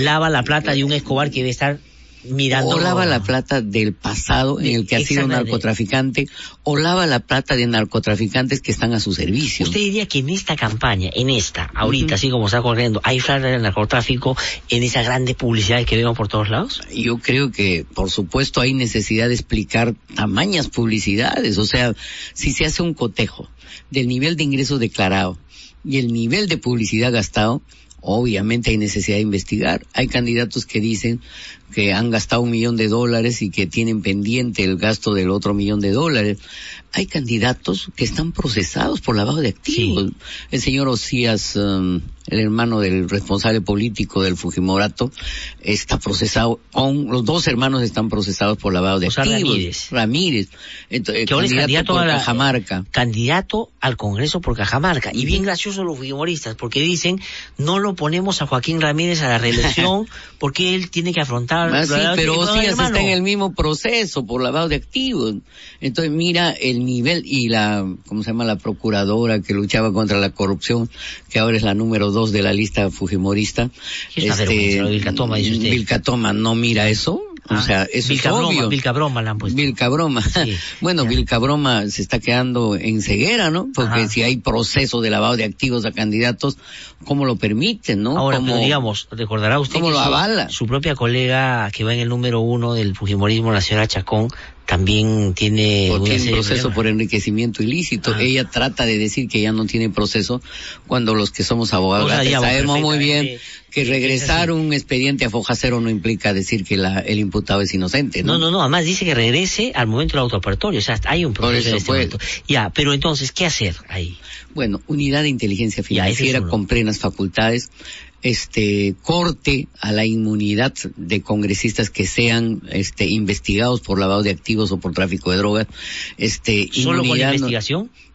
G: lava la plata de un Escobar que debe estar mirando.
S: O lava la plata del pasado en el que ha sido narcotraficante, o lava la plata de narcotraficantes que están a su servicio.
G: ¿Usted diría que en esta campaña, en esta, ahorita, así como está corriendo, hay fraude del narcotráfico en esas grandes publicidades que vemos por todos lados?
S: Yo creo que, por supuesto, hay necesidad de explicar tamañas publicidades. O sea, si se hace un cotejo del nivel de ingreso declarado y el nivel de publicidad gastado, obviamente hay necesidad de investigar. Hay candidatos que dicen que han gastado un millón de dólares y que tienen pendiente el gasto del otro millón de dólares. Hay candidatos que están procesados por lavado de activos. El señor Osías, um, el hermano del responsable político del Fujimorato, está procesado, los dos hermanos están procesados por lavado de
G: O sea,
S: activos.
G: Ramírez.
S: Ramírez. Entonces,
G: Que ahora es candidato
S: por
G: a la-
S: Cajamarca.
G: Candidato al Congreso por Cajamarca. Y bien gracioso los humoristas, porque dicen, no lo ponemos a Joaquín Ramírez a la reelección, porque él tiene que afrontar...
S: Ah, sí, pero Osías
G: hermano.
S: está en el mismo proceso por lavado de activos. Entonces mira el nivel y la, ¿cómo se llama? La procuradora que luchaba contra la corrupción, que ahora es la número dos de la lista fujimorista.
G: Es vergüenza, lo de Vilcatoma, dice usted.
S: Vilcatoma no mira eso. O
G: Ah,
S: sea, eso
G: Vilca
S: es obvio.
G: Vilca Broma la han puesto.
S: Vilca Broma. bueno, Vilca Broma se está quedando en ceguera, ¿no? Porque
G: Ajá.
S: si hay proceso de lavado de activos a candidatos, ¿cómo lo permiten, no?
G: Ahora,
S: ¿Cómo-
G: pero digamos, recordará usted
S: ¿Cómo
G: que
S: lo
G: su,
S: avala?
G: su propia colega que va en el número uno del Fujimorismo, la señora Chacón, también tiene
S: o tiene
G: de
S: proceso por enriquecimiento ilícito. Ella trata de decir que ya no tiene proceso cuando los que somos abogados
G: O sea,
S: sabemos muy bien que regresar un expediente a foja cero no implica decir que la- el imputado es inocente, ¿no?
G: No, no, no, además dice que regrese al momento del autoapertorio, o sea, hay un proceso
S: eso
G: en este momento. Ya, pero entonces, ¿qué hacer ahí?
S: Bueno, unidad de inteligencia
G: es
S: financiera con plenas facultades, este corte a la inmunidad de congresistas que sean este investigados por lavado de activos o por tráfico de drogas, este
G: ¿Solo con
S: inmunidad no-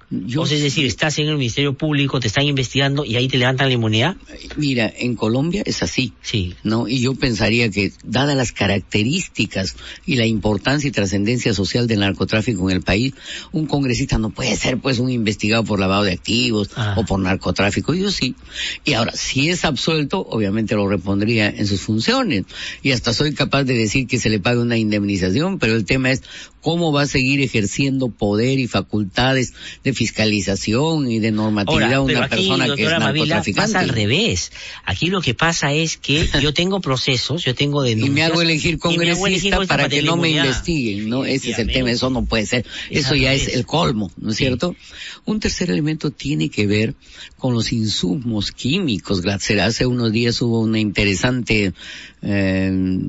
G: investigación? o sea, es decir, estás en el Ministerio Público, te están investigando y ahí te levantan la inmunidad.
S: Mira, en Colombia es así.
G: Sí.
S: ¿No? Y yo pensaría que, dadas las características y la importancia y trascendencia social del narcotráfico en el país, un congresista no puede ser pues un investigado por lavado de activos
G: Ah.
S: o por narcotráfico. Yo sí. Y ahora, si es absuelto, obviamente lo repondría en sus funciones. Y hasta soy capaz de decir que se le pague una indemnización, pero el tema es cómo va a seguir ejerciendo poder y facultades de fiscalización y de normatividad
G: Ahora,
S: a una
G: aquí,
S: persona que es narcotraficante.
G: pasa al revés. Aquí lo que pasa es que yo tengo procesos, yo tengo
S: y
G: denuncias.
S: me hago elegir
G: y me hago
S: congresista
G: elegir con esta
S: para que no me investiguen, ¿no? Ese es el tema, eso no puede ser.
G: Es
S: Eso ya es el colmo, ¿no es cierto? Un tercer elemento tiene que ver con los insumos químicos. Hace unos días hubo una interesante, eh,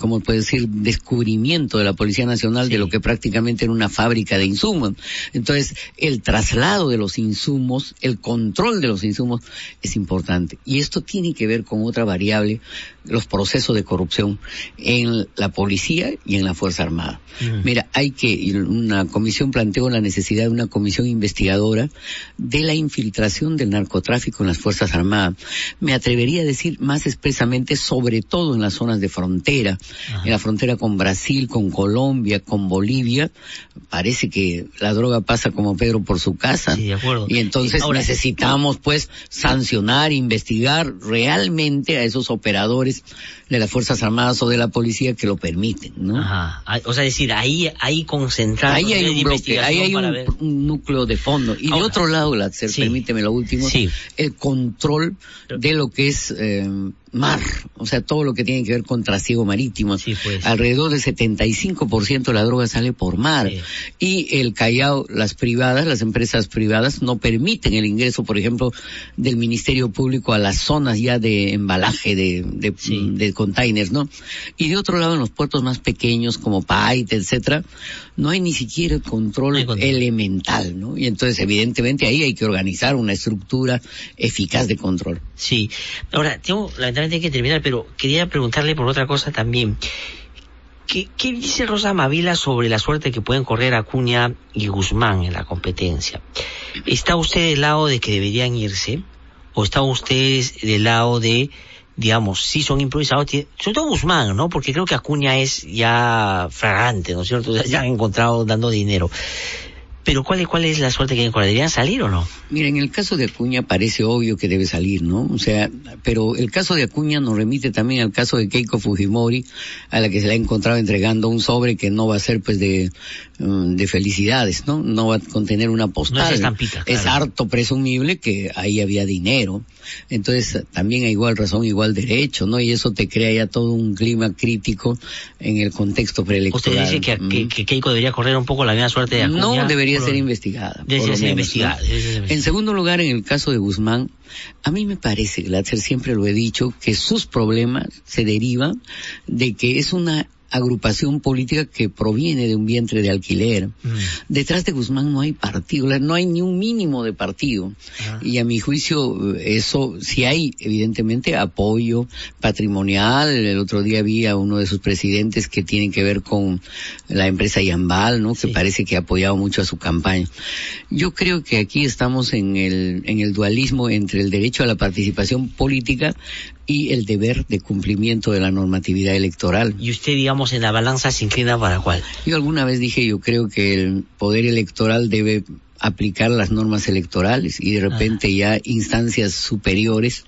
S: ¿cómo puede decir?, descubrimiento de la Policía Nacional de lo que prácticamente era una fábrica de insumos. Entonces, el traslado de los insumos, el control de los insumos es importante. Y esto tiene que ver con otra variable, los procesos de corrupción en la policía y en la Fuerza Armada. Mira, hay que, y una comisión planteó la necesidad de una comisión investigadora de la infiltración del narcotráfico en las Fuerzas Armadas. Me atrevería a decir más expresamente, sobre todo en las zonas de frontera, en la frontera con Brasil, con Colombia, con Bolivia, parece que la droga pasa como Pedro por su casa.
G: Sí, de acuerdo.
S: Y entonces
G: Ahora-
S: necesitamos pues sancionar, investigar realmente a esos operadores de las Fuerzas Armadas o de la policía que lo permiten, ¿no?
G: Ajá. O sea, es decir, ahí, ahí concentrar.
S: Ahí hay
G: de
S: un bloque, ahí hay un, un núcleo de fondo. Y de
G: Ahora,
S: otro lado, Latzer,
G: sí.
S: permíteme lo último,
G: Sí.
S: el control de lo que es eh, mar, o sea, todo lo que tiene que ver con trasiego marítimo.
G: pues.
S: Alrededor del 75% de la droga sale por mar. Y el Callao, las privadas, las empresas privadas no permiten el ingreso, por ejemplo, del Ministerio Público a las zonas ya de embalaje de, de, de containers, ¿no? Y de otro lado, en los puertos más pequeños como Paite, etcétera, no hay ni siquiera el control elemental, ¿no? Y entonces, evidentemente, ahí hay que organizar una estructura eficaz de control.
G: Sí. Ahora, tengo, lamentablemente hay que terminar, pero quería preguntarle por otra cosa también. ¿Qué, qué dice Rosa Mavila sobre la suerte que pueden correr Acuña y Guzmán en la competencia? ¿Está usted del lado de que deberían irse? ¿O está usted del lado de, digamos, si son improvisados? Sobre todo Guzmán, ¿no? Porque creo que Acuña es ya fragante, ¿no es cierto? Ya han encontrado dando dinero. Pero ¿cuál cuál es la suerte que correr? ¿Deberían salir o no?
S: Mira, en el caso de Acuña parece obvio que debe salir, ¿no? O sea, pero el caso de Acuña nos remite también al caso de Keiko Fujimori, a la que se le ha encontrado entregando un sobre que no va a ser pues de, mm, de felicidades, ¿no? No va a contener una postal.
G: No es estampita,
S: Es harto presumible que ahí había dinero. Entonces, también hay igual razón, igual derecho, ¿no? Y eso te crea ya todo un clima crítico en el contexto preelectoral.
G: Usted dice que, que- que Keiko debería correr un poco la misma suerte de Acuña.
S: No debería
G: por-
S: ser investigada. por
G: Debería
S: lo
G: ser
S: menos,
G: investigada.
S: ¿no?
G: debería ser investigada.
S: En segundo lugar, en el caso de Guzmán, a mí me parece, Glatzer, siempre lo he dicho, que sus problemas se derivan de que es una agrupación política que proviene de un vientre de alquiler. Detrás de Guzmán no hay partido, no hay ni un mínimo de partido. Y a mi juicio, eso, si hay, evidentemente, apoyo patrimonial. El otro día vi a uno de sus presidentes que tiene que ver con la empresa Yambal, ¿no? Que parece que ha apoyado mucho a su campaña. Yo creo que aquí estamos en el, en el dualismo entre el derecho a la participación política y el deber de cumplimiento de la normatividad electoral.
G: Y usted, digamos, en la balanza se inclina para cuál.
S: Yo alguna vez dije, yo creo que el poder electoral debe aplicar las normas electorales y de repente ya instancias superiores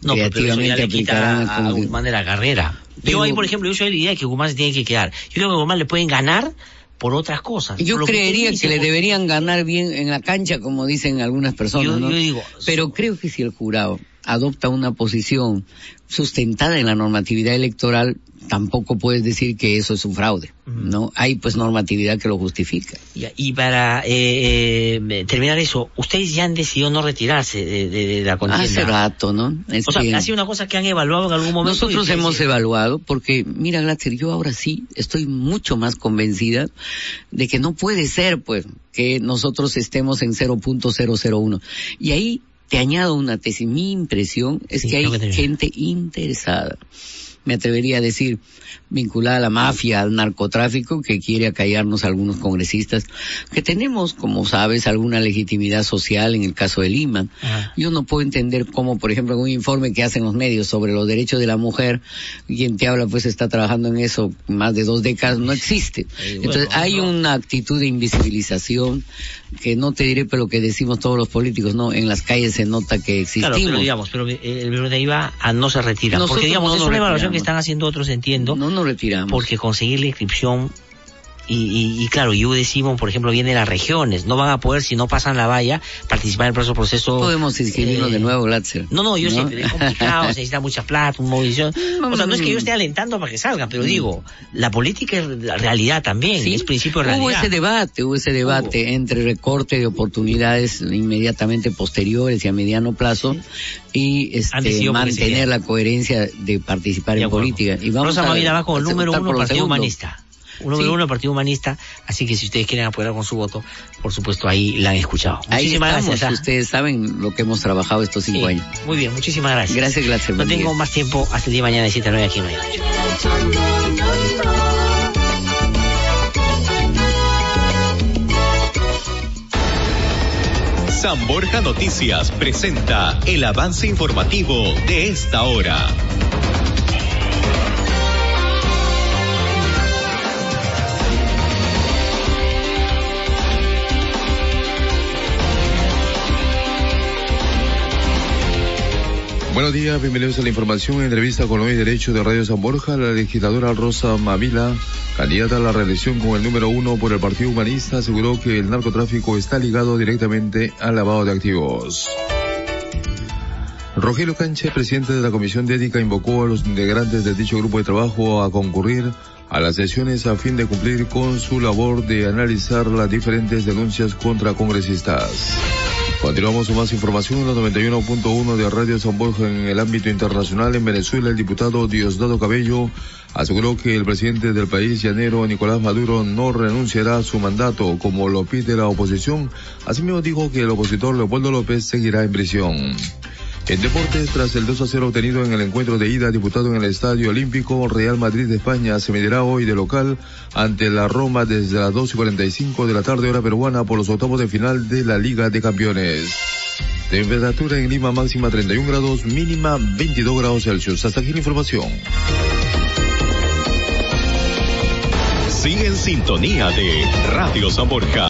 G: No,
S: creativamente aplicarán
G: a,
S: como-
G: Guzmán de la carrera.
S: Pero-
G: yo ahí, por ejemplo, yo soy la idea de que Guzmán se tiene que quedar. Yo creo que a Guzmán le pueden ganar por otras cosas.
S: Yo creería
G: dice,
S: que le deberían ganar bien en la cancha, como dicen algunas personas,
G: Yo-
S: ¿no?
G: yo digo-
S: Pero creo que si el jurado adopta una posición sustentada en la normatividad electoral, tampoco puedes decir que eso es un fraude, ¿no? Hay pues normatividad que lo justifica.
G: Ya, Y para eh, eh, terminar eso, ustedes ya han decidido no retirarse de, de- de la contienda.
S: Hace rato, ¿no? Es
G: o sea,
S: que-
G: ha sido una cosa que han evaluado en algún momento. y
S: Nosotros hemos evaluado, porque mira, Glatzer, yo ahora sí estoy mucho más convencida de que no puede ser, pues, que nosotros estemos en 0.001. Y ahí te añado una tesis. Mi impresión es que hay gente interesada. Me atrevería a decir, vinculada a la mafia, al narcotráfico, que quiere acallarnos a algunos congresistas, que tenemos, como sabes, alguna legitimidad social en el caso de Lima. Yo no puedo entender cómo, por ejemplo, en un informe que hacen los medios sobre los derechos de la mujer, quien te habla pues está trabajando en eso más de dos décadas, no existe. Entonces hay una actitud de invisibilización que no te diré pero lo que decimos todos los políticos, no, en las calles se nota que existimos.
G: Claro, pero digamos, pero eh, el presidente iba a no se retira.
S: Nosotros
G: Porque digamos,
S: no
G: es una evaluación
S: retiramos.
G: que están haciendo otros, entiendo.
S: No nos
G: Porque conseguir la inscripción y, y, y claro, yo decimos, por ejemplo, viene de las regiones, no van a poder, si no pasan la valla, participar en el proceso. proceso
S: Podemos inscribirnos
G: eh,
S: de nuevo, Glatzer.
G: No, no, yo
S: ¿No?
G: sé, pero es complicado, se necesita mucha plata, movilización. O sea, no es que yo esté alentando para que salgan, pero digo, la política es la realidad también,
S: Sí.
G: es principio de
S: Hubo
G: realidad.
S: ese debate, hubo ese debate entre recorte de oportunidades inmediatamente posteriores y a mediano plazo y este, mantener la coherencia de participar en política. Y vamos
G: Rosa
S: a,
G: Mavila va con el número uno Partido. Humanista. Un número
S: Sí.
G: uno Partido Humanista, así que si ustedes quieren apoyar con su voto, por supuesto ahí la han escuchado.
S: Ahí
G: Muchísimas
S: estamos,
G: gracias.
S: ustedes saben lo que hemos trabajado estos cinco
G: Sí,
S: años.
G: Muy bien, muchísimas gracias.
S: Gracias, Glatzer.
G: No
S: día.
G: tengo más tiempo hasta el día de mañana de 7 a 9 aquí en York.
H: San Borja Noticias presenta el avance informativo de esta hora.
L: Buenos días, bienvenidos a la información. En entrevista con Hoy Derecho de Radio San Borja, la legisladora Rosa Mavila, candidata a la reelección con el número uno por el Partido Humanista, aseguró que el narcotráfico está ligado directamente al lavado de activos. Rogelio Canche, presidente de la Comisión de Ética, invocó a los integrantes de dicho grupo de trabajo a concurrir a las sesiones a fin de cumplir con su labor de analizar las diferentes denuncias contra congresistas. Continuamos con más información en la 91.1 de Radio San Borja en el ámbito internacional. En Venezuela, el diputado Diosdado Cabello aseguró que el presidente del país llanero, Nicolás Maduro, no renunciará a su mandato como lo pide la oposición. Asimismo dijo que el opositor Leopoldo López seguirá en prisión. En deportes, tras el 2 a 0 obtenido en el encuentro de ida disputado en el Estadio Olímpico, Real Madrid de España se medirá hoy de local ante la Roma desde las 2 y 45 de la tarde hora peruana por los octavos de final de la Liga de Campeones. Temperatura en Lima máxima 31 grados, mínima 22 grados Celsius. Hasta aquí la información.
H: Sigue en sintonía de Radio San Borja.